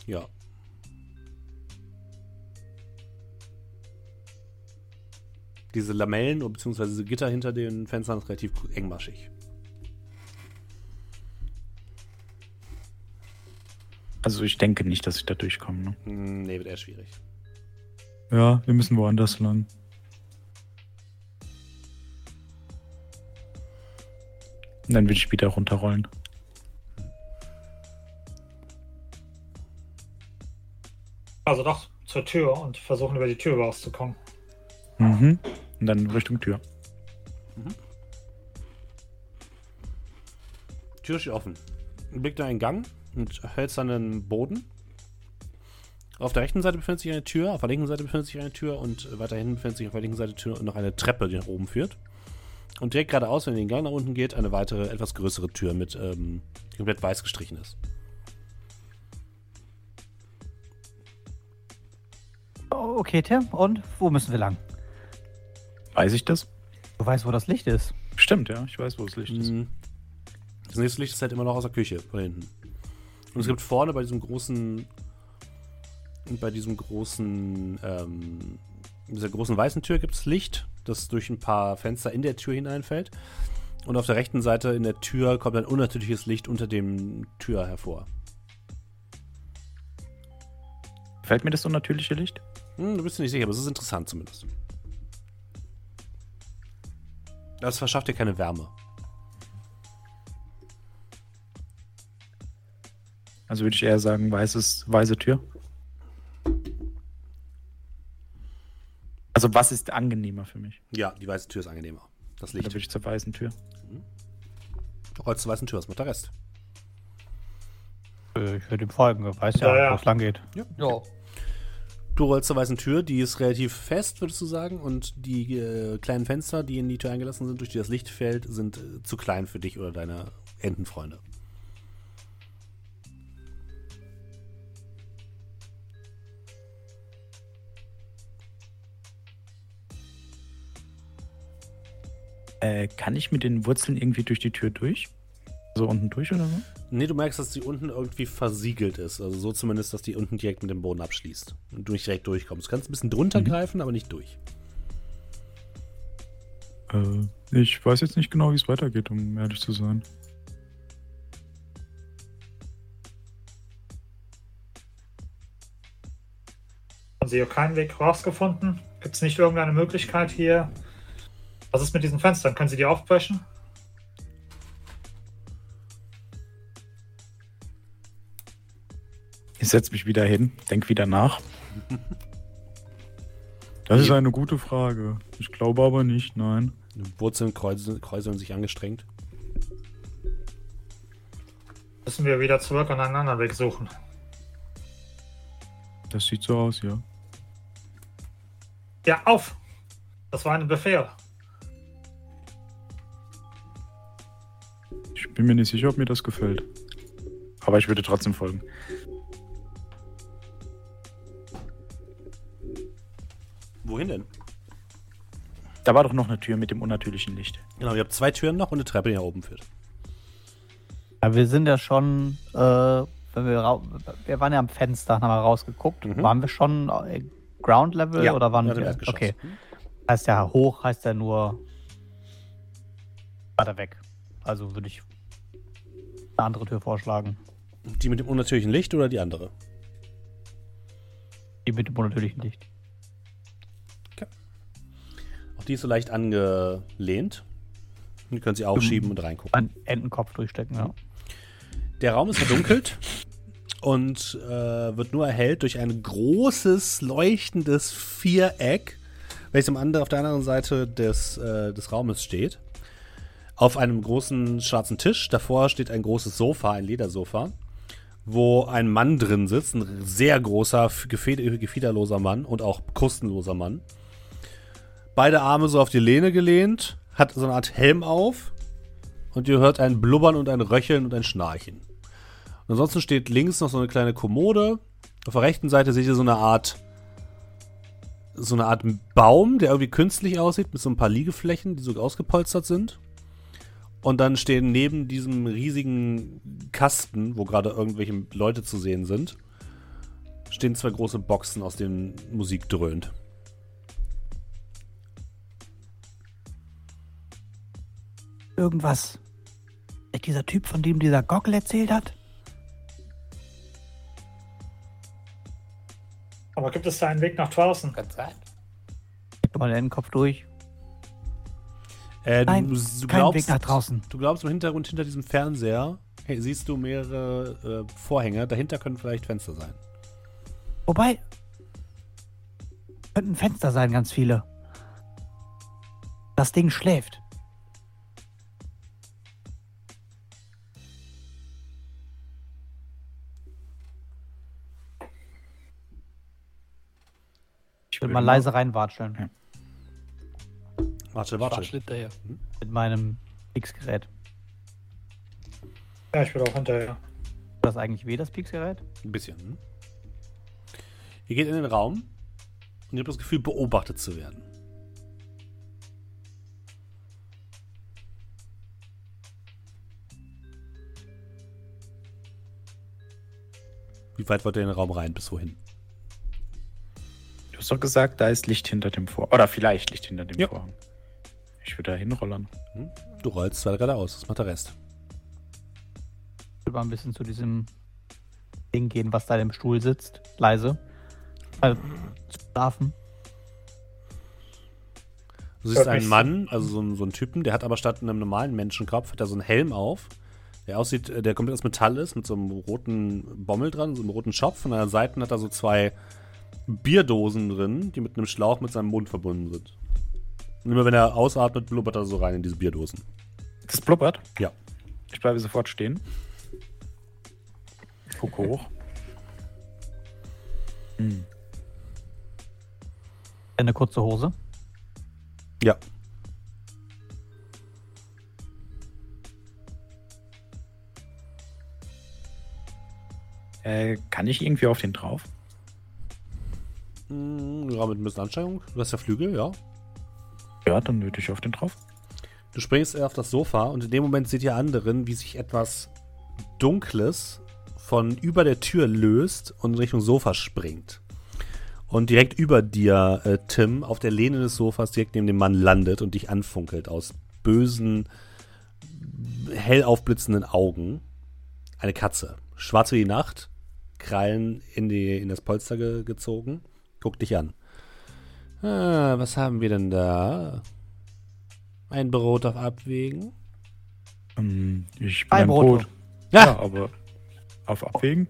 ja. Diese Lamellen bzw. diese Gitter hinter den Fenstern ist relativ engmaschig. Also ich denke nicht, dass ich da durchkomme. Ne? Hm, Nee, wird eher schwierig. Ja, wir müssen woanders lang. Und dann würde ich wieder runterrollen. Also doch zur Tür und versuchen über die Tür rauszukommen. Mhm. Und dann Richtung Tür. Tür steht offen. Du blickst in einen Gang und hältst an den Boden. Auf der rechten Seite befindet sich eine Tür, auf der linken Seite befindet sich eine Tür und weiter hinten befindet sich auf der linken Seite Tür noch eine Treppe, die nach oben führt. Und direkt geradeaus, wenn ihr den Gang nach unten geht, eine weitere, etwas größere Tür mit, ähm, die komplett weiß gestrichen ist. oh, okay, Tim. Und wo müssen wir lang? Weiß ich das? Du weißt, wo das Licht ist. Stimmt, ja. Ich weiß, wo das Licht ist. Mhm. Das nächste Licht ist halt immer noch aus der Küche, von hinten. Und es gibt vorne bei diesem großen, bei diesem großen, ähm, dieser großen weißen Tür gibt es Licht, das durch ein paar Fenster in der Tür hineinfällt. Und auf der rechten Seite in der Tür kommt ein unnatürliches Licht unter dem Tür hervor. Gefällt mir das unnatürliche Licht? Hm, du bist dir nicht sicher, aber es ist interessant zumindest. Das verschafft dir keine Wärme. Also würde ich eher sagen, weißes, weiße Tür. Also was ist angenehmer für mich? Ja, die weiße Tür ist angenehmer. Das Da Licht. würde ich zur weißen Tür. Du rollst zur weißen Tür, was macht der Rest? Äh, Ich würde ihm folgen, er weiß ja, Ja, ja. wo es lang geht. Ja. Du rollst zur weißen Tür, die ist relativ fest, würdest du sagen, und die äh, kleinen Fenster, die in die Tür eingelassen sind, durch die das Licht fällt, sind äh, zu klein für dich oder deine Entenfreunde. Äh, kann ich mit den Wurzeln irgendwie durch die Tür durch? So unten durch oder so? Nee, du merkst, dass die unten irgendwie versiegelt ist. Also so zumindest, dass die unten direkt mit dem Boden abschließt. Und du nicht direkt durchkommst. Du kannst ein bisschen drunter Mhm. greifen, aber nicht durch. Äh, ich weiß jetzt nicht genau, wie es weitergeht, um ehrlich zu sein. Haben Sie hier keinen Weg rausgefunden? Gibt es nicht irgendeine Möglichkeit hier? Was ist mit diesen Fenstern? Können Sie die aufbrechen? Ich setze mich wieder hin, denk wieder nach. Das ist eine gute Frage. Ich glaube aber nicht, nein. Die Wurzeln kräuseln, kräuseln sich angestrengt. Müssen wir wieder zurück und einen anderen Weg suchen. Das sieht so aus, ja. Ja, auf! Das war ein Befehl. Bin mir nicht sicher, ob mir das gefällt. Aber ich würde trotzdem folgen. Wohin denn? Da war doch noch eine Tür mit dem unnatürlichen Licht. Genau, ihr habt zwei Türen noch und eine Treppe, die nach oben führt. Ja, wir sind ja schon, äh, wenn wir, wir waren ja am Fenster, haben wir rausgeguckt. Mhm. Waren wir schon äh, Ground Level Ja, oder waren ja, wir? Okay. Heißt ja hoch, heißt ja nur weiter weg. Also würde ich eine andere Tür vorschlagen. Die mit dem unnatürlichen Licht oder die andere? Die mit dem unnatürlichen Licht. Auch die ist so leicht angelehnt. Die können sie aufschieben und reingucken. Einen Entenkopf durchstecken, ja. Der Raum ist verdunkelt [LAUGHS] und äh, wird nur erhellt durch ein großes, leuchtendes Viereck, welches am anderen, auf der anderen Seite des, äh, des Raumes steht. Auf einem großen schwarzen Tisch. Davor steht ein großes Sofa, ein Ledersofa, wo ein Mann drin sitzt, ein sehr großer, gefiederloser Mann und auch kostenloser Mann. Beide Arme so auf die Lehne gelehnt, hat so eine Art Helm auf und ihr hört ein Blubbern und ein Röcheln und ein Schnarchen. Und ansonsten steht links noch so eine kleine Kommode. Auf der rechten Seite seht ihr so eine Art so eine Art Baum, der irgendwie künstlich aussieht, mit so ein paar Liegeflächen, die so ausgepolstert sind. Und dann stehen neben diesem riesigen Kasten, wo gerade irgendwelche Leute zu sehen sind, stehen zwei große Boxen, aus denen Musik dröhnt. Irgendwas. Ist dieser Typ, von dem dieser Gockel erzählt hat? Aber gibt es da einen Weg nach draußen? Kann sein. Steck mal den Entenkopf durch. Äh, du, Nein, du Kein glaubst, Weg nach draußen. Du glaubst, im Hintergrund hinter diesem Fernseher hey, siehst du mehrere äh, Vorhänge. Dahinter können vielleicht Fenster sein. Wobei. Könnten Fenster sein, ganz viele. Das Ding schläft. Ich würde mal leise reinwatscheln. Warte, warte. hinterher. Mit meinem Pix-Gerät. Ja, ich will auch hinterher. Tut das eigentlich weh, das Pix-Gerät? Ein bisschen. Hm? Ihr geht in den Raum und ihr habt das Gefühl, beobachtet zu werden. Wie weit wollt ihr in den Raum rein? Bis wohin? Du hast doch gesagt, da ist Licht hinter dem Vorhang. Oder vielleicht Licht hinter dem Ja. Vorhang. Ich würde da hinrollern. Hm? Du rollst zwei geradeaus. Was macht der Rest? Ich würde mal ein bisschen zu diesem Ding gehen, was da im Stuhl sitzt. Leise. Also, zu schlafen. Du siehst einen Mann, also so einen, so einen Typen, der hat aber statt einem normalen Menschenkopf, hat er so einen Helm auf, der aussieht, äh, der komplett aus Metall ist, mit so einem roten Bommel dran, so einem roten Schopf. Von der Seite hat er so zwei Bierdosen drin, die mit einem Schlauch mit seinem Mund verbunden sind. Und immer wenn er ausatmet, blubbert er so rein in diese Bierdosen. Das blubbert. Ja. Ich bleibe sofort stehen. Gucke hoch. Hm. Eine kurze Hose. Ja. Äh, kann ich irgendwie auf den drauf? Mm, Ja, mit ein bisschen Anstrengung. Du hast ja Flügel, ja. Ja, dann würde ich auf den drauf. Du springst auf das Sofa und in dem Moment seht ihr anderen, wie sich etwas Dunkles von über der Tür löst und in Richtung Sofa springt. Und direkt über dir, äh, Tim, auf der Lehne des Sofas direkt neben dem Mann landet und dich anfunkelt aus bösen, hell aufblitzenden Augen. Eine Katze. Schwarz wie die Nacht, Krallen in, die, in das Polster ge gezogen. Guckt dich an. Ah, was haben wir denn da? Ein Brot auf Abwägen? Ähm, ich bin Ein Brot. Brot. Ja, aber auf Abwägen?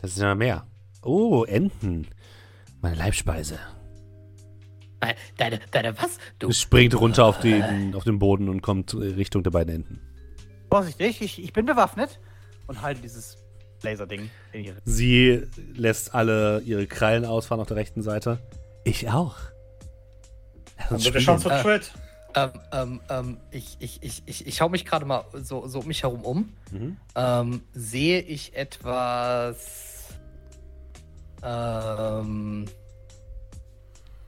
Das ist ja mehr. Oh, Enten. Meine Leibspeise. Deine, deine, deine was? Du, Es springt runter auf den, auf den Boden und kommt äh, Richtung der beiden Enten. Vorsichtig, ich, ich bin bewaffnet. Und halte dieses Laserding in ihre. Sie lässt alle ihre Krallen ausfahren auf der rechten Seite. Ich auch. Wird er schon zu. Äh, dritt. ähm, ähm, ähm, ich, ich, ich, ich, ich schaue mich gerade mal so, so um mich herum um. Mhm. Ähm, sehe ich etwas ähm,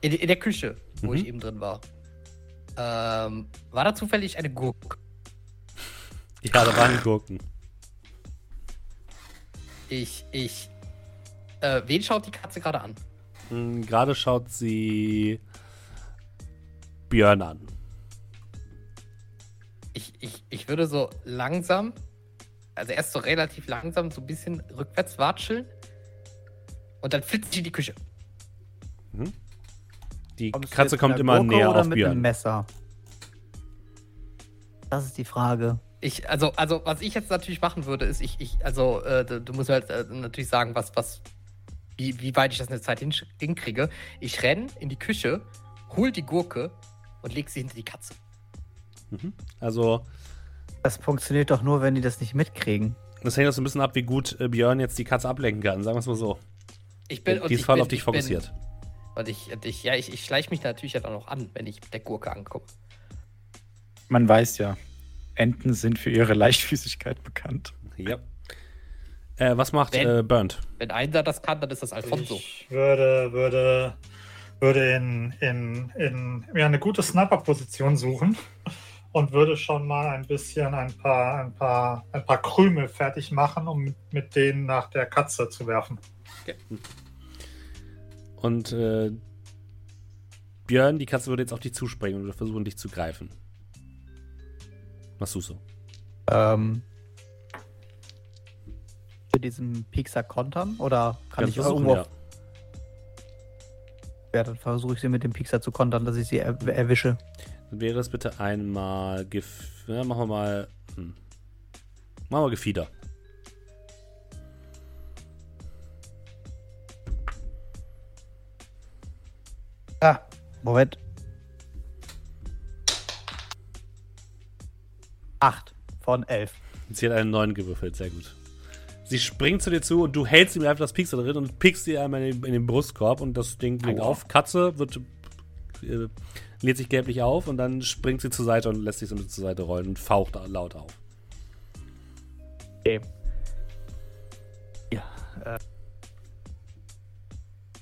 in, in der Küche, wo Mhm. ich eben drin war? Ähm, war da zufällig eine Gurke? Ja, da waren Gurken. Ich, ich, äh, wen schaut die Katze gerade an? Gerade schaut sie Björn an. Ich, ich, ich würde so langsam, also erst so relativ langsam, so ein bisschen rückwärts watscheln und dann flitze ich in die Küche. Die Kommst Katze kommt mit immer Gurke näher oder auf mit Björn. einem Messer? Das ist die Frage. Ich, also, also, was ich jetzt natürlich machen würde, ist, ich, ich, also, äh, du du musst mir halt äh, natürlich sagen, was, was, wie, wie weit ich das in der Zeit hin, hinkriege. Ich renne in die Küche, hol die Gurke und leg sie hinter die Katze. Mhm. Also, Das funktioniert doch nur, wenn die das nicht mitkriegen. das hängt auch so ein bisschen ab, wie gut äh, Björn jetzt die Katze ablenken kann. Sagen wir es mal so. Ich bin, die ist voll auf dich ich bin- fokussiert. Und ich, und ich, ja, ich, ich schleiche mich natürlich dann auch noch an, wenn ich mit der Gurke ankomme. Man weiß ja, Enten sind für ihre Leichtfüßigkeit bekannt. Ja. Äh, was macht Wenn- äh, Burnt? Wenn einer das kann, dann ist das Alfonso. Ich würde, würde, würde in, in, in mir eine gute Sniper-Position suchen und würde schon mal ein bisschen ein paar, ein paar, ein paar Krümel fertig machen, um mit, mit denen nach der Katze zu werfen. Und äh, Björn, die Katze würde jetzt auf dich zuspringen und versuchen, dich zu greifen. Was tust du? Ähm, für diesen Pixar kontern? Oder kann Kannst ich irgendwo. ja. Ja, dann versuche ich sie mit dem Pixar zu kontern, dass ich sie er erwische. Dann wäre es bitte einmal Gef ja, machen wir mal. Hm. Machen wir Gefieder. Ah, Moment. Acht von elf. Sie hat einen neuen gewürfelt, sehr gut. Sie springt zu dir zu und du hältst ihm einfach das Pixel drin und pickst sie einmal in den, in den Brustkorb und das Ding blinkt auf. Katze wird, äh, lädt sich gelblich auf und dann springt sie zur Seite und lässt sich so ein bisschen zur Seite rollen und faucht laut auf. Okay. Ja. Äh,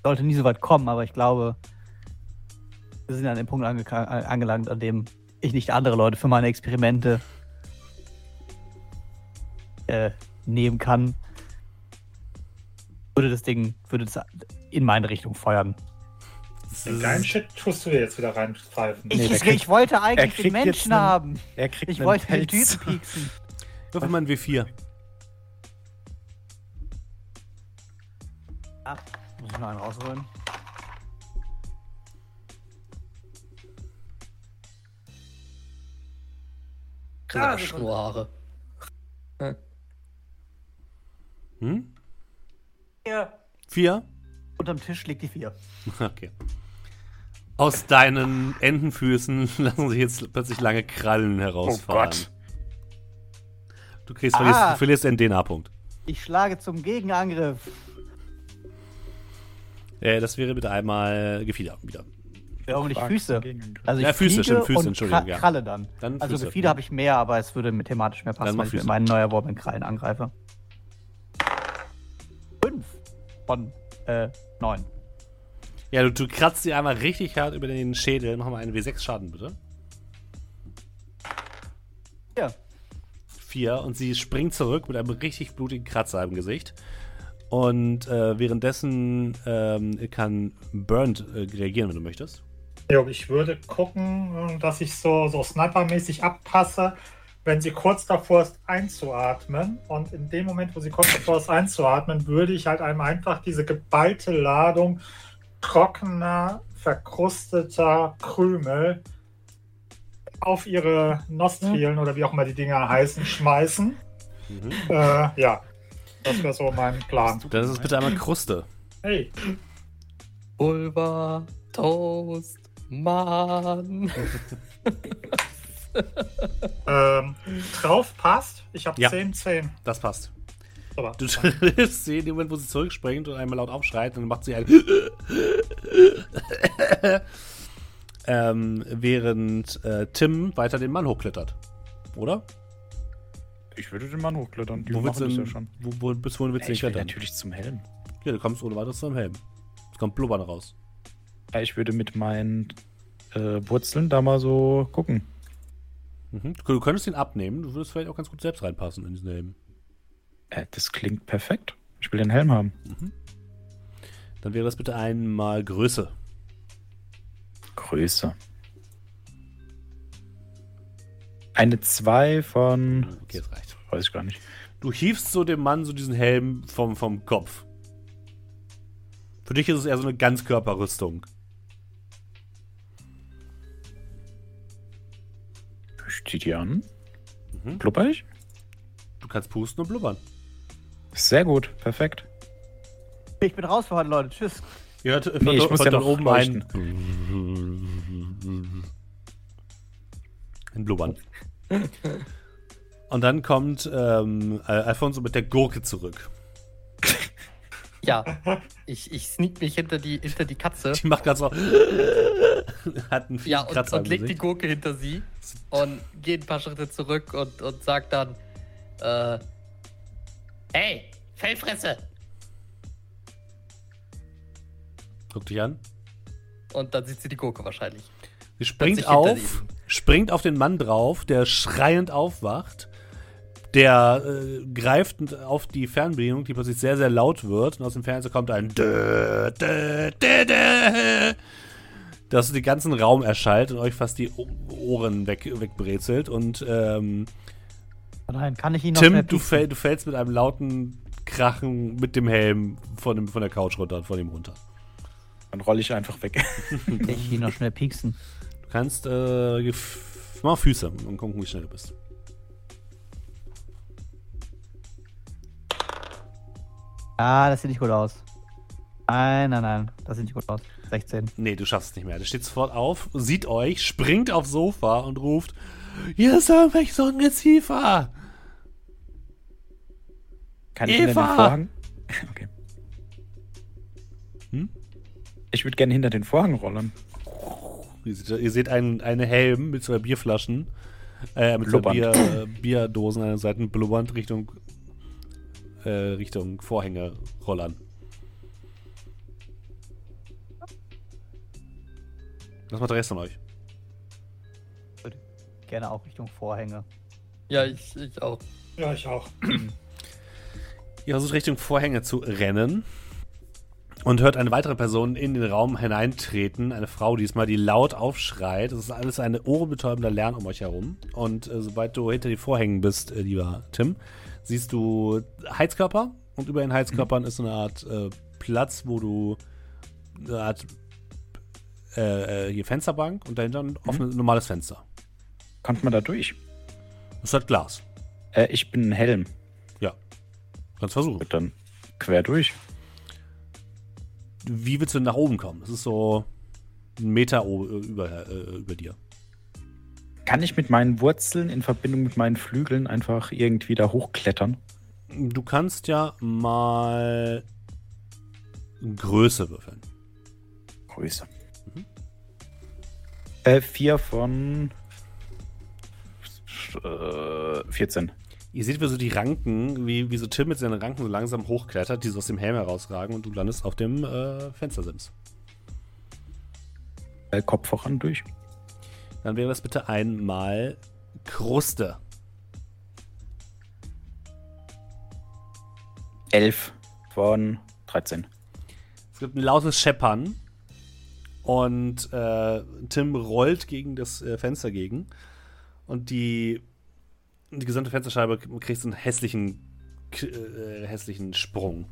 sollte nie so weit kommen, aber ich glaube, wir sind an dem Punkt ange angelangt, an dem ich nicht andere Leute für meine Experimente äh, nehmen kann. Würde das Ding, würde das in meine Richtung feuern. Den geilen Shit tust du dir jetzt wieder reinpfeifen. Ich, Nee, ich, kriegt- ich wollte eigentlich den Menschen einen- haben. Er kriegt Ich wollte den Pelz. Typen [LAUGHS] pieksen. Würfel mal ein W4. Ah, muss ich noch einen rausholen? seine Ah, Sekunde. Hm? Vier. Vier? Unterm Tisch liegt die vier. [LAUGHS] Okay. Aus deinen Entenfüßen [LAUGHS] lassen sich jetzt plötzlich lange Krallen herausfahren. Gott. Du kriegst, Ah. verlierst, du verlierst einen DNA-Punkt. Ich schlage zum Gegenangriff. Äh, das wäre bitte einmal Gefieder wieder. Warum nicht Fragst Füße? Also ich Ja, Füße, stimmt, Füße, und Entschuldigung, Kra- ja. Kralle dann. Dann Also. Gefieder habe ich mehr, aber es würde mit thematisch mehr passen, weil ich mit meinen neu erworbenen Krallen angreife. Von äh, neun. Ja, du, du kratzt sie einmal richtig hart über den Schädel. Mach mal einen W6 Schaden, bitte. Ja. Vier. Und sie springt zurück mit einem richtig blutigen Kratzer im Gesicht. Und äh, währenddessen ähm, kann Burnt äh, reagieren, wenn du möchtest. Jo, ich würde gucken, dass ich so, so snipermäßig abpasse, wenn sie kurz davor ist einzuatmen. Und in dem Moment, wo sie kurz davor ist einzuatmen, würde ich halt einem einfach diese geballte Ladung trockener, verkrusteter Krümel auf ihre Nostrils oder wie auch immer die Dinger heißen, schmeißen. Mhm. Äh, ja, das wäre so mein Plan. Das ist bitte einmal Kruste. Hey, Pulver, Toast, Mann. [LAUGHS] ähm, drauf passt. Ich habe Ja. 10, 10. Das passt. Super. Du triffst sie in dem Moment, wo sie zurückspringt und einmal laut aufschreit, dann macht sie ein. [LAUGHS] ähm, während äh, Tim weiter den Mann hochklettert. Oder? Ich würde den Mann hochklettern. Die wo willst du denn, ja schon. Wo, wo, bis wohin willst du Ich will klettern? natürlich zum Helm. Ja, du kommst ohne weiteres zum Helm. Es kommt Blubbern raus. Ja, ich würde mit meinen äh, Wurzeln da mal so gucken. Mhm. Du, könntest ihn abnehmen, du würdest vielleicht auch ganz gut selbst reinpassen in diesen Helm. Äh, das klingt perfekt. Ich will den Helm haben. Dann wäre das bitte einmal Größe. Größe. Eine 2 von. Okay, das reicht. Weiß ich gar nicht. Du hiefst so dem Mann so diesen Helm vom, vom Kopf. Für dich ist es eher so eine Ganzkörperrüstung. Ich zieh die an. Mhm. Blubber ich? Du kannst pusten und blubbern. Sehr gut. Perfekt. Ich bin raus für heute, Leute. Tschüss. Ihr hört, hört, Nee, ich muss ja dann noch oben leuchten. ein. Ein Blubbern. Und dann kommt ähm, äh, Alfonso mit der Gurke zurück. [LAUGHS] Ja, ich, ich sneak mich hinter die, hinter die Katze. Die macht gerade so. [LAUGHS] hat einen Ja, und, Kratzer und legt die. Gurke hinter sie und geht ein paar Schritte zurück und, und sagt dann, äh, hey, Fellfresse! Guck dich an. Und dann sieht sie die Gurke wahrscheinlich. Sie springt auf, springt auf den Mann drauf, der schreiend aufwacht. Der äh, greift auf die Fernbedienung, die plötzlich sehr, sehr laut wird. Und aus dem Fernseher kommt ein Dö, Dö, Dö, Dö, das den ganzen Raum erschallt und euch fast die Ohren weg, wegbrezelt. Und ähm, Oh nein, kann ich ihn noch schnell Tim, du, fäll, du fällst mit einem lauten Krachen mit dem Helm von, dem, von der Couch runter, von ihm runter. Dann rolle ich einfach weg. [LAUGHS] Kann ich ihn noch schnell pieksen? Du kannst, äh, mach Füße und gucken, wie schnell du bist. Ah, das sieht nicht gut aus. Nein, nein, nein. Das sieht nicht gut aus. 16. Nee, du schaffst es nicht mehr. Der steht sofort auf, sieht euch, springt aufs Sofa und ruft: Hier ist irgendwelch so ein Geziefer! Kann ich hinter Eva! den Vorhang? [LAUGHS] Okay. Hm? Ich würde gerne hinter den Vorhang rollen. Ihr seht, ihr seht einen, einen Helm mit zwei Bierflaschen, äh, mit zwei. Bier, äh, Bierdosen an der Seite blubbernd Richtung, äh, Richtung Vorhänge rollern. Was macht der Rest von euch? Gerne auch Richtung Vorhänge. Ja, ich, ich auch. Ja, ich auch. Ihr versucht Richtung Vorhänge zu rennen und hört eine weitere Person in den Raum hineintreten. Eine Frau diesmal, die laut aufschreit. Es ist alles ein ohrenbetäubender Lärm um euch herum. Und äh, sobald du hinter den Vorhängen bist, äh, lieber Tim, siehst du Heizkörper. Und über den Heizkörpern ist so eine Art äh, Platz, wo du eine Art äh, äh, hier Fensterbank und dahinter ein offenes, normales Fenster. Kommt man da durch? Es hat Glas. Äh, ich bin ein Helm. Ja. Kannst versuchen. Gut, dann quer durch. Wie willst du denn nach oben kommen? Das ist so ein Meter o- über, äh, über dir. Kann ich mit meinen Wurzeln in Verbindung mit meinen Flügeln einfach irgendwie da hochklettern? Du kannst ja mal Größe würfeln. Größe. Äh, vier von äh, 14. Ihr seht, wie so die Ranken, wie, wie so Tim mit seinen Ranken so langsam hochklettert, die so aus dem Helm herausragen und du landest auf dem äh, Fenstersims. Äh, Kopf voran durch. Dann wäre das bitte einmal Kruste. Elf von 13. Es gibt ein lautes Scheppern und äh, Tim rollt gegen das äh, Fenster gegen und die, die gesamte Fensterscheibe kriegt einen hässlichen, k- äh, hässlichen Sprung.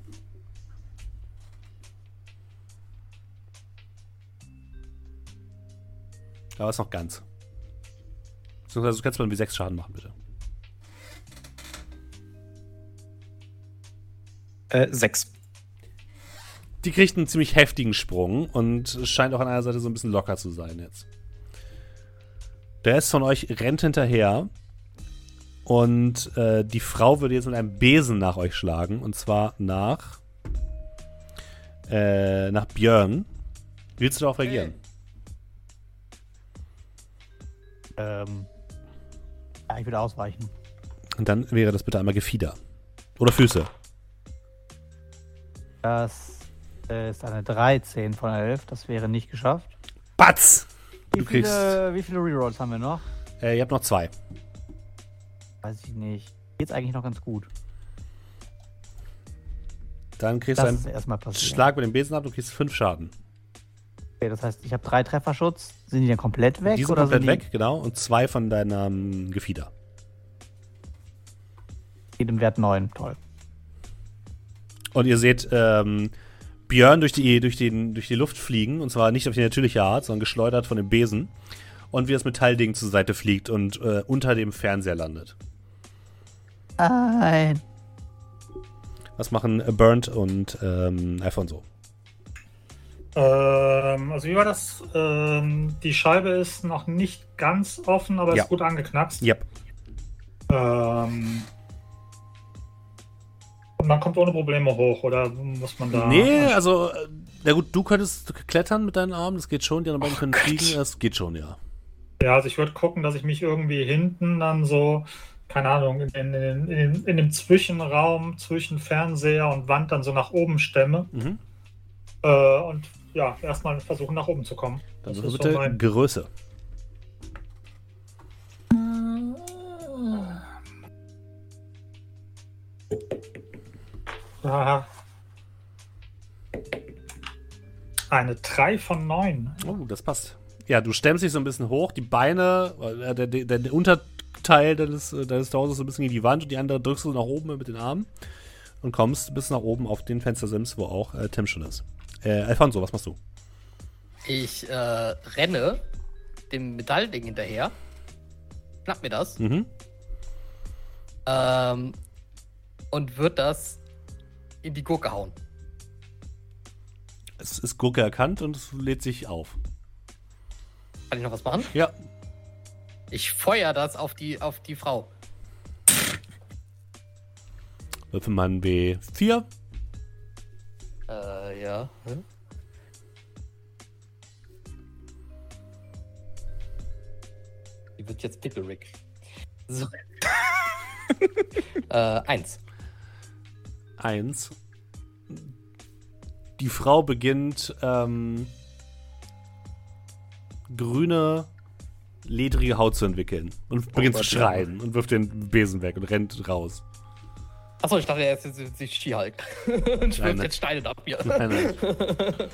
Aber ist noch ganz. Du kannst mal wie sechs Schaden machen, bitte. Äh, sechs. Die kriegt einen ziemlich heftigen Sprung und scheint auch an einer Seite so ein bisschen locker zu sein jetzt. Der Rest von euch rennt hinterher und äh, die Frau würde jetzt mit einem Besen nach euch schlagen und zwar nach äh, nach Björn. Willst du darauf reagieren? Ähm, ja, ich würde ausweichen. Und dann wäre das bitte einmal Gefieder. Oder Füße. Das ist eine 13 von 11. Das wäre nicht geschafft. Batz! Wie, Du kriegst- viele, wie viele Rerolls haben wir noch? Äh, ihr habt noch zwei. Weiß ich nicht. Geht's eigentlich noch ganz gut. Dann kriegst Das du einen. Schlag mit dem Besen ab, du kriegst fünf Schaden. Okay, das heißt, ich habe drei Trefferschutz. Sind die dann komplett weg? die sind komplett sind weg, genau. Und zwei von deinem Gefieder. Die jedem Wert 9. Toll. Und ihr seht ähm, Björn durch die, durch, den, durch die Luft fliegen. Und zwar nicht auf die natürliche Art, sondern geschleudert von dem Besen. Und wie das Metallding zur Seite fliegt und äh, unter dem Fernseher landet. Nein. Was machen äh, Burnt und ähm, Alfonso? Ähm, also wie war das? Ähm, die Scheibe ist noch nicht ganz offen, aber Ja. ist gut angeknackst. Yep. Ähm, und man kommt ohne Probleme hoch, oder muss man da. Nee, also, äh, na gut, du könntest klettern mit deinen Armen, das geht schon. Die anderen beiden können fliegen, das geht schon, ja. Ja, also ich würde gucken, dass ich mich irgendwie hinten dann so, keine Ahnung, in, in, in, in, in dem Zwischenraum zwischen Fernseher und Wand dann so nach oben stemme. Mhm. Äh, und ja, erstmal versuchen nach oben zu kommen. Dann Das ist so bitte mein- Größe. Ja. Eine 3 von 9. Oh, das passt. Ja, du stemmst dich so ein bisschen hoch, die Beine, äh, der, der, der Unterteil deines, äh, deines Torsos so ein bisschen gegen die Wand und die andere drückst du nach oben mit den Armen und kommst bis nach oben auf den Fenstersims, wo auch äh, Tim schon ist. Äh, Alfonso, was machst du? Ich äh, renne dem Metallding hinterher. Schnapp mir das. Mhm. Ähm, und wird das in die Gurke hauen. Es ist Gurke erkannt und es lädt sich auf. Kann ich noch was machen? Ja, Ich feuer das auf die, auf die Frau. würfel mal ein W4. Äh, ja. Hm? Die wird jetzt Pickerick. So. [LAUGHS] äh, eins. Eins. Die Frau beginnt ähm, grüne, ledrige Haut zu entwickeln und beginnt Gott, zu schreien und wirft den Besen weg und rennt raus. Achso, ich dachte, er ist jetzt die Skihulk. [LAUGHS] Und schwirft jetzt Steine ab mir. Nein, nein. [LAUGHS]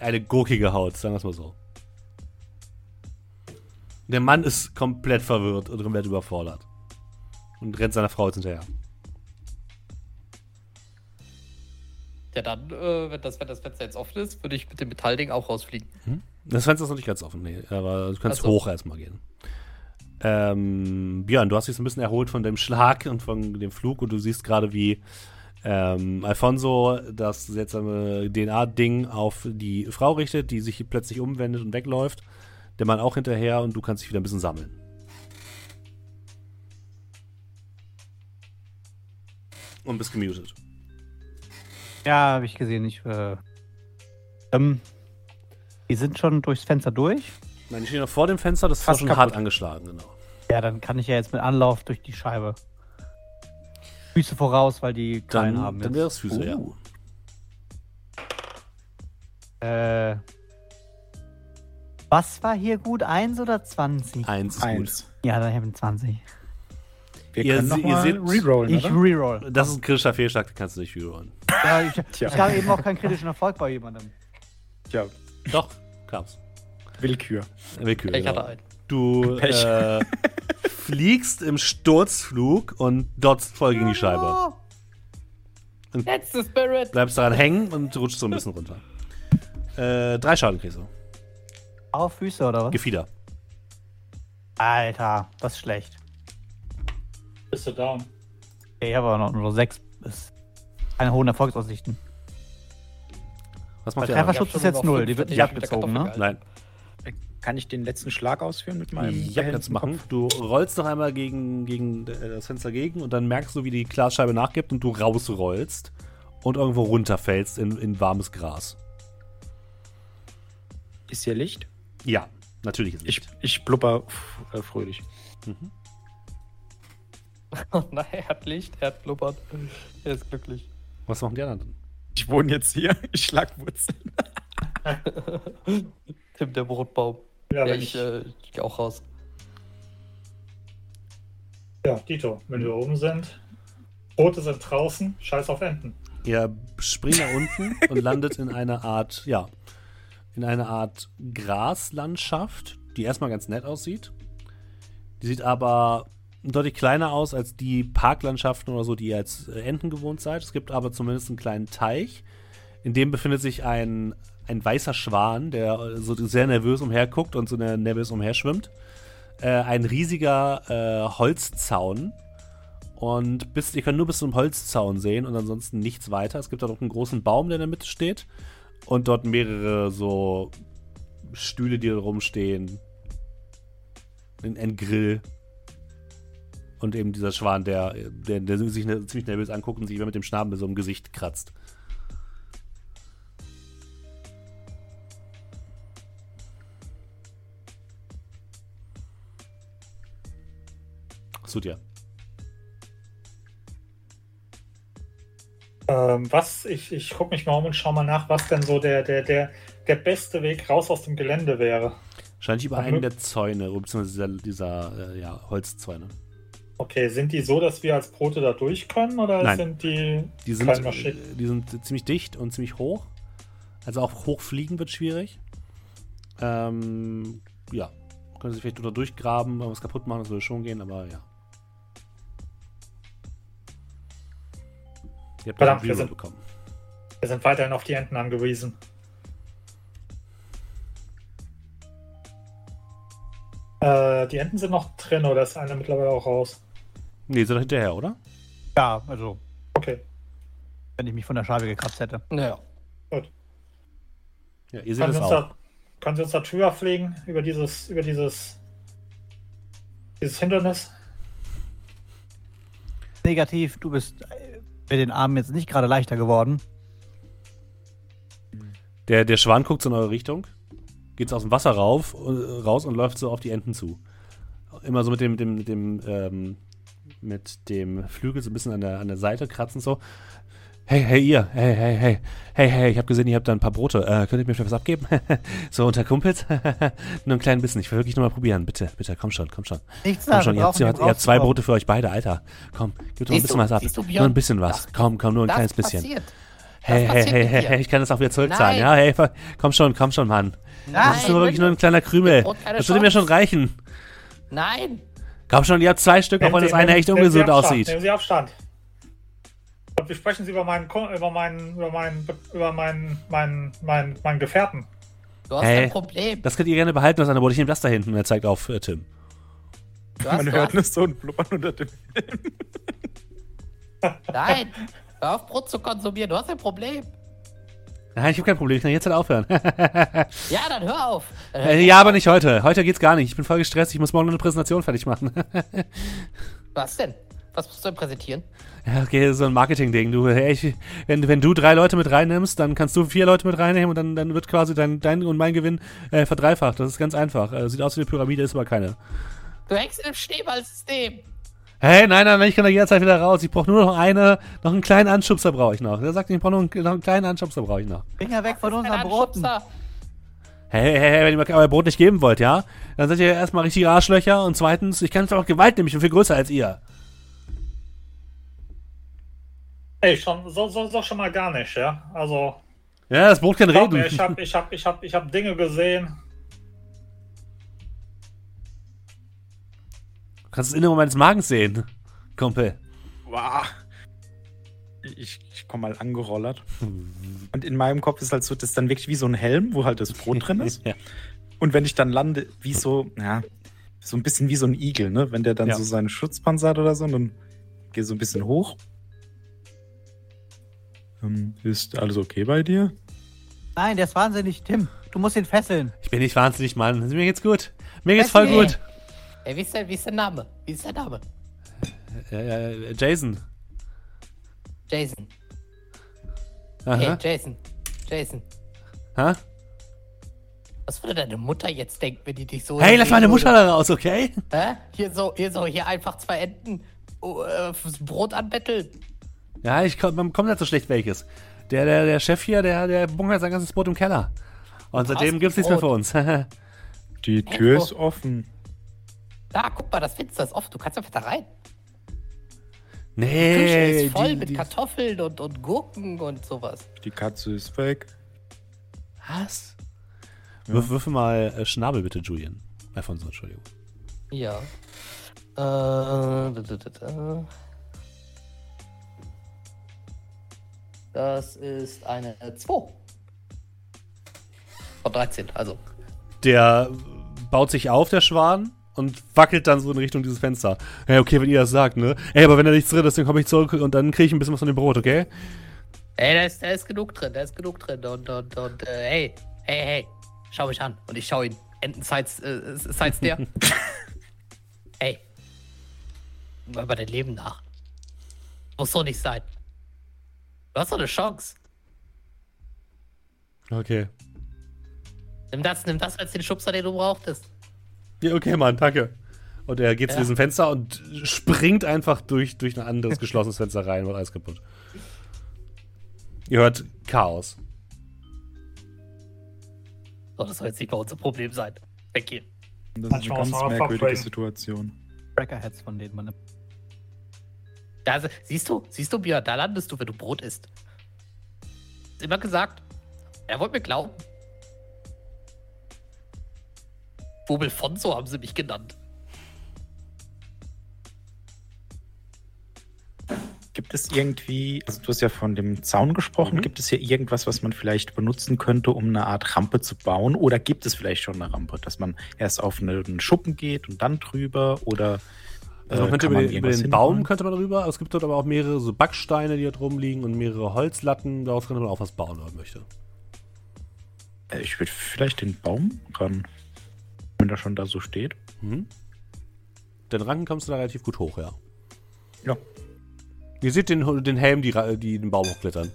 Eine gurkige Haut, sagen wir es mal so. Der Mann ist komplett verwirrt und komplett überfordert. Und rennt seiner Frau jetzt hinterher. Ja, dann, äh, wenn, das, wenn das Fenster jetzt offen ist, würde ich mit dem Metallding auch rausfliegen. Das Fenster ist noch nicht ganz offen, nee. Aber du kannst so. hoch erstmal gehen. Ähm, Björn, du hast dich so ein bisschen erholt von dem Schlag und von dem Flug und du siehst gerade, wie ähm, Alfonso das seltsame DNA-Ding auf die Frau richtet, die sich plötzlich umwendet und wegläuft. Der Mann auch hinterher und du kannst dich wieder ein bisschen sammeln. Und bist gemutet. Ja, habe ich gesehen. Ich, äh, ähm, die sind schon durchs Fenster durch. Nein, ich stehe noch vor dem Fenster, das ist schon kaputt. hart angeschlagen, genau. Ja, dann kann ich ja jetzt mit Anlauf durch die Scheibe. Füße voraus, weil die keinen Dann, haben. dann jetzt. wäre es Füße, ja. Uh. Äh, was war hier gut? 1 oder 20? Eins ist gut. Eins. Ja, dann habe ich 20. Wir Ihr können noch ihr mal seht- rerollen, Ich oder? reroll. Das ist ein kritischer Fehlschlag, den kannst du nicht rerollen. Ja, ich, [LAUGHS] Tja. ich habe eben auch keinen kritischen Erfolg bei jemandem. Ja, Doch, kam's. Willkür. Willkür. Ich genau. hatte einen. Du Pech. äh, [LAUGHS] fliegst im Sturzflug und dotzt voll gegen die Scheibe. [LAUGHS] Letzte Spirit. Bleibst daran hängen und rutschst so ein bisschen runter. Äh, drei Schaden kriegst du. Auf Füße oder was? Gefieder. Alter, das ist schlecht. Bist du down? Ich habe aber noch nur 6 bis keine hohen Erfolgsaussichten. Was macht der? Trefferschutz Ich ist jetzt noch null, fünf die wird nicht abgezogen, ne? Nein. Kann ich den letzten Schlag ausführen mit meinem Ja, kannst du machen. Du rollst noch einmal gegen, gegen äh, das Fenster gegen und dann merkst du, wie die Glasscheibe nachgibt und du rausrollst und irgendwo runterfällst in, in warmes Gras. Ist hier Licht? Ja, natürlich ist Ich, Licht. ich blubber f- äh, fröhlich. [LAUGHS] Nein, er hat Licht, er hat blubbert. Er ist glücklich. Was machen die anderen? Ich wohne jetzt hier, [LAUGHS] ich schlag Wurzeln. [LAUGHS] Tim, der Brotbaum. Ja, Ja, ich, ich, äh, ich gehe auch raus. ja, Dito, wenn wir oben sind. Boote sind draußen, scheiß auf Enten. Ihr springt nach unten und landet in einer Art, ja, in einer Art Graslandschaft, die erstmal ganz nett aussieht. Die sieht aber deutlich kleiner aus als die Parklandschaften oder so, die ihr als äh, Enten gewohnt seid. Es gibt aber zumindest einen kleinen Teich. In dem befindet sich ein, ein weißer Schwan, der äh, so sehr nervös umherguckt und so ner- nervös umherschwimmt. Äh, ein riesiger äh, Holzzaun. Und bis, ihr könnt nur bis zum Holzzaun sehen und ansonsten nichts weiter. Es gibt da noch einen großen Baum, der in der Mitte steht. Und dort mehrere so Stühle, die da rumstehen. Ein, ein Grill. Und eben dieser Schwan, der, der, der sich ne, ziemlich nervös anguckt und sich immer mit dem Schnabel so im Gesicht kratzt. Sudja. Ähm, was, ich, ich gucke mich mal um und schau mal nach, was denn so der, der, der, der beste Weg raus aus dem Gelände wäre. Wahrscheinlich über einen ne? der Zäune, beziehungsweise dieser, dieser äh, ja, Holzzäune. Okay, sind die so, dass wir als Brote da durch können oder Nein. sind die Die sind, äh, die sind ziemlich dicht und ziemlich hoch. Also auch hochfliegen wird schwierig. Ähm, ja. Können sie vielleicht unter durchgraben, was kaputt machen, das würde schon gehen, aber ja. Ihr habt Verdammt, wir sind- bekommen. Wir sind weiterhin auf die Enten angewiesen. Äh, die Enten sind noch drin oder ist einer mittlerweile auch raus? Nee, sind doch hinterher, oder? Ja, also, Okay. wenn ich mich von der Scheibe gekratzt hätte. Naja. Ja, ihr seht es uns auch. da, können Sie uns da drüber fliegen? Über dieses, über dieses, dieses Hindernis? Negativ, du bist äh, mit den Armen jetzt nicht gerade leichter geworden. Der, der Schwan guckt so in eure Richtung, geht so aus dem Wasser rauf, äh, raus und läuft so auf die Enten zu. Immer so mit dem, mit dem, mit dem, ähm, mit dem Flügel so ein bisschen an der, an der Seite kratzen so. Hey, hey, ihr, hey, hey, hey, hey, hey, ich habe gesehen, ihr habt da ein paar Brote. Äh, könnt ihr mir vielleicht was abgeben? [LAUGHS] so unter Kumpels? [LAUGHS] nur ein kleinen bisschen, ich will wirklich nur mal probieren. Bitte, bitte, komm schon, komm schon. Nichts Komm schon, ihr habt, ihr habt, ihr habt zwei. Brote für euch beide, Alter. Komm, gib doch ein bisschen du, was ab. du, Nur ein bisschen was. Das- komm, komm, nur ein kleines bisschen. passiert. Hey, Das hey, hey, hey, dir. hey, ich kann das auch wieder zurückzahlen. Nein. Ja, hey, komm schon, komm schon, Mann. Das ist nur wirklich nur ein kleiner Krümel. Das würde mir schon reichen. Nein. Komm schon, ihr habt zwei Stück, auch wenn das eine echt ungesund aussieht. Nehmen Sie Abstand. Und wir sprechen Sie über meinen, über meinen, über meinen, über meinen, meinen, meinen, meinen Gefährten. Du hast Hey. ein Problem. Das könnt ihr gerne behalten, das Angebot. Ich nehme das da hinten. Und er zeigt auf äh, Tim. Man hört nur so ein Blubbern unter dem. nein, hör auf Brot zu konsumieren, du hast ein Problem. Nein, ich habe kein Problem, ich kann jetzt halt aufhören. [LAUGHS] Ja, dann hör auf. Äh, ja, aber nicht heute. Heute geht's gar nicht. Ich bin voll gestresst. Ich muss morgen noch eine Präsentation fertig machen. [LAUGHS] Was denn? Was musst du denn präsentieren? ja, okay, so ein Marketing-Ding. Du, hey, ich, wenn, wenn du drei Leute mit reinnimmst, dann kannst du vier Leute mit reinnehmen und dann, dann wird quasi dein, dein und mein Gewinn äh, verdreifacht. Das ist ganz einfach. Äh, sieht aus wie eine Pyramide, ist aber keine. Du hängst in dem Schneeballsystem. Hey, nein, nein, ich kann da jederzeit wieder raus. Ich brauche nur noch eine, noch einen kleinen Anschubser brauche ich noch. Der sagt, ich brauche noch, einen- noch einen kleinen Anschubser brauche ich noch. Finger weg von unseren Broten. Hey, hey, hey, wenn ihr mir euer Brot nicht geben wollt, ja? Dann seid ihr erstmal richtige Arschlöcher und zweitens, ich kann es auch Gewalt nehmen, ich bin viel größer als ihr. Ey, schon, so, so, so schon mal gar nicht, ja. Also, Ja, das Brot kann reden. mir, ich habe ich hab, ich hab, ich hab Dinge gesehen. Kannst das Innere meines Magens sehen, Kumpel. Wow. Ich, ich komme mal angerollert. Und in meinem Kopf ist halt so, das ist dann wirklich wie so ein Helm, wo halt das Brot drin ist. [LAUGHS] Ja. Und wenn ich dann lande, wie so, ja, so ein bisschen wie so ein Igel, ne? Wenn der dann Ja. so seinen Schutzpanzer hat oder so, und dann gehe so ein bisschen hoch. Ähm, ist alles okay bei dir? Nein, der ist wahnsinnig, Tim. Du musst ihn fesseln. Ich bin nicht wahnsinnig, Mann. Mir geht's gut. Mir geht's voll Nee. gut. Ey, wie ist, der, wie ist der Name? Wie ist der Name? Äh, äh, Jason. Jason. Aha. Hey, Jason. Jason. Ha? Was würde deine Mutter jetzt denken, wenn die dich so. Hey, lass meine Mutter würde? da raus, okay? Hä? Hier so, hier so, hier einfach zwei Enten oh, äh, fürs Brot anbetteln. Ja, ich komm, man kommt nicht so schlecht welches. Der, der, der Chef hier, der, der bunkert sein ganzes Brot im Keller. Und seitdem gibt's nichts mehr für uns. [LAUGHS] Die Tür ist offen. Da, guck mal, das Fenster ist offen. Du kannst einfach da rein. Die Küche nee, ist voll die, mit die, Kartoffeln und, und Gurken und sowas. Die Katze ist weg. Was? Wirf, würfel mal äh, Schnabel bitte, Julian. Alfonso, Entschuldigung. Ja. Äh, da, da, da, da. Das ist eine 2. Von 13, also. Der baut sich auf, der Schwan, und wackelt dann so in Richtung dieses Fenster. Hey, okay, wenn ihr das sagt, ne? Ey, aber wenn da nichts drin ist, dann komme ich zurück und dann kriege ich ein bisschen was von dem Brot, okay? Ey, da ist, da ist genug drin, da ist genug drin. Und, und, und, äh, hey, hey, hey, schau mich an. Und ich schau ihn. Enten sides, äh, sides der. hey. Mal über dein Leben nach. Muss so nicht sein. Du hast doch eine Chance. Okay. Nimm das, nimm das als den Schubser, den du brauchtest. Ja, okay, Mann, danke. Und er geht zu Ja. diesem Fenster und springt einfach durch, durch ein anderes geschlossenes Fenster rein, wird alles kaputt. Ihr hört Chaos. So, das soll jetzt nicht mal unser Problem sein. Weg hier. Das ist eine ganz merkwürdige. Situation. Crackerheads, von denen man. Da, se- siehst du, siehst du, Björn, da landest du, wenn du Brot isst. Ist immer gesagt. Er wollte mir glauben. Wobelfonso haben sie mich genannt. Gibt es irgendwie, also du hast ja von dem Zaun gesprochen, Mhm. gibt es hier irgendwas, was man vielleicht benutzen könnte, um eine Art Rampe zu bauen? Oder gibt es vielleicht schon eine Rampe, dass man erst auf eine- einen Schuppen geht und dann drüber? Oder Also man äh, könnte kann über, man den, über den Baum könnte man rüber, aber es gibt dort aber auch mehrere so Backsteine, die dort rumliegen und mehrere Holzlatten. Daraus könnte man auch was bauen, wenn man möchte. Äh, Ich würde vielleicht den Baum ran, wenn der schon da so steht. Mhm. Den Ranken kommst du da relativ gut hoch, ja. Ja, Ihr seht den, den Helm, die, die den Baum hochklettern.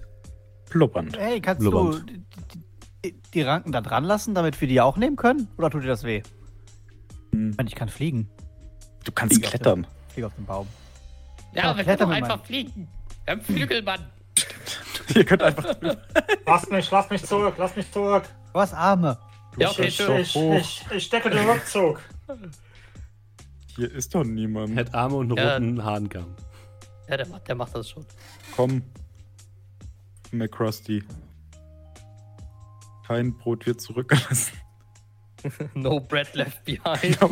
blubbernd. Hey, kannst Blubbernd. du die, die, Ranken da dran lassen, damit wir die auch nehmen können? Oder tut dir das weh? Hm, Ich meine, ich kann fliegen. Du kannst Flieg auf klettern. den- Flieg auf den Baum. Ja, Ja, wir können doch einfach fliegen. Wir haben Flügel, Mann. [LAUGHS] Ihr könnt einfach. [LAUGHS] Lass mich, lass mich zurück, lass mich zurück. Du hast Arme. Ja, okay, ich, schön. ich, ich, ich decke den Rückzug. Hier ist doch niemand. Hat Arme und einen Ja. roten Hahnkamm. Ja, der macht, der macht das schon. Komm, McCrusty. Kein Brot wird zurückgelassen. [LAUGHS] No bread left behind. [LAUGHS]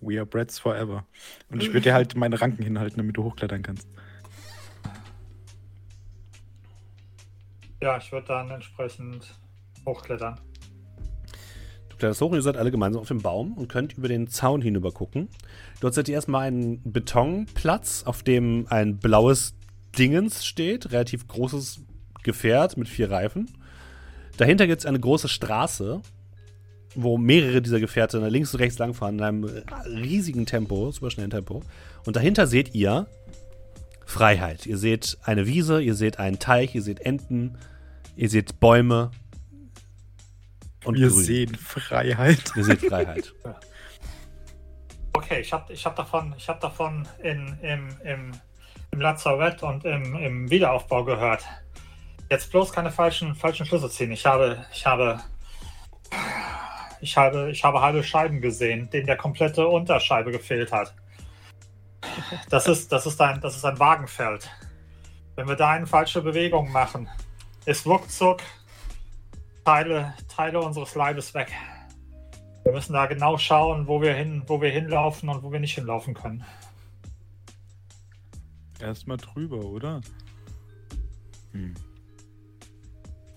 We are breads forever. Und ich würde dir halt meine Ranken hinhalten, damit du hochklettern kannst. Ja, ich würde dann entsprechend Hochklettern. Du kletterst hoch und ihr seid alle gemeinsam auf dem Baum und könnt über den Zaun hinüber gucken. Dort seht ihr erstmal einen Betonplatz, auf dem ein blaues Dingens steht, relativ großes Gefährt mit vier Reifen. Dahinter gibt es eine große Straße, wo mehrere dieser Gefährte links und rechts langfahren in einem riesigen Tempo, super schnellen Tempo. Und dahinter seht ihr Freiheit. Ihr seht eine Wiese, ihr seht einen Teich, ihr seht Enten, ihr seht Bäume und Wir Grün. sehen Freiheit. Ihr seht Freiheit. [LAUGHS] Okay, ich habe ich hab davon, ich hab davon in, im, im, im Lazarett und im, im Wiederaufbau gehört. Jetzt bloß keine falschen, falschen Schlüsse ziehen. Ich habe, ich habe, ich habe, ich habe halbe Scheiben gesehen, denen der komplette Unterscheibe gefehlt hat. Das ist, das ist ein, das ist ein Wagenfeld. Wenn wir da eine falsche Bewegung machen, ist ruckzuck Teile, Teile unseres Leibes weg. Wir müssen da genau schauen, wo wir hin, wo wir hinlaufen und wo wir nicht hinlaufen können. Erstmal drüber, oder? Hm.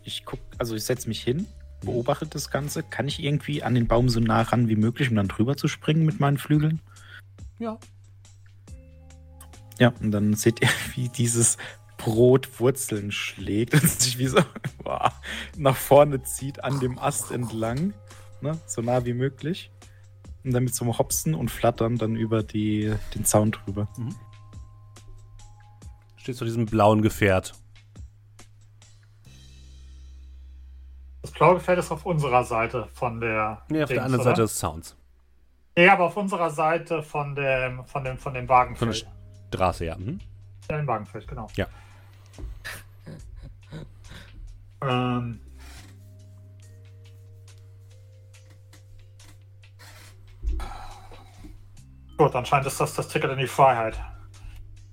Ich guck, also ich setze mich hin, beobachte das Ganze. Kann ich irgendwie an den Baum so nah ran wie möglich, um dann drüber zu springen mit meinen Flügeln? Ja. Ja, und dann seht ihr, [LAUGHS] wie dieses Brot Wurzeln schlägt und sich wie so boah, nach vorne zieht an dem Ast entlang. Ne, so nah wie möglich. Und dann mit so einem Hopsen und Flattern dann über die, den Zaun drüber. Steht zu diesem blauen Gefährt. Das blaue Gefährt ist auf unserer Seite von der. Nee, auf der Dings, anderen oder? Seite des Sounds. Nee, aber auf unserer Seite von dem, von dem, von dem Von Wagenfeld. der Straße, ja. Mhm. Ja, dem Wagenfeld, genau. Ja. Ähm. Gut, anscheinend ist das das Ticket in die Freiheit.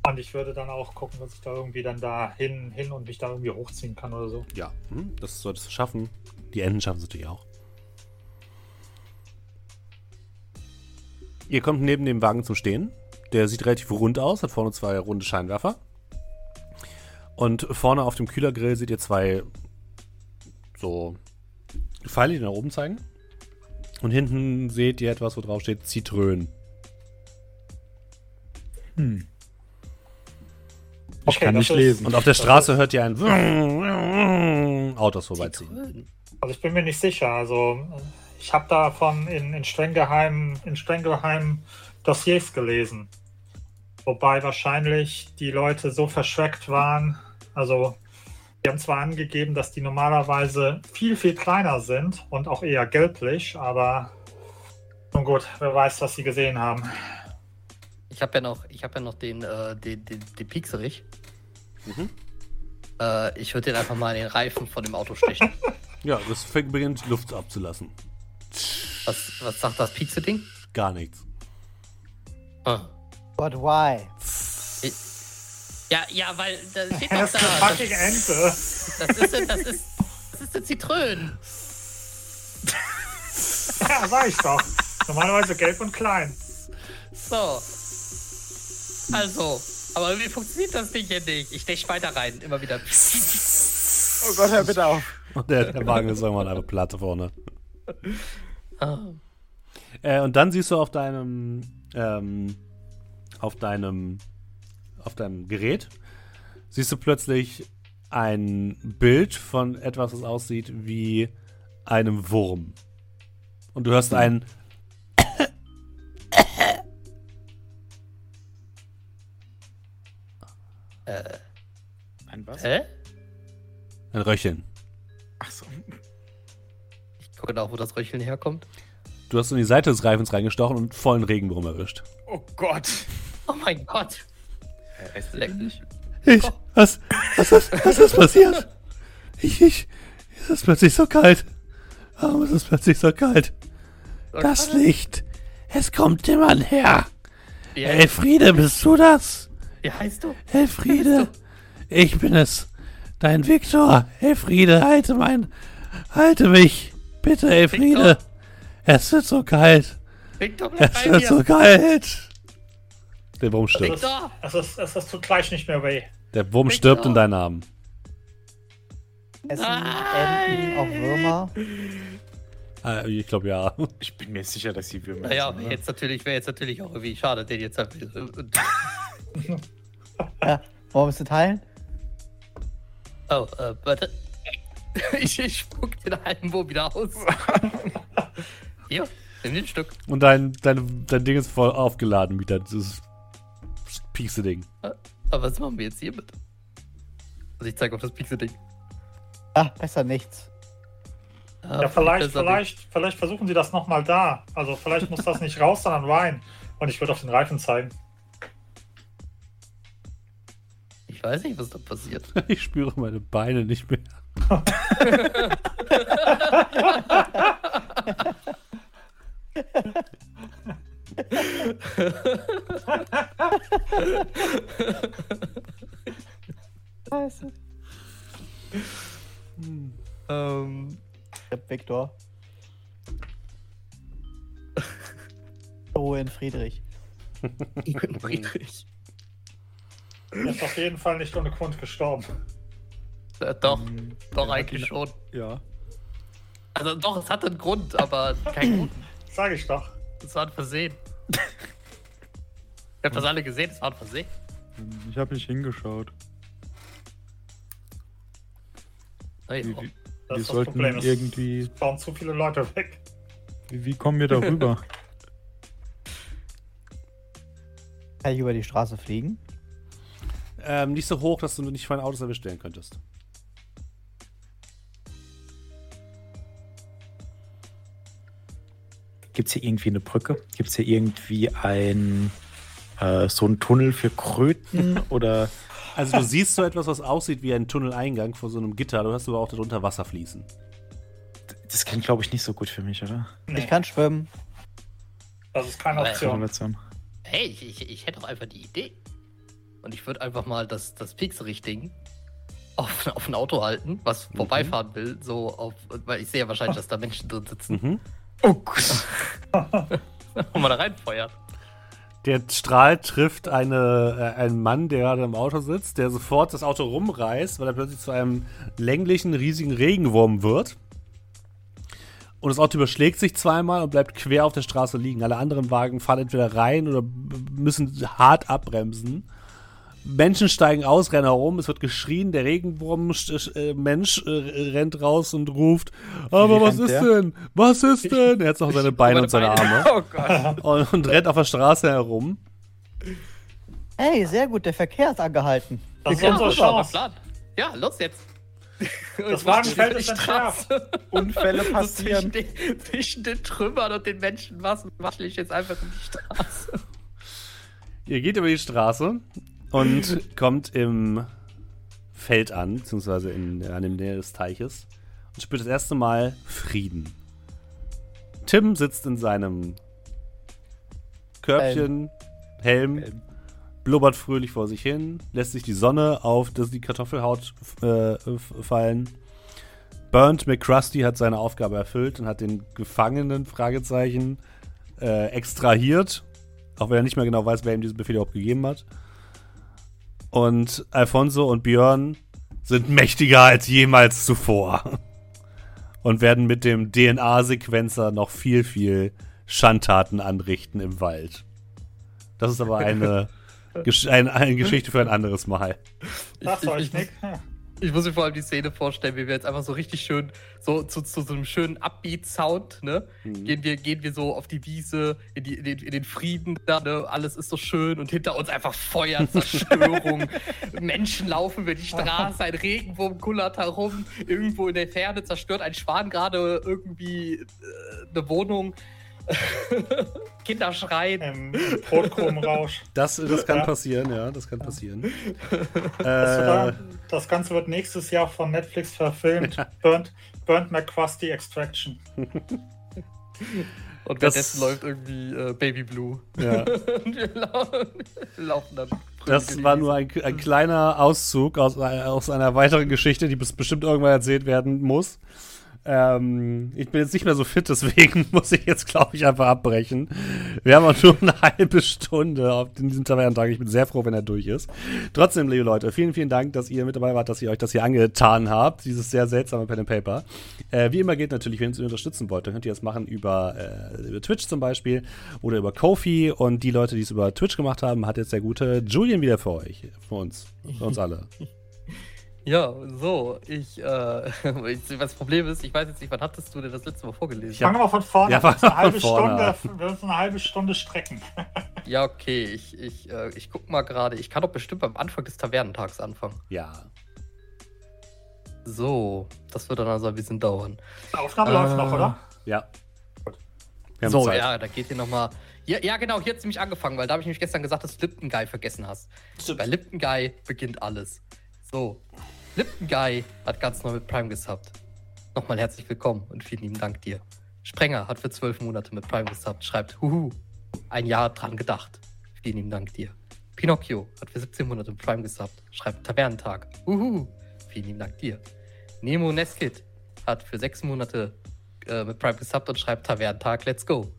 Und ich würde dann auch gucken, dass ich da irgendwie dann da hin, hin und mich da irgendwie hochziehen kann oder so. Ja, mhm. das solltest du schaffen. Die Enten schaffen es natürlich auch. Ihr kommt neben dem Wagen zum Stehen. Der sieht relativ rund aus, hat vorne zwei runde Scheinwerfer. Und vorne auf dem Kühlergrill seht ihr zwei so Pfeile, die nach oben zeigen. Und hinten seht ihr etwas, wo drauf steht Zitrönen. Hm. Okay, kann nicht lesen. Und auf der Straße hört ihr ein Autos vorbeiziehen. Also ich bin mir nicht sicher. Also ich habe davon in, in streng geheim, in streng geheim Dossiers gelesen. Wobei wahrscheinlich die Leute so verschreckt waren. Also die haben zwar angegeben, dass die normalerweise viel, viel kleiner sind und auch eher gelblich, aber nun gut, wer weiß, was sie gesehen haben. Ich habe ja noch, ich habe ja noch den, äh, den, den, den Piekserich. Mhm. Äh, ich würde den einfach mal in den Reifen von dem Auto stechen. [LAUGHS] Ja, das fängt beginnt Luft abzulassen. was, was sagt das Piekse-Ding? Gar nichts. Ah. But why? Ja, ja, weil da steht doch da. Das ist eine Das, fucking Ente. das ist, das ist, das ist eine Zitrone. [LAUGHS] Ja, sag ich doch. Normalerweise gelb und klein. So. Also, aber irgendwie funktioniert das Ding hier nicht. Ich stech weiter rein, immer wieder. Oh Gott, hör bitte auf. Und der, der Wagen ist irgendwann einfach platt vorne. Ah. Äh, und dann siehst du auf deinem, ähm, auf deinem, auf deinem Gerät, siehst du plötzlich ein Bild von etwas, das aussieht wie einem Wurm. Und du hörst ein, Ein was? Hä? ein Röcheln. Achso. Ich gucke nach, wo das Röcheln herkommt. Du hast in die Seite des Reifens reingestochen und vollen Regenwurm erwischt. Oh Gott. Oh mein Gott. Äh, ist Leck. nicht? Ich, was, was, ist, was ist passiert? Ich, ich, es ist plötzlich so kalt. Warum ist es plötzlich so kalt? Das Licht, es kommt immer her. Wie, Elfriede, bist du das? wie heißt du? Elfriede, ich bin es. Dein Viktor. Elfriede, halte mein, halte mich. Bitte, Elfriede. Viktor? Es wird so kalt. Victor, Es wird mir. so kalt. Der Wurm stirbt. Victor. Es, ist, es, ist, tut gleich nicht mehr weh. Der Wurm Victor. stirbt in deinen Armen. Essen Enten auch Würmer? Äh, ich glaube ja. Ich bin mir sicher, dass sie Würmer Naja, wäre oder? jetzt natürlich, wäre jetzt natürlich auch irgendwie schade, den jetzt halt. [LAUGHS] Ja. Wollen wir es teilen? Oh, äh, warte. [LAUGHS] Ich, ich spuck den halben Wo wieder aus. [LAUGHS] Hier, nimm den Stück. Und dein, dein, dein Ding ist voll aufgeladen wieder. Dieses Piekse-Ding. Aber was machen wir jetzt hiermit? Also ich zeig auf das Pixel-Ding. Ah, besser nichts. Ja, vielleicht, besser vielleicht, vielleicht versuchen sie das nochmal da. Also vielleicht muss das nicht raus, sondern rein. Und ich würde auf den Reifen zeigen. Ich weiß nicht, was da passiert. [LAUGHS] Ich spüre meine Beine nicht mehr. [LAUGHS] [LAUGHS] Scheiße. ähm, Ich hab Viktor. Ruhe in Friedrich. Friedrich. Er ist auf jeden Fall nicht ohne Grund gestorben. Äh, doch, Hm, doch eigentlich ihn- schon. Ja. Also doch, es hatte einen Grund, aber keinen Grund. Sag ich doch. Es war ein Versehen. Ihr habt das alle gesehen, es war ein Versehen. Ich habe nicht hingeschaut. Hey, Wie, oh. wie, Das wir ist das sollten Problem. Es irgendwie. fahren zu viele Leute weg. Wie, wie kommen wir darüber? [LAUGHS] Kann ich über die Straße fliegen? Ähm, nicht so hoch, dass du nicht von Autos erwischt werden könntest. Gibt es hier irgendwie eine Brücke? Gibt es hier irgendwie ein äh, so einen Tunnel für Kröten [LAUGHS] oder Also du siehst so etwas, was aussieht wie ein Tunneleingang vor so einem Gitter. Du hast aber auch darunter Wasser fließen. das klingt glaube ich nicht so gut für mich, oder? Nee, Ich kann schwimmen. das ist keine Aber- Option. Hey, ich, ich, ich hätte doch einfach die Idee. Und ich würde einfach mal das, das Pixelricht-Ding auf, auf ein Auto halten, was Mhm. vorbeifahren will, so auf, weil ich sehe ja wahrscheinlich, dass da Menschen drin sitzen Mhm. Oh Gott. und man da reinfeuert. Der Strahl trifft eine, äh, einen Mann, der gerade im Auto sitzt, der sofort das Auto rumreißt, weil er plötzlich zu einem länglichen, riesigen Regenwurm wird. Und das Auto überschlägt sich zweimal und bleibt quer auf der Straße liegen. Alle anderen Wagen fahren entweder rein oder müssen hart abbremsen. Menschen steigen aus, rennen herum, es wird geschrien, der Regenwurm-Mensch äh, rennt raus und ruft, aber was ist der? denn? Was ist denn? Er hat noch seine [LAUGHS] Beine und seine Arme [LAUGHS] Oh Gott. und, und rennt auf der Straße herum. Hey, sehr gut, der Verkehr ist angehalten. Das ist Ja, unsere Chance. Ja, los jetzt. Das Wagenfeld ist entschärft. Unfälle [LAUGHS] passieren. zwischen, den, zwischen den Trümmern und den Menschen was waschel ich jetzt einfach in die Straße. Ihr geht über die Straße und kommt im Feld an, beziehungsweise in, an dem Nähe des Teiches und spürt das erste Mal Frieden. Tim sitzt in seinem Körbchen, Helm, Helm. blubbert fröhlich vor sich hin, lässt sich die Sonne auf das, die Kartoffelhaut äh, fallen. Burnt McCrusty hat seine Aufgabe erfüllt und hat den Gefangenen, Fragezeichen, äh, extrahiert. Auch wenn er nicht mehr genau weiß, wer ihm diesen Befehl überhaupt gegeben hat. Und Alfonso und Björn sind mächtiger als jemals zuvor. Und werden mit dem DNA-Sequenzer noch viel, viel Schandtaten anrichten im Wald. Das ist aber eine, [LAUGHS] Gesch eine, eine Geschichte für ein anderes Mal. Ich- ich- Nick. Ich muss mir vor allem die Szene vorstellen, wie wir jetzt einfach so richtig schön, so zu, zu so einem schönen Upbeat-Sound, ne? Mhm. Gehen, wir, gehen wir so auf die Wiese, in, die, in, den, in den Frieden da, ne? Alles ist so schön und hinter uns einfach Feuer, [LAUGHS] Zerstörung. Menschen laufen über die Straße, ein Regenwurm kullert herum, irgendwo in der Ferne zerstört ein Schwan gerade irgendwie äh, eine Wohnung. [LAUGHS] Kinder schreien. Im, im Brotkrumenrausch. Das, das kann Ja. passieren, ja, das kann passieren. Das, Äh, das Ganze wird nächstes Jahr von Netflix verfilmt. Burnt, Burnt McCrusty Extraction. Und Das- währenddessen läuft irgendwie äh, Baby Blue. ja. Und [LAUGHS] wir lau laufen dann. Das war nur ein, ein kleiner Auszug aus, aus einer weiteren Geschichte, die bestimmt irgendwann erzählt werden muss. Ähm, ich bin jetzt nicht mehr so fit, deswegen [LAUGHS] muss ich jetzt, glaube ich, einfach abbrechen. Wir haben auch nur eine halbe Stunde auf diesem Tavernentag. Ich bin sehr froh, wenn er durch ist. Trotzdem, liebe Leute, vielen, vielen Dank, dass ihr mit dabei wart, dass ihr euch das hier angetan habt. Dieses sehr seltsame Pen and Paper. Äh, wie immer geht natürlich, wenn ihr uns unterstützen wollt, dann könnt ihr das machen über, äh, über Twitch zum Beispiel oder über Kofi. Und die Leute, die es über Twitch gemacht haben, hat jetzt der gute Julian wieder für euch. Für uns. Für uns alle. [LAUGHS] Ja, so, ich, äh, [LAUGHS] ich- das Problem ist, ich weiß jetzt nicht, wann hattest du denn das letzte Mal vorgelesen? Fangen wir von vorne Ja, an. Wir müssen eine von halbe vorne Stunde, wir müssen eine halbe Stunde strecken. [LAUGHS] Ja, okay, ich, ich, äh, ich guck mal gerade. Ich kann doch bestimmt beim Anfang des Tavernentags anfangen. Ja. So, das wird dann also ein bisschen dauern. Die Aufnahme läuft noch, oder? Ja. Wir haben so, Zeit. ja, da geht hier nochmal. Ja, ja, genau, hier hat es nämlich angefangen, weil da habe ich nämlich gestern gesagt, dass du Lipton Guy vergessen hast. Bei Lipton Guy beginnt alles. So, Lipton Guy hat ganz neu mit Prime gesubbt. Nochmal herzlich willkommen und vielen lieben Dank dir. Sprenger hat für zwölf Monate mit Prime gesubbt, schreibt, huhu, ein Jahr dran gedacht. Vielen lieben Dank dir. Pinocchio hat für 17 Monate mit Prime gesubbt, schreibt Tavernentag, huhu, vielen lieben Dank dir. Nemo Nestkit hat für sechs Monate äh, mit Prime gesubbt und schreibt Tavernentag, let's go.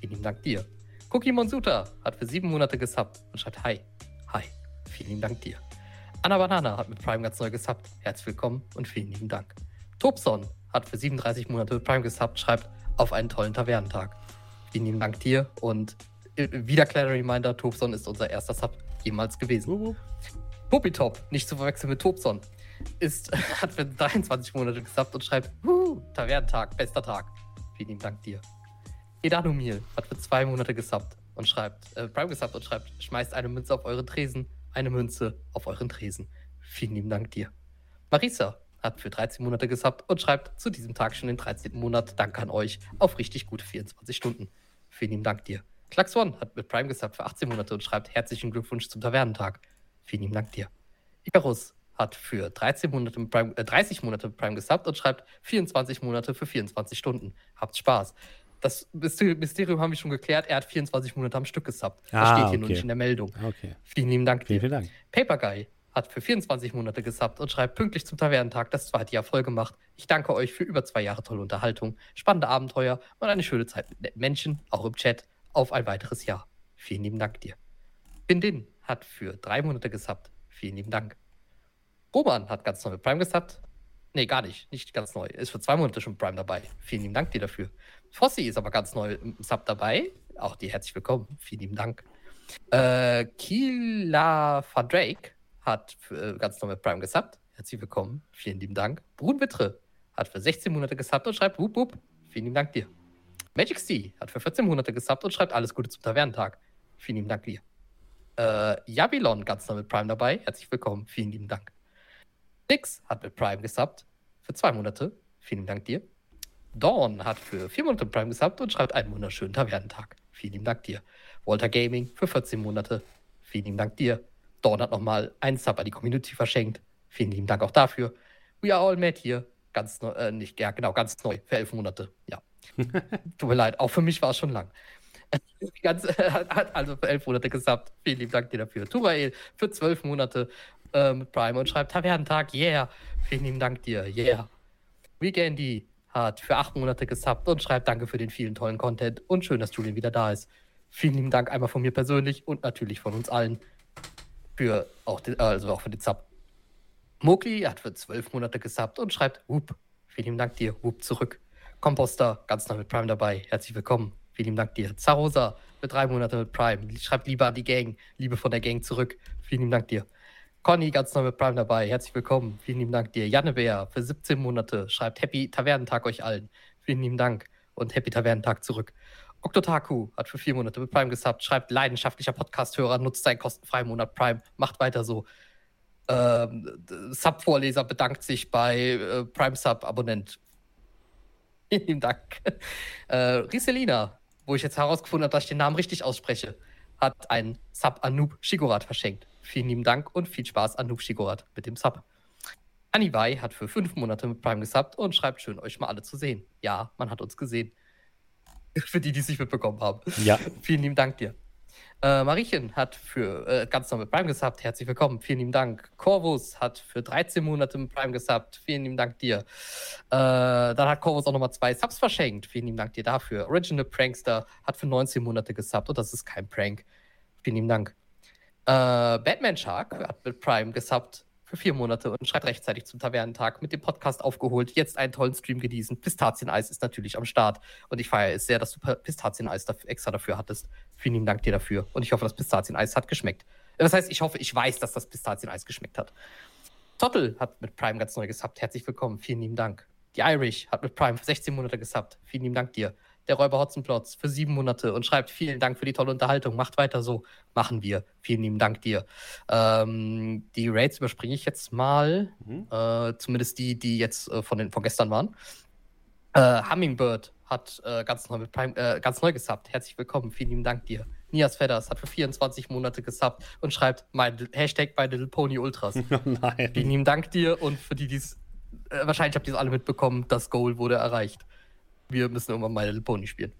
Vielen lieben Dank dir. Cookie Monsuta hat für sieben Monate gesubbt und schreibt Hi. Hi. Vielen lieben Dank dir. Anna Banana hat mit Prime ganz neu gesubbt. Herzlich willkommen und vielen lieben Dank. Tobson hat für 37 Monate mit Prime gesubbt, schreibt auf einen tollen Tavernentag. Vielen lieben Dank dir und äh, wieder kleiner Reminder, Tobson ist unser erster Sub jemals gewesen. Wuhu. Popitop, nicht zu verwechseln mit Tobson, ist, [LAUGHS] hat für 23 Monate gesubbt und schreibt, Wuhu, Tavernentag, bester Tag. Vielen lieben Dank dir. Edanomil hat für zwei Monate gesubbt und schreibt, äh, Prime gesubbt und schreibt, schmeißt eine Münze auf euren Tresen, eine Münze auf euren Tresen. Vielen lieben Dank dir. Marisa hat für 13 Monate gesubbt und schreibt zu diesem Tag schon den 13. Monat. Danke an euch auf richtig gute 24 Stunden. Vielen lieben Dank dir. Klax One hat mit Prime gesubbt für 18 Monate und schreibt herzlichen Glückwunsch zum Tavernentag. Vielen lieben Dank dir. Icarus hat für 13 Monate Prime, äh, 30 Monate Prime gesubbt und schreibt 24 Monate für 24 Stunden. Habt Spaß. Das Myster- Mysterium haben wir schon geklärt. Er hat 24 Monate am Stück gesubbt. Das Ah, steht hier nur okay. nicht in der Meldung. Okay. Vielen lieben Dank Vielen, dir. vielen Dank. Paper Guy hat für 24 Monate gesubbt und schreibt pünktlich zum Tavernentag das zweite Jahr voll gemacht. Ich danke euch für über zwei Jahre tolle Unterhaltung, spannende Abenteuer und eine schöne Zeit mit netten Menschen, auch im Chat, auf ein weiteres Jahr. Vielen lieben Dank dir. Bindin hat für drei Monate gesubbt. Vielen lieben Dank. Roman hat ganz neu mit Prime gesubbt. Nee, gar nicht. Nicht ganz neu. Ist für zwei Monate schon Prime dabei. Vielen lieben Dank dir dafür. Fossi ist aber ganz neu im Sub dabei. Auch dir herzlich willkommen. Vielen lieben Dank. Äh, Kila van Drake hat äh, ganz neu mit Prime gesubbt. Herzlich willkommen. Vielen lieben Dank. Brun Wittre hat für 16 Monate gesubbt und schreibt Wup Wup. Vielen lieben Dank dir. Magic C hat für 14 Monate gesubbt und schreibt alles Gute zum Tavernentag. Vielen lieben Dank dir. Äh, Jabilon ganz neu mit Prime dabei. Herzlich willkommen. Vielen lieben Dank. Nix hat mit Prime gesubbt für zwei Monate. Vielen Dank dir. Dawn hat für vier Monate Prime gesubbt und schreibt einen wunderschönen Tavernentag. Vielen lieben Dank dir. Walter Gaming für 14 Monate. Vielen lieben Dank dir. Dawn hat nochmal einen Sub an die Community verschenkt. Vielen lieben Dank auch dafür. We are all mad hier. Ganz neu, äh, nicht, ja, genau, ganz neu. Für elf Monate. Ja. [LAUGHS] Tut mir leid, auch für mich war es schon lang. [LAUGHS] Ganz, hat hat also für elf Monate gesubbt. Vielen lieben Dank dir dafür. Turael für zwölf Monate äh, mit Prime und schreibt Tavernentag, yeah. Vielen lieben Dank dir, yeah. Weekendy hat für acht Monate gesubbt und schreibt Danke für den vielen tollen Content und schön, dass Julian wieder da ist. Vielen lieben Dank einmal von mir persönlich und natürlich von uns allen für auch den, also auch für den Sub. Mokli hat für zwölf Monate gesubbt und schreibt Whoop. Vielen lieben Dank dir, Whoop zurück. Composter, ganz neu mit Prime dabei. Herzlich willkommen. Vielen lieben Dank dir. Zarosa für drei Monate mit Prime. Schreibt Liebe an die Gang. Liebe von der Gang zurück. Vielen lieben Dank dir. Conny, ganz neu mit Prime dabei. Herzlich willkommen. Vielen lieben Dank dir. Jannebär für 17 Monate. Schreibt Happy Tavernentag euch allen. Vielen lieben Dank und Happy Tavernentag zurück. Oktotaku hat für vier Monate mit Prime gesubbt. Schreibt leidenschaftlicher Podcast-Hörer, nutzt seinen kostenfreien Monat Prime. Macht weiter so. Ähm, Sub-Vorleser bedankt sich bei äh, Prime Sub-Abonnent. Vielen lieben Dank. Äh, Riselina, wo ich jetzt herausgefunden habe, dass ich den Namen richtig ausspreche, hat einen Sub an Noob Shigorat verschenkt. Vielen lieben Dank und viel Spaß an Noob Shigorat mit dem Sub. Anibai hat für fünf Monate mit Prime gesubbt und schreibt schön, euch mal alle zu sehen. Ja, man hat uns gesehen. [LAUGHS] Für die, die es nicht mitbekommen haben. Ja. Vielen lieben Dank dir. Äh, Mariechen hat für äh, ganz normal Prime gesubbt. Herzlich willkommen. Vielen lieben Dank. Corvus hat für 13 Monate mit Prime gesubbt. Vielen lieben Dank dir. Äh, dann hat Corvus auch nochmal zwei Subs verschenkt. Vielen lieben Dank dir dafür. Original Prankster hat für 19 Monate gesubbt und das ist kein Prank. Vielen lieben Dank. Äh, Batman Shark hat mit Prime gesubbt für vier Monate und schreibt rechtzeitig zum Tavernentag mit dem Podcast aufgeholt. Jetzt einen tollen Stream genießen. Pistazieneis ist natürlich am Start. Und ich feiere es sehr, dass du Pistazieneis dafür, extra dafür hattest. Vielen lieben Dank dir dafür. Und ich hoffe, das Pistazieneis hat geschmeckt. Das heißt, ich hoffe, ich weiß, dass das Pistazieneis geschmeckt hat. Tottel hat mit Prime ganz neu gesubbt. Herzlich willkommen. Vielen lieben Dank. Die Irish hat mit Prime für 16 Monate gesubbt. Vielen lieben Dank dir der Räuber Hotzenplotz für sieben Monate und schreibt vielen Dank für die tolle Unterhaltung. Macht weiter so. Machen wir. Vielen lieben Dank dir. Ähm, die Raids überspringe ich jetzt mal. Mhm. Äh, zumindest die, die jetzt äh, von, den, von gestern waren. Äh, Hummingbird hat äh, ganz, neu mit Prime, äh, ganz neu gesubbt. Herzlich willkommen. Vielen lieben Dank dir. Nias Fedders hat für 24 Monate gesubbt und schreibt mein Hashtag bei Little Pony Ultras. [LAUGHS] Oh nein. Vielen lieben Dank dir und für die, die es äh, wahrscheinlich habt ihr es alle mitbekommen, das Goal wurde erreicht wir müssen irgendwann My Little Pony spielen.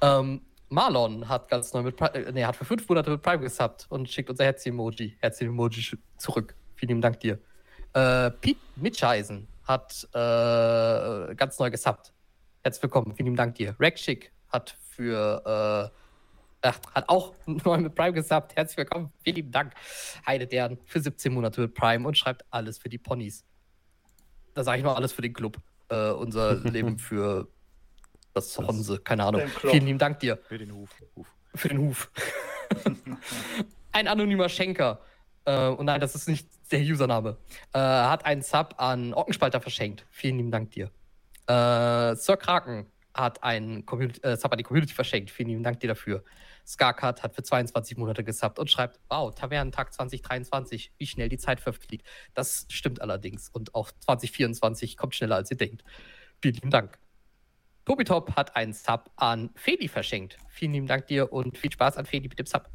Ähm, Marlon hat ganz neu mit Prime, äh, nee, hat für fünf Monate mit Prime gesubbt und schickt unser Herz-Emoji. Herz-Emoji zurück. Vielen lieben Dank dir. Äh, Pete Mitscheisen hat äh, ganz neu gesubbt. Herzlich willkommen. Vielen lieben Dank dir. Regschick hat für äh, hat auch [LAUGHS] neu mit Prime gesubbt. Herzlich willkommen. Vielen lieben Dank. Heide Dern für 17 Monate mit Prime und schreibt alles für die Ponys. Da sage ich noch alles für den Club äh, unser Leben [LAUGHS] für das Honse, keine Ahnung. Vielen lieben Dank dir. Für den Huf. Huf. Für den Huf. [LAUGHS] Ein anonymer Schenker. Äh, und nein, das ist nicht der Username. Äh, hat einen Sub an Ockenspalter verschenkt. Vielen lieben Dank dir. Äh, Sir Kraken hat einen Community, äh, Sub an die Community verschenkt. Vielen lieben Dank dir dafür. Skarkat hat für 22 Monate gesubbt und schreibt, wow, Tavernentag 2023, wie schnell die Zeit verfliegt. Das stimmt allerdings. Und auch 2024 kommt schneller, als ihr denkt. Vielen lieben Dank. Tobitop hat einen Sub an Feli verschenkt. Vielen lieben Dank dir und viel Spaß an Feli mit dem Sub.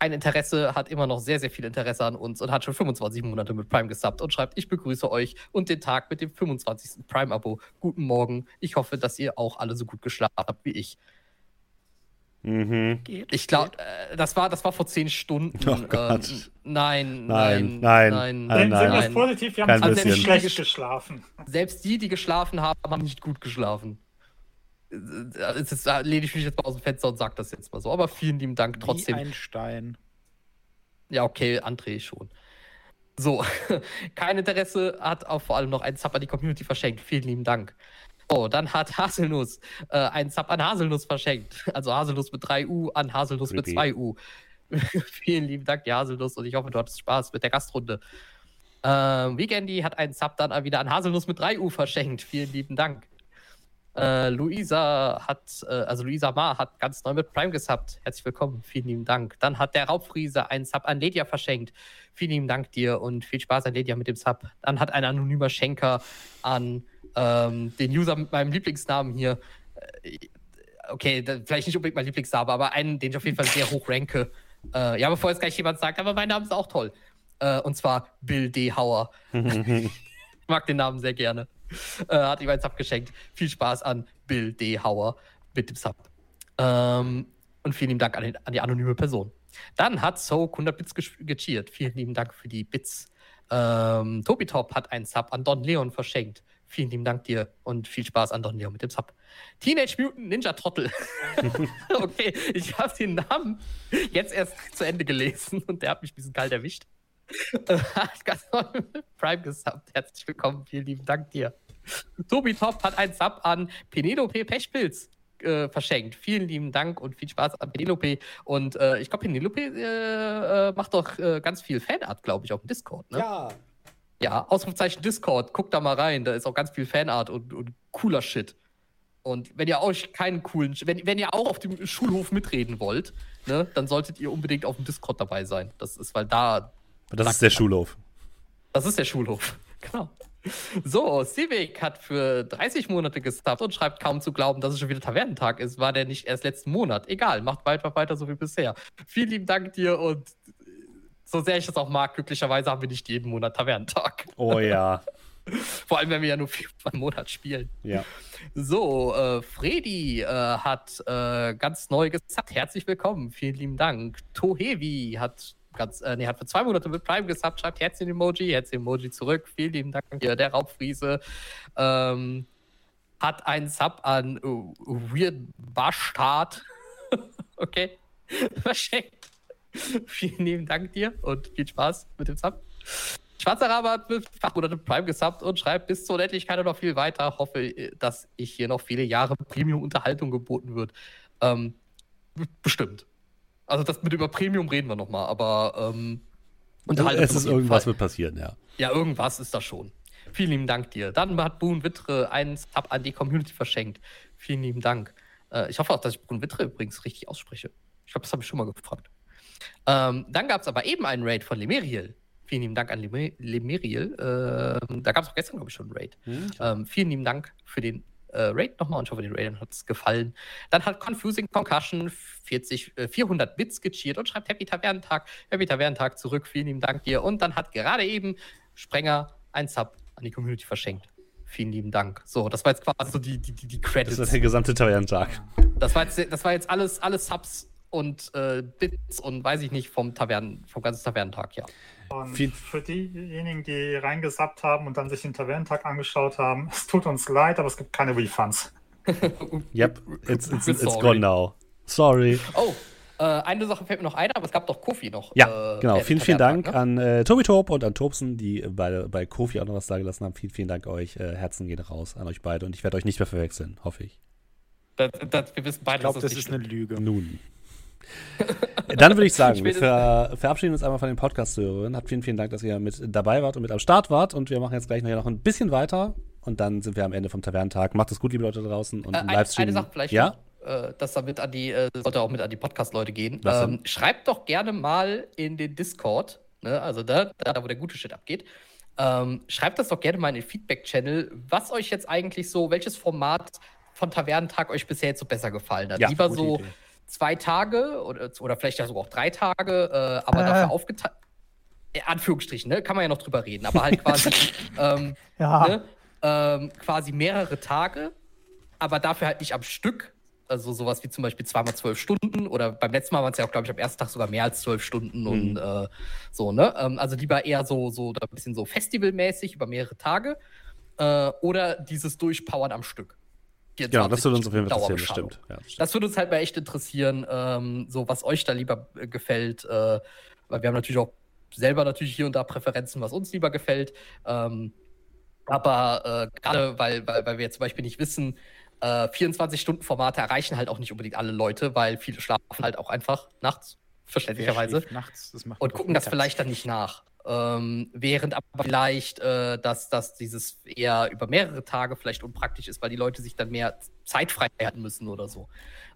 Ein Interesse hat immer noch sehr, sehr viel Interesse an uns und hat schon 25 Monate mit Prime gesubbt und schreibt, ich begrüße euch und den Tag mit dem 25. Prime-Abo. Guten Morgen. Ich hoffe, dass ihr auch alle so gut geschlafen habt wie ich. Mhm. Ich glaube, äh, das, war, das war vor zehn Stunden. Oh Gott. Ähm, nein, nein, nein, nein. nein, nein, nein. positiv, wir haben also schlecht geschlafen. Selbst die, die geschlafen haben, haben nicht gut geschlafen. Jetzt lehne ich mich jetzt mal aus dem Fenster und sage das jetzt mal so. Aber vielen lieben Dank trotzdem. Wie ein Stein. Ja, okay, André schon. So, [LAUGHS] kein Interesse hat auch vor allem noch ein an die Community verschenkt. Vielen lieben Dank. Oh, dann hat Haselnuss äh, einen Sub an Haselnuss verschenkt. Also Haselnuss mit 3U an Haselnuss mit 2U. [LAUGHS] Vielen lieben Dank, die Haselnuss, und ich hoffe, du hattest Spaß mit der Gastrunde. Ähm, Weekendy hat einen Sub dann wieder an Haselnuss mit 3U verschenkt. Vielen lieben Dank. Äh, Luisa hat, äh, also Luisa Ma hat ganz neu mit Prime gesubbt. Herzlich willkommen, vielen lieben Dank. Dann hat der Raubfriese einen Sub an Ledia verschenkt. Vielen lieben Dank dir und viel Spaß an Ledia mit dem Sub. Dann hat ein anonymer Schenker an ähm, den User mit meinem Lieblingsnamen hier, äh, okay, vielleicht nicht unbedingt mein Lieblingsname, aber einen, den ich auf jeden Fall sehr hoch ranke. Äh, ja, bevor jetzt gleich jemand sagt, aber mein Name ist auch toll. Äh, und zwar Bill D. Hauer. [LAUGHS] ich mag den Namen sehr gerne. [LAUGHS] Äh, hat ihm einen Sub geschenkt. Viel Spaß an Bill D. Hauer mit dem Sub. Ähm, und vielen lieben Dank an, den, an, die anonyme Person. Dann hat Soak 100 Bits gecheert. Vielen lieben Dank für die Bits. Ähm, Tobi Top hat einen Sub an Don Leon verschenkt. Vielen lieben Dank dir und viel Spaß an Don Leo mit dem Sub. Teenage Mutant Ninja Trottel. [LAUGHS] [LAUGHS] okay, ich habe den Namen jetzt erst zu Ende gelesen und der hat mich ein bisschen kalt erwischt. [LAUGHS] hat ganz neu Prime gesubbt. Herzlich willkommen, vielen lieben Dank dir. Tobi Top hat einen Sub an Penelope Pechpilz äh, verschenkt. Vielen lieben Dank und viel Spaß an Penelope. Und äh, ich glaube, Penelope äh, äh, macht doch äh, ganz viel Fanart, glaube ich, auf dem Discord. Ne? Ja, ja, Ausrufezeichen Discord, guckt da mal rein, da ist auch ganz viel Fanart und, und cooler Shit. Und wenn ihr euch keinen coolen, wenn, wenn ihr auch auf dem Schulhof mitreden wollt, ne, dann solltet ihr unbedingt auf dem Discord dabei sein. Das ist, weil da. Das ist der Schulhof. Das ist der Schulhof, [LAUGHS] genau. So, Civic hat für 30 Monate gestartet und schreibt kaum zu glauben, dass es schon wieder Tavernentag ist. War der nicht erst letzten Monat? Egal, macht weiter, weiter so wie bisher. Vielen lieben Dank dir und so sehr ich das auch mag, glücklicherweise haben wir nicht jeden Monat Tavernentag. Oh ja. [LAUGHS] Vor allem, wenn wir ja nur viermal im Monat spielen. Ja. So, äh, Fredi äh, hat äh, ganz neu gesagt. Herzlich willkommen. Vielen lieben Dank. Tohevi hat ganz, äh, nee, hat für zwei Monate mit Prime gesubbt, schreibt Herzchen-Emoji, Herzchen-Emoji zurück. Vielen lieben Dank. Hier, der Raubfriese ähm, hat einen Sub an uh, Weird Bastard. [LAUGHS] okay. [LAUGHS] Verschenkt. Vielen lieben Dank dir und viel Spaß mit dem Sub. Schwarzer Rabe hat mit Fachmonate Prime gesubbt und schreibt bis zur Unendlichkeit und noch viel weiter. Hoffe, dass ich hier noch viele Jahre Premium-Unterhaltung geboten wird. Ähm, bestimmt. Also das mit über Premium reden wir nochmal, aber ähm, Unterhaltung Es ist irgendwas Fall. wird passieren, ja. Ja, irgendwas ist da schon. Vielen lieben Dank dir. Dann hat Boon Wittre einen Sub an die Community verschenkt. Vielen lieben Dank. Äh, ich hoffe auch, dass ich Boon Wittre übrigens richtig ausspreche. Ich glaube, das habe ich schon mal gefragt. Ähm, dann gab es aber eben einen Raid von Lemeriel. Vielen lieben Dank an Leme- Lemeriel. Ähm, da gab es auch gestern, glaube ich, schon einen Raid. Ähm, vielen lieben Dank für den äh, Raid nochmal und ich hoffe, den Raidern hat es gefallen. Dann hat Confusing Concussion 40, äh, 400 Bits gecheert und schreibt Happy Tavernentag, Happy Tavernentag zurück. Vielen lieben Dank dir. Und dann hat gerade eben Sprenger ein Sub an die Community verschenkt. Vielen lieben Dank. So, das war jetzt quasi so die, die, die, die Das Credits. ist der gesamte Tavernentag. Das war jetzt, das war jetzt alles, alles Subs und äh, Bits und weiß ich nicht vom Tavernen, vom ganzen Tavernentag, ja. Und Viel- für diejenigen, die reingesappt haben und dann sich den Tavernentag angeschaut haben, es tut uns leid, aber es gibt keine Refunds. [LAUGHS] Yep, it's, it's, it's sorry. gone now. Sorry. Oh, äh, eine Sache fällt mir noch ein, aber es gab doch Kofi noch. Ja, äh, genau. Vielen, vielen Dank Tavernentags, an äh, Tobi Tob und an Tobsen, die bei, bei Kofi auch noch was da gelassen haben. Vielen, vielen Dank euch. Äh, Herzen gehen raus an euch beide und ich werde euch nicht mehr verwechseln, hoffe ich. Ne? Das, das, wir wissen beide, Ich glaube, dass das nicht ist eine Lüge. Nun. Dann würde ich sagen, wir ver verabschieden uns einmal von den Podcast-Hörern. Hat vielen, vielen Dank, dass ihr mit dabei wart und mit am Start wart. Und wir machen jetzt gleich noch ein bisschen weiter. Und dann sind wir am Ende vom Tavernentag. Macht es gut, liebe Leute da draußen. Und Äh, im eine, Livestream. eine Sache vielleicht Ja? äh, das damit an die, äh, sollte auch mit an die Podcast-Leute gehen. Ähm, schreibt doch gerne mal in den Discord, ne, also da, da, wo der gute Shit abgeht. Ähm, schreibt das doch gerne mal in den Feedback-Channel, was euch jetzt eigentlich so, welches Format von Tavernentag euch bisher jetzt so besser gefallen hat. Ja, Lieber so Idee. Zwei Tage oder, oder vielleicht ja sogar auch drei Tage, äh, aber Äh. dafür aufgeteilt. Anführungsstrichen, ne? Kann man ja noch drüber reden, aber halt [LAUGHS] quasi ähm, Ja. ne? ähm, quasi mehrere Tage, aber dafür halt nicht am Stück. Also sowas wie zum Beispiel zweimal zwölf Stunden oder beim letzten Mal waren es ja auch, glaube ich, am ersten Tag sogar mehr als zwölf Stunden und äh, so, ne? Ähm, also lieber eher so, so ein bisschen so festivalmäßig über mehrere Tage äh, oder dieses Durchpowern am Stück. Genau, das würde uns auf jeden Fall interessieren, bestimmt. Ja, das stimmt. Das würde uns halt mal echt interessieren, ähm, so was euch da lieber äh, gefällt, äh, weil wir haben natürlich auch selber natürlich hier und da Präferenzen, was uns lieber gefällt. Ähm, aber äh, gerade weil, weil, weil wir jetzt zum Beispiel nicht wissen, äh, 24-Stunden-Formate erreichen halt auch nicht unbedingt alle Leute, weil viele schlafen halt auch einfach nachts, verständlicherweise nachts, das macht und gucken das vielleicht dann nicht nach. Ähm, während aber vielleicht, äh, dass, dass dieses eher über mehrere Tage vielleicht unpraktisch ist, weil die Leute sich dann mehr Zeit frei halten müssen oder so.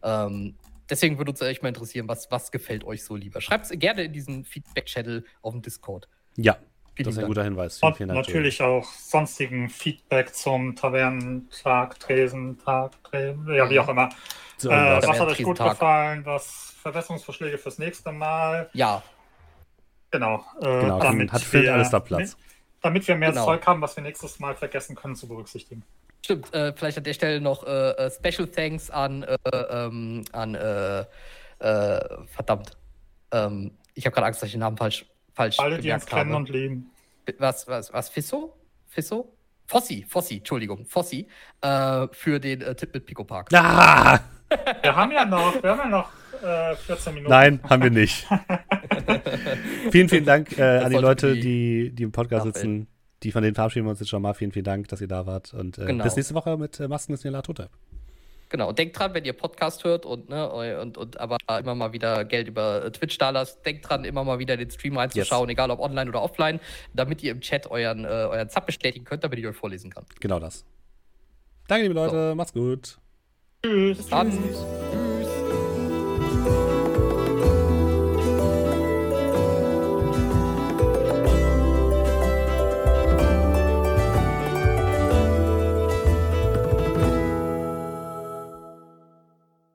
Ähm, deswegen würde uns echt mal interessieren, was, was gefällt euch so lieber. Schreibt es gerne in diesen Feedback-Channel auf dem Discord. Ja, Vielen das ist ein guter Hinweis. Vielen, Und vielen Dank. natürlich auch sonstigen Feedback zum Tavernentag, Tresentag, Tre ja, wie auch immer. So, Äh, was hat euch gut gefallen? Was Verbesserungsvorschläge fürs nächste Mal? Ja, Genau. Äh, Genau, dann hat Phil alles da Platz. Damit wir mehr Genau. Zeug haben, was wir nächstes Mal vergessen können zu berücksichtigen. stimmt. Äh, vielleicht an der Stelle noch äh, äh, Special Thanks an, äh, ähm, an äh, äh, verdammt. Ähm, ich habe gerade Angst, dass ich den Namen falsch, falsch Alle, die uns kennen habe. und lieben. was, was, was, Fisso? Fisso? Fossi, Fossi, Entschuldigung, Fossi, äh, für den äh, Tipp mit Pico Park. Ah! Wir haben ja noch, wir haben ja noch äh, 14 Minuten. Nein, haben wir nicht. [LAUGHS] vielen, vielen Dank äh, an die Leute, die die, im Podcast nachwählen. sitzen. Die von denen verabschieden wir uns jetzt schon mal. Vielen, vielen Dank, dass ihr da wart. Und äh, Genau. bis nächste Woche mit äh, Masken ist Latotep. Genau, und denkt dran, wenn ihr Podcast hört und, ne, und, und aber immer mal wieder Geld über äh, Twitch da lasst, denkt dran, immer mal wieder den Stream reinzuschauen, egal ob online oder offline, damit ihr im Chat euren, äh, euren Zap bestätigen könnt, damit ich euch vorlesen kann. Genau das. Danke, liebe Leute. Macht's gut. Tschüss. Bis dann.